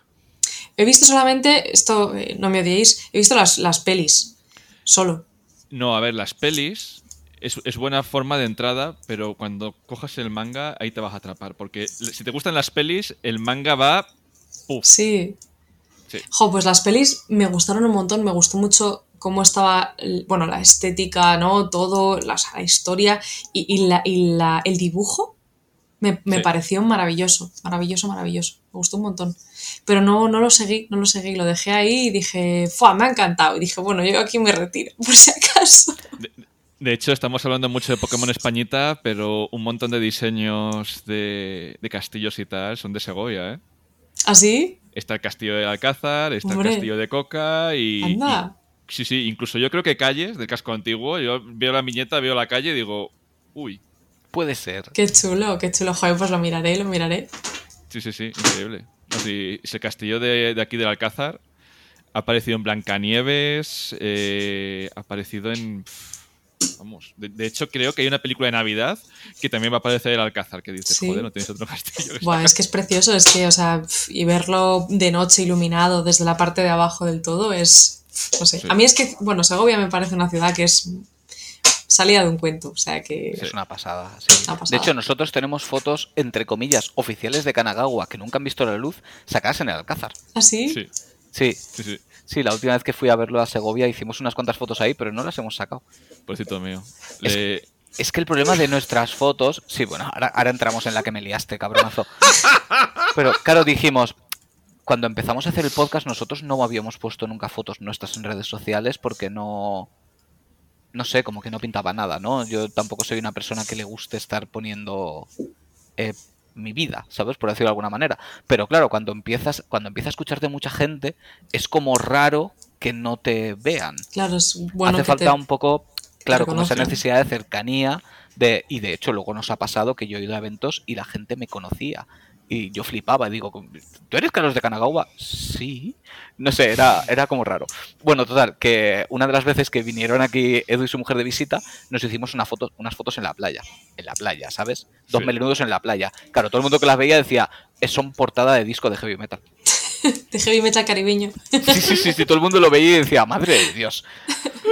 He visto solamente, esto, eh, no me odiéis, he visto las, las pelis. Solo. No, a ver, las pelis es, es buena forma de entrada, pero cuando cojas el manga ahí te vas a atrapar. Porque si te gustan las pelis, el manga va... Puf. Sí. Sí. Jo, pues las pelis me gustaron un montón, me gustó mucho cómo estaba, bueno, la estética, ¿no? Todo, la, la historia y, y la, y la- el dibujo me, me Sí. pareció maravilloso, maravilloso, maravilloso. Me gustó un montón. Pero no, no lo seguí, no lo seguí, lo dejé ahí y dije, ¡fua! Me ha encantado. Y dije, bueno, yo aquí me retiro, por si acaso. De hecho, estamos hablando mucho de Pokémon Españita, pero un montón de diseños de, de castillos y tal son de Segovia, ¿eh? ¿Así? Está el castillo de Alcázar, está Hombre. el castillo de Coca y... Anda. y- sí, sí, incluso yo creo que calles del casco antiguo, yo veo la viñeta, veo la calle y digo, uy, Puede ser. Qué chulo, qué chulo. Joder, pues lo miraré, lo miraré. sí, sí, sí, increíble. si, si el castillo de, de aquí del Alcázar ha aparecido en Blancanieves, eh, ha aparecido en... Vamos, de, de hecho creo que hay una película de Navidad que también va a aparecer el Alcázar, que dices, Sí. joder, no tienes otro castillo. Buah, es que es precioso, es que, o sea, y verlo de noche iluminado desde la parte de abajo del todo es, no sé. Sí. A mí es que, bueno, Segovia me parece una ciudad que es salida de un cuento, o sea que... Es una pasada. sí. Una pasada. De hecho, nosotros tenemos fotos, entre comillas, oficiales de Kanagawa que nunca han visto la luz, sacadas en el Alcázar. ¿Así? Sí, Sí, sí, sí. sí, la última vez que fui a verlo a Segovia hicimos unas cuantas fotos ahí, pero no las hemos sacado. Pobrecito mío. Es que el problema de nuestras fotos. Sí, bueno, ahora, ahora entramos en la que me liaste, cabronazo. Pero claro, dijimos. Cuando empezamos a hacer el podcast, nosotros no habíamos puesto nunca fotos nuestras en redes sociales porque no. No sé, como que no pintaba nada, ¿no? Yo tampoco soy una persona que le guste estar poniendo eh, mi vida, ¿sabes? Por decirlo de alguna manera. Pero claro, cuando empiezas, cuando empieza a escucharte mucha gente, es como raro que no te vean Claro, es bueno hace que falta te- un poco, claro, como esa necesidad de cercanía, de, y de hecho luego nos ha pasado que yo he ido a eventos y la gente me conocía. Y yo flipaba, digo, ¿tú eres Carlos de Kanagawa? Sí. No sé, era, era como raro. Bueno, total, que una de las veces que vinieron aquí Edu y su mujer de visita, nos hicimos una foto, unas fotos en la playa. En la playa, ¿sabes? Dos Sí. melenudos en la playa. Claro, todo el mundo que las veía decía, "Eh, son portada de disco de heavy metal. de heavy metal caribeño. Sí, sí, sí, sí, todo el mundo lo veía y decía, madre de Dios.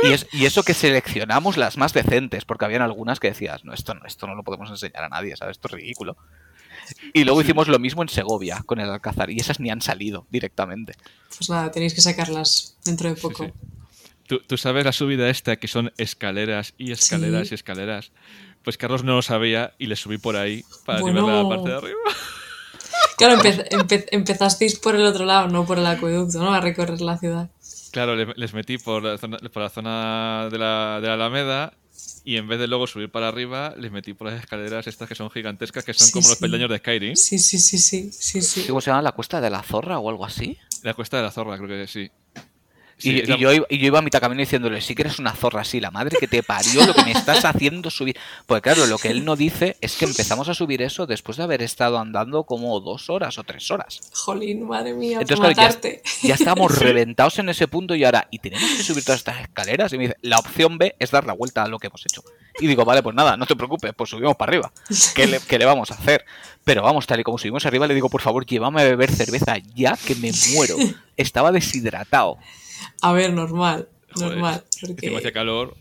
Y, es- y eso que seleccionamos las más decentes, porque habían algunas que decías, no, esto no, esto no lo podemos enseñar a nadie, ¿sabes? Esto es ridículo. Y luego hicimos lo mismo en Segovia con el Alcázar, y esas ni han salido directamente. Pues nada, tenéis que sacarlas dentro de poco. sí. ¿Tú, tú sabes la subida esta que son escaleras y escaleras Sí. y escaleras. Pues Carlos no lo sabía y le subí por ahí para Bueno. nivelar la parte de arriba. Claro, empe- empe- empezasteis por el otro lado, no por el acueducto, ¿no? A recorrer la ciudad. Claro, le- les metí por la zona, por la zona de, la, de la Alameda y en vez de luego subir para arriba, les metí por las escaleras estas que son gigantescas, que son Sí, como los peldaños de Skyrim. Sí, sí, sí, sí, sí, sí. ¿Cómo se llama? ¿La Cuesta de la Zorra o algo así? La cuesta de la zorra, creo que sí. Sí, y, y yo, iba- y yo iba a mitad camino diciéndole, sí que eres una zorra así, la madre que te parió, lo que me estás haciendo subir. Pues claro, lo que él no dice es que empezamos a subir eso después de haber estado andando como dos horas o tres horas. Jolín, madre mía, Entonces, claro, matarte. Ya estábamos reventados en ese punto y ahora, y tenemos que subir todas estas escaleras. Y me dice, la opción B es dar la vuelta a lo que hemos hecho. Y digo, vale, pues nada, no te preocupes, pues subimos para arriba. ¿Qué le, qué le vamos a hacer? Pero vamos, tal y como subimos arriba, le digo, por favor, llévame a beber cerveza ya que me muero. Estaba deshidratado. A ver, normal, Joder, normal. Encima Porque, hacía calor.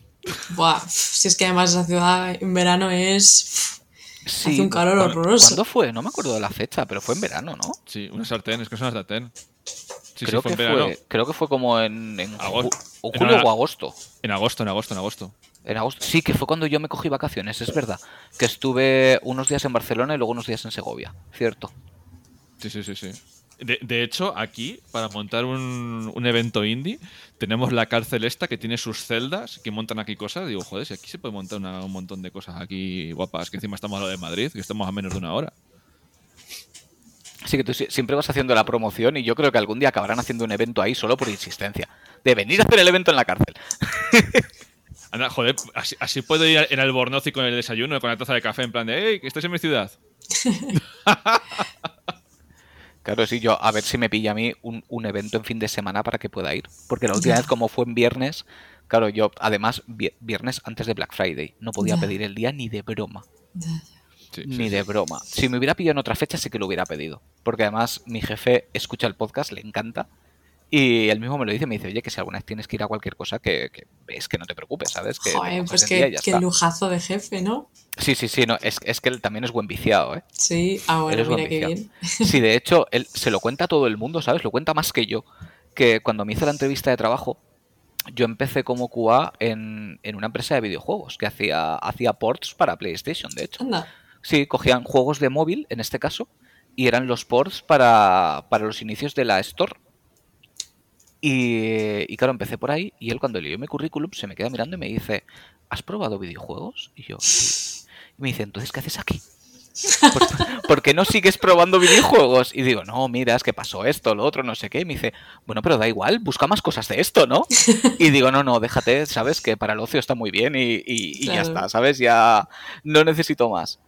buah, si es que además esa ciudad en verano es... Sí, Hace un calor ¿cuándo- horroroso. ¿Cuándo fue? No me acuerdo de la fecha, pero fue en verano, ¿no? Sí, una sartén, es que son una sartén. Sí, creo, sí, fue que en verano. fue, creo que fue como en, en ju- Agosto. o En julio una- o agosto. En agosto, en agosto, en agosto. En agosto. Sí, que fue cuando yo me cogí vacaciones, es verdad. Que estuve unos días en Barcelona y luego unos días en Segovia, cierto. Sí, sí, sí, sí. De, de hecho, aquí, para montar un, un evento indie, tenemos la cárcel esta que tiene sus celdas, que montan aquí cosas. Digo, joder, si aquí se puede montar una- un montón de cosas aquí guapas, que encima estamos a lo de Madrid, que estamos a menos de una hora. Así que tú si- siempre vas haciendo la promoción y yo creo que algún día acabarán haciendo un evento ahí solo por insistencia. De venir a hacer el evento en la cárcel. Anda, joder, así, así puedo ir en Albornoz y con el desayuno, con la taza de café, en plan de, hey, que estáis en mi ciudad. Claro, sí, yo a ver si me pilla a mí un, un evento en fin de semana para que pueda ir. Porque la última vez, como fue en viernes, claro, yo además vi- viernes antes de Black Friday, no podía Ya. pedir el día ni de broma. Sí, Ni sí. de broma. Si me hubiera pillado en otra fecha, sí que lo hubiera pedido. Porque además mi jefe escucha el podcast, le encanta. Y él mismo me lo dice, me dice, oye, que si alguna vez tienes que ir a cualquier cosa, que, que es que no te preocupes, ¿sabes? Que Joder, pues y qué, ya qué está". lujazo de jefe, ¿no? Sí, sí, sí, no, es, es que él también es buen viciado, ¿eh? Sí, ah, bueno, buen mira qué bien. Sí, de hecho, él se lo cuenta a todo el mundo, ¿sabes? Lo cuenta más que yo. Que cuando me hizo la entrevista de trabajo, yo empecé como QA en, en una empresa de videojuegos que hacía, hacía ports para PlayStation, de hecho. Anda, Sí, cogían juegos de móvil, en este caso, y eran los ports para, para los inicios de la Store. Y, y claro, empecé por ahí y él cuando leyó mi currículum se me queda mirando y me dice, ¿has probado videojuegos? Y yo, "Sí". Y me dice, entonces, ¿qué haces aquí? ¿Por, por qué no sigues probando videojuegos? Y digo, no, mira, es que pasó esto, lo otro, no sé qué. Y me dice, bueno, pero da igual, busca más cosas de esto, ¿no? Y digo, no, no, déjate, sabes que para el ocio está muy bien y, y- y ya está, ¿sabes? Ya no necesito más.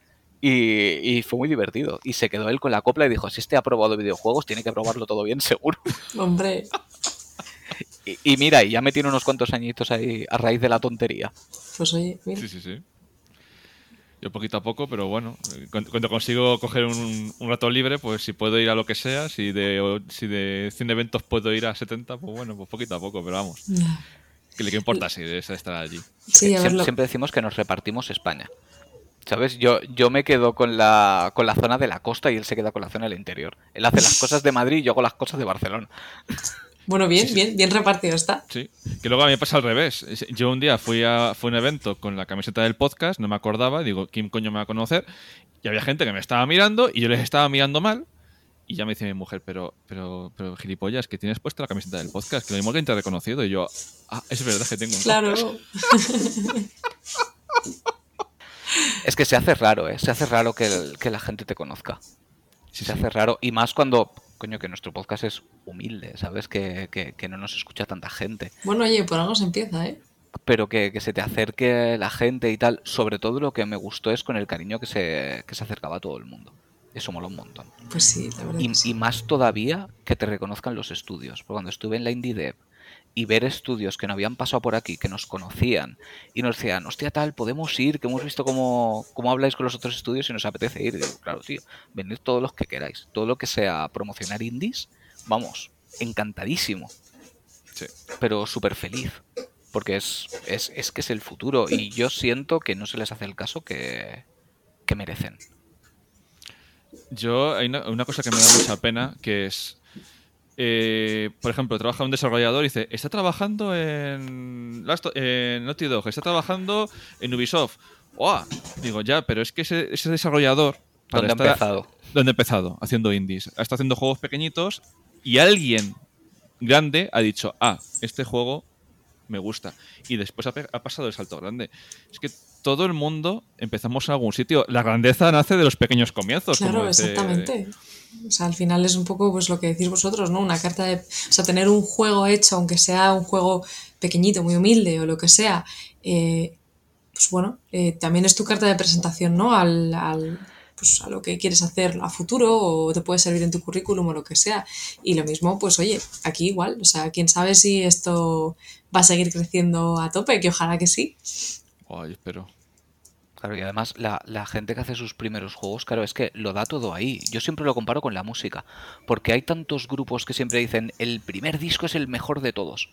Y, fue muy divertido. Y se quedó él con la copla y dijo, si este ha probado videojuegos, tiene que probarlo todo bien, seguro. Hombre. Y, mira, y ya me tiene unos cuantos añitos ahí a raíz de la tontería. Pues oye, mira. Sí, sí, sí. Yo poquito a poco, pero bueno, cuando, consigo coger un, rato libre, pues si puedo ir a lo que sea, si de, si de 100 eventos puedo ir a 70, pues bueno, pues poquito a poco, pero vamos. ¿Qué le importa si es estar allí? Sí, siempre, decimos que nos repartimos España. ¿Sabes? Yo, yo me quedo con la, con la zona de la costa y él se queda con la zona del interior. Él hace las cosas de Madrid y yo hago las cosas de Barcelona. Bueno, bien, bien, bien repartido está. Sí, que luego a mí me pasa al revés. Yo un día fui a, fui a un evento con la camiseta del podcast, no me acordaba, digo, ¿quién coño me va a conocer? Y había gente que me estaba mirando y yo les estaba mirando mal. Y ya me dice mi mujer, pero, pero, pero gilipollas, que tienes puesta la camiseta del podcast, que lo mismo que te ha reconocido. Y yo, ah, es verdad que tengo un Claro. es que se hace raro, ¿eh? Se hace raro que, que la gente te conozca. se hace raro. Y más cuando, coño, que nuestro podcast es humilde, ¿sabes? Que, que, no nos escucha tanta gente. Bueno, oye, por algo se empieza, ¿eh? Pero que, se te acerque la gente y tal. Sobre todo lo que me gustó es con el cariño que se, que se acercaba a todo el mundo. Eso mola un montón. Pues sí, la verdad. Y, y más todavía que te reconozcan los estudios. Porque cuando estuve en la Indie Dev y ver estudios que no habían pasado por aquí, que nos conocían y nos decían, hostia, tal, podemos ir, que hemos visto cómo, cómo habláis con los otros estudios y nos apetece ir. digo, claro, tío, venid todos los que queráis. Todo lo que sea promocionar indies, vamos, encantadísimo. Sí. Pero súper feliz. Porque es, es, es, que es el futuro y yo siento que no se les hace el caso que, que merecen. Yo, hay una, cosa que me da mucha pena, que es, eh, por ejemplo, trabaja un desarrollador y dice, está trabajando en, en Naughty Dog, está trabajando en Ubisoft. ¡Oh! Digo, ya, pero es que ese, desarrollador... ¿Dónde ha empezado? ¿Dónde ha empezado? Haciendo indies. Está haciendo juegos pequeñitos y alguien grande ha dicho, ah, este juego me gusta. Y después ha, pasado el salto grande. Es que todo el mundo empezamos en algún sitio. La grandeza nace de los pequeños comienzos. Claro, exactamente. O sea, al final es un poco pues lo que decís vosotros, ¿no? Una carta de... O sea, tener un juego hecho, aunque sea un juego pequeñito, muy humilde o lo que sea, eh, pues bueno, eh, también es tu carta de presentación, ¿no? Al, al, pues a lo que quieres hacer a futuro o te puede servir en tu currículum o lo que sea. Y lo mismo, pues oye, aquí igual, o sea, quién sabe si esto va a seguir creciendo a tope, que ojalá que sí. Ay, espero. Claro, y además la, la, gente que hace sus primeros juegos, claro, es que lo da todo ahí. Yo siempre lo comparo con la música, porque hay tantos grupos que siempre dicen, el primer disco es el mejor de todos.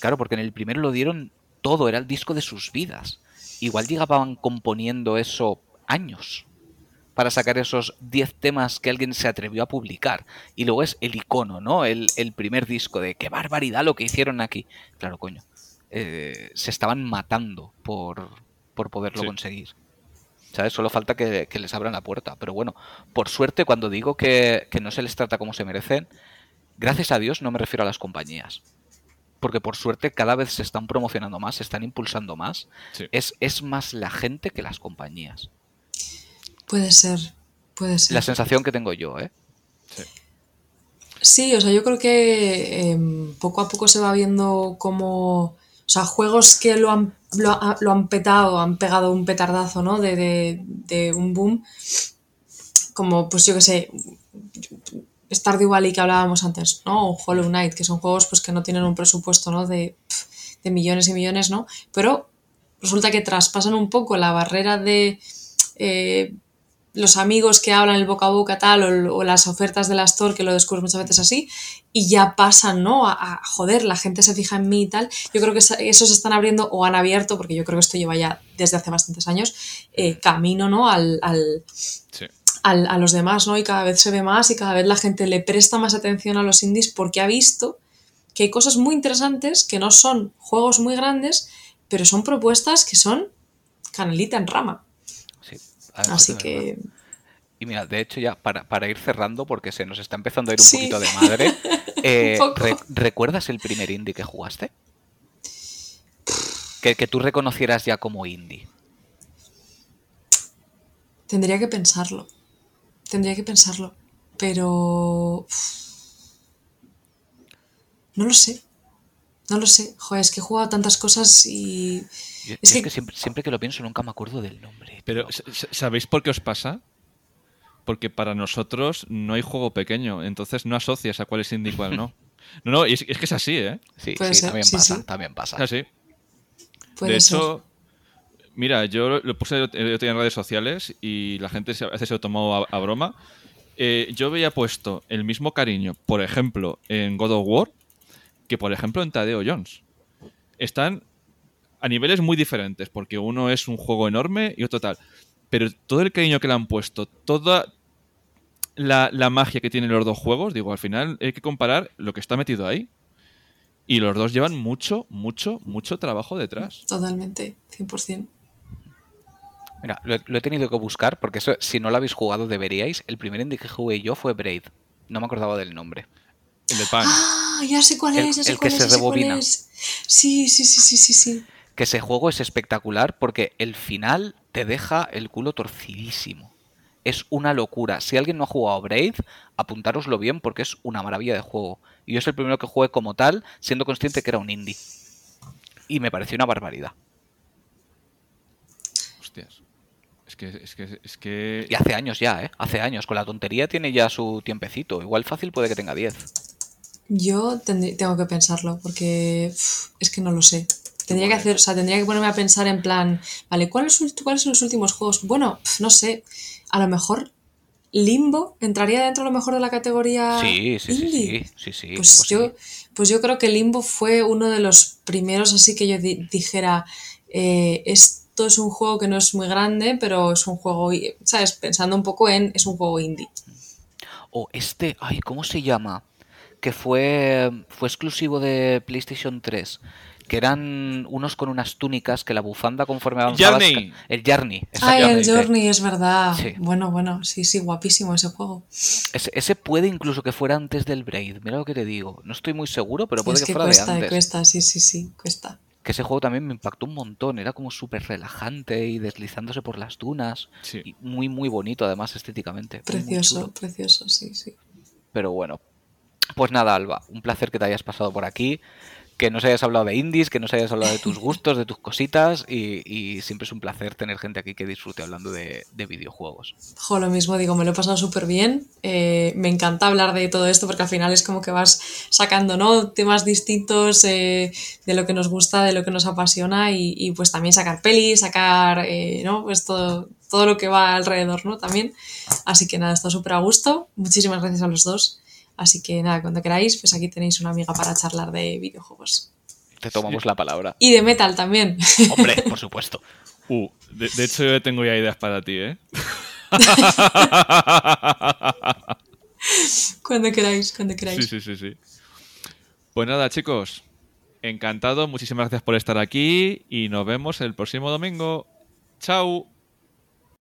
Claro, porque en el primero lo dieron todo, era el disco de sus vidas. Igual llegaban componiendo eso años para sacar esos 10 temas que alguien se atrevió a publicar. Y luego es el icono, ¿no? El, el primer disco de qué barbaridad lo que hicieron aquí. Claro, coño. Eh, se estaban matando por, por poderlo conseguir. ¿Sabes? Solo falta que, les abran la puerta. Pero bueno, por suerte, cuando digo que, no se les trata como se merecen, gracias a Dios no me refiero a las compañías. Porque por suerte cada vez se están promocionando más, se están impulsando más. Es, es más la gente que las compañías. Puede ser, puede ser. La sensación que tengo yo, ¿eh? Sí. o sea, yo creo que em, poco a poco se va viendo como o sea, juegos que lo han, lo, han petado, han pegado un petardazo, ¿no? De, un boom. Como, pues yo qué sé, Stardew Valley que hablábamos antes, ¿no? O Hollow Knight, que son juegos pues, que no tienen un presupuesto, ¿no? De, millones y millones, ¿no? Pero resulta que traspasan un poco la barrera de eh, los amigos que hablan el boca a boca tal o, las ofertas de la store que lo descubres muchas veces así y ya pasan, ¿no? A, joder, la gente se fija en mí y tal. Yo creo que eso se están abriendo o han abierto, porque yo creo que esto lleva ya desde hace bastantes años, eh, camino, ¿no? Al, al, a los demás, ¿no? Y cada vez se ve más y cada vez la gente le presta más atención a los indies porque ha visto que hay cosas muy interesantes que no son juegos muy grandes, pero son propuestas que son canelita en rama. Así que... Y mira, de hecho ya para, ir cerrando, porque se nos está empezando a ir un poquito de madre, eh, ¿recuerdas el primer indie que jugaste? Que, que, tú reconocieras ya como indie. Tendría que pensarlo. Tendría que pensarlo. Pero... No lo sé. No lo sé. Joder, es que he jugado tantas cosas y es, que... siempre, siempre, que lo pienso nunca me acuerdo del nombre. Pero ¿sabéis por qué os pasa? Porque para nosotros no hay juego pequeño, entonces no asocias a cuál es indie y cuál no. No, no, es, que es así, ¿eh? Sí, sí también pasa, también pasa. Es así. de hecho, mira, yo lo puse en redes sociales y la gente a veces se lo tomó a, broma. Eh, yo había puesto el mismo cariño, por ejemplo, en God of War, que por ejemplo en Tadeo Jones. Están a niveles muy diferentes, porque uno es un juego enorme y otro tal. Pero todo el cariño que le han puesto, toda la, magia que tienen los dos juegos, digo, al final hay que comparar lo que está metido ahí. Y los dos llevan mucho, mucho, mucho trabajo detrás. Totalmente, 100%. Mira, lo, he tenido que buscar porque eso, si no lo habéis jugado deberíais. El primer indie que jugué yo fue Braid. No me acordaba del nombre. El de pan. Ah, ya sé cuál es, ya sé cuál que es, se rebobina. Sí, sí, sí, sí, sí, sí. Que ese juego es espectacular porque el final te deja el culo torcidísimo. Es una locura. Si alguien no ha jugado Braid, apuntároslo bien porque es una maravilla de juego. Y yo es el primero que jugué como tal, siendo consciente que era un indie. Y me pareció una barbaridad. Hostias. Es que, es que, es que... Y hace años ya, ¿eh? Hace años. Con la tontería tiene ya su tiempecito. Igual fácil puede que tenga 10. Yo tengo que pensarlo porque es que no lo sé. Tendría que hacer, o sea, tendría que ponerme a pensar en plan, vale, ¿cuáles, son los últimos juegos? Bueno, no sé, a lo mejor Limbo entraría dentro a lo mejor de la categoría sí, sí, Sí, sí, sí, pues, pues, yo, pues yo creo que Limbo fue uno de los primeros así que yo dijera, eh, esto es un juego que no es muy grande, pero es un juego, ¿sabes? Pensando un poco en, es un juego indie. O este, ay, ¿cómo se llama? Que fue, fue exclusivo de PlayStation 3 que eran unos con unas túnicas que la bufanda conforme avanzaba Journey. el Journey Ay, el Journey es verdad. Bueno bueno sí sí guapísimo ese juego. Ese, puede incluso que fuera antes del Braid mira lo que te digo. No estoy muy seguro pero puede que, fuera cuesta, de antes. cuesta sí sí sí cuesta. Que ese juego también me impactó un montón era como súper relajante y deslizándose por las dunas. Y muy muy bonito además estéticamente. Precioso precioso sí sí. Pero bueno pues nada, Alba, un placer que te hayas pasado por aquí, que nos hayas hablado de indies, que nos hayas hablado de tus gustos, de tus cositas y, siempre es un placer tener gente aquí que disfrute hablando de, videojuegos. Jo, lo mismo digo, me lo he pasado súper bien, eh, me encanta hablar de todo esto porque al final es como que vas sacando ¿no? temas distintos eh, de lo que nos gusta, de lo que nos apasiona y, pues también sacar pelis, sacar eh, ¿no? pues todo, todo lo que va alrededor ¿no? también. Así que nada, está súper a gusto, muchísimas gracias a los dos. Así que nada, cuando queráis, pues aquí tenéis una amiga para charlar de videojuegos. Te tomamos la palabra. Y de metal también. Hombre, por supuesto. Uh, de, hecho yo tengo ya ideas para ti, ¿eh? cuando queráis, cuando queráis. Sí, sí, sí, sí. Pues nada, chicos. Encantado, muchísimas gracias por estar aquí y nos vemos el próximo domingo. Chao.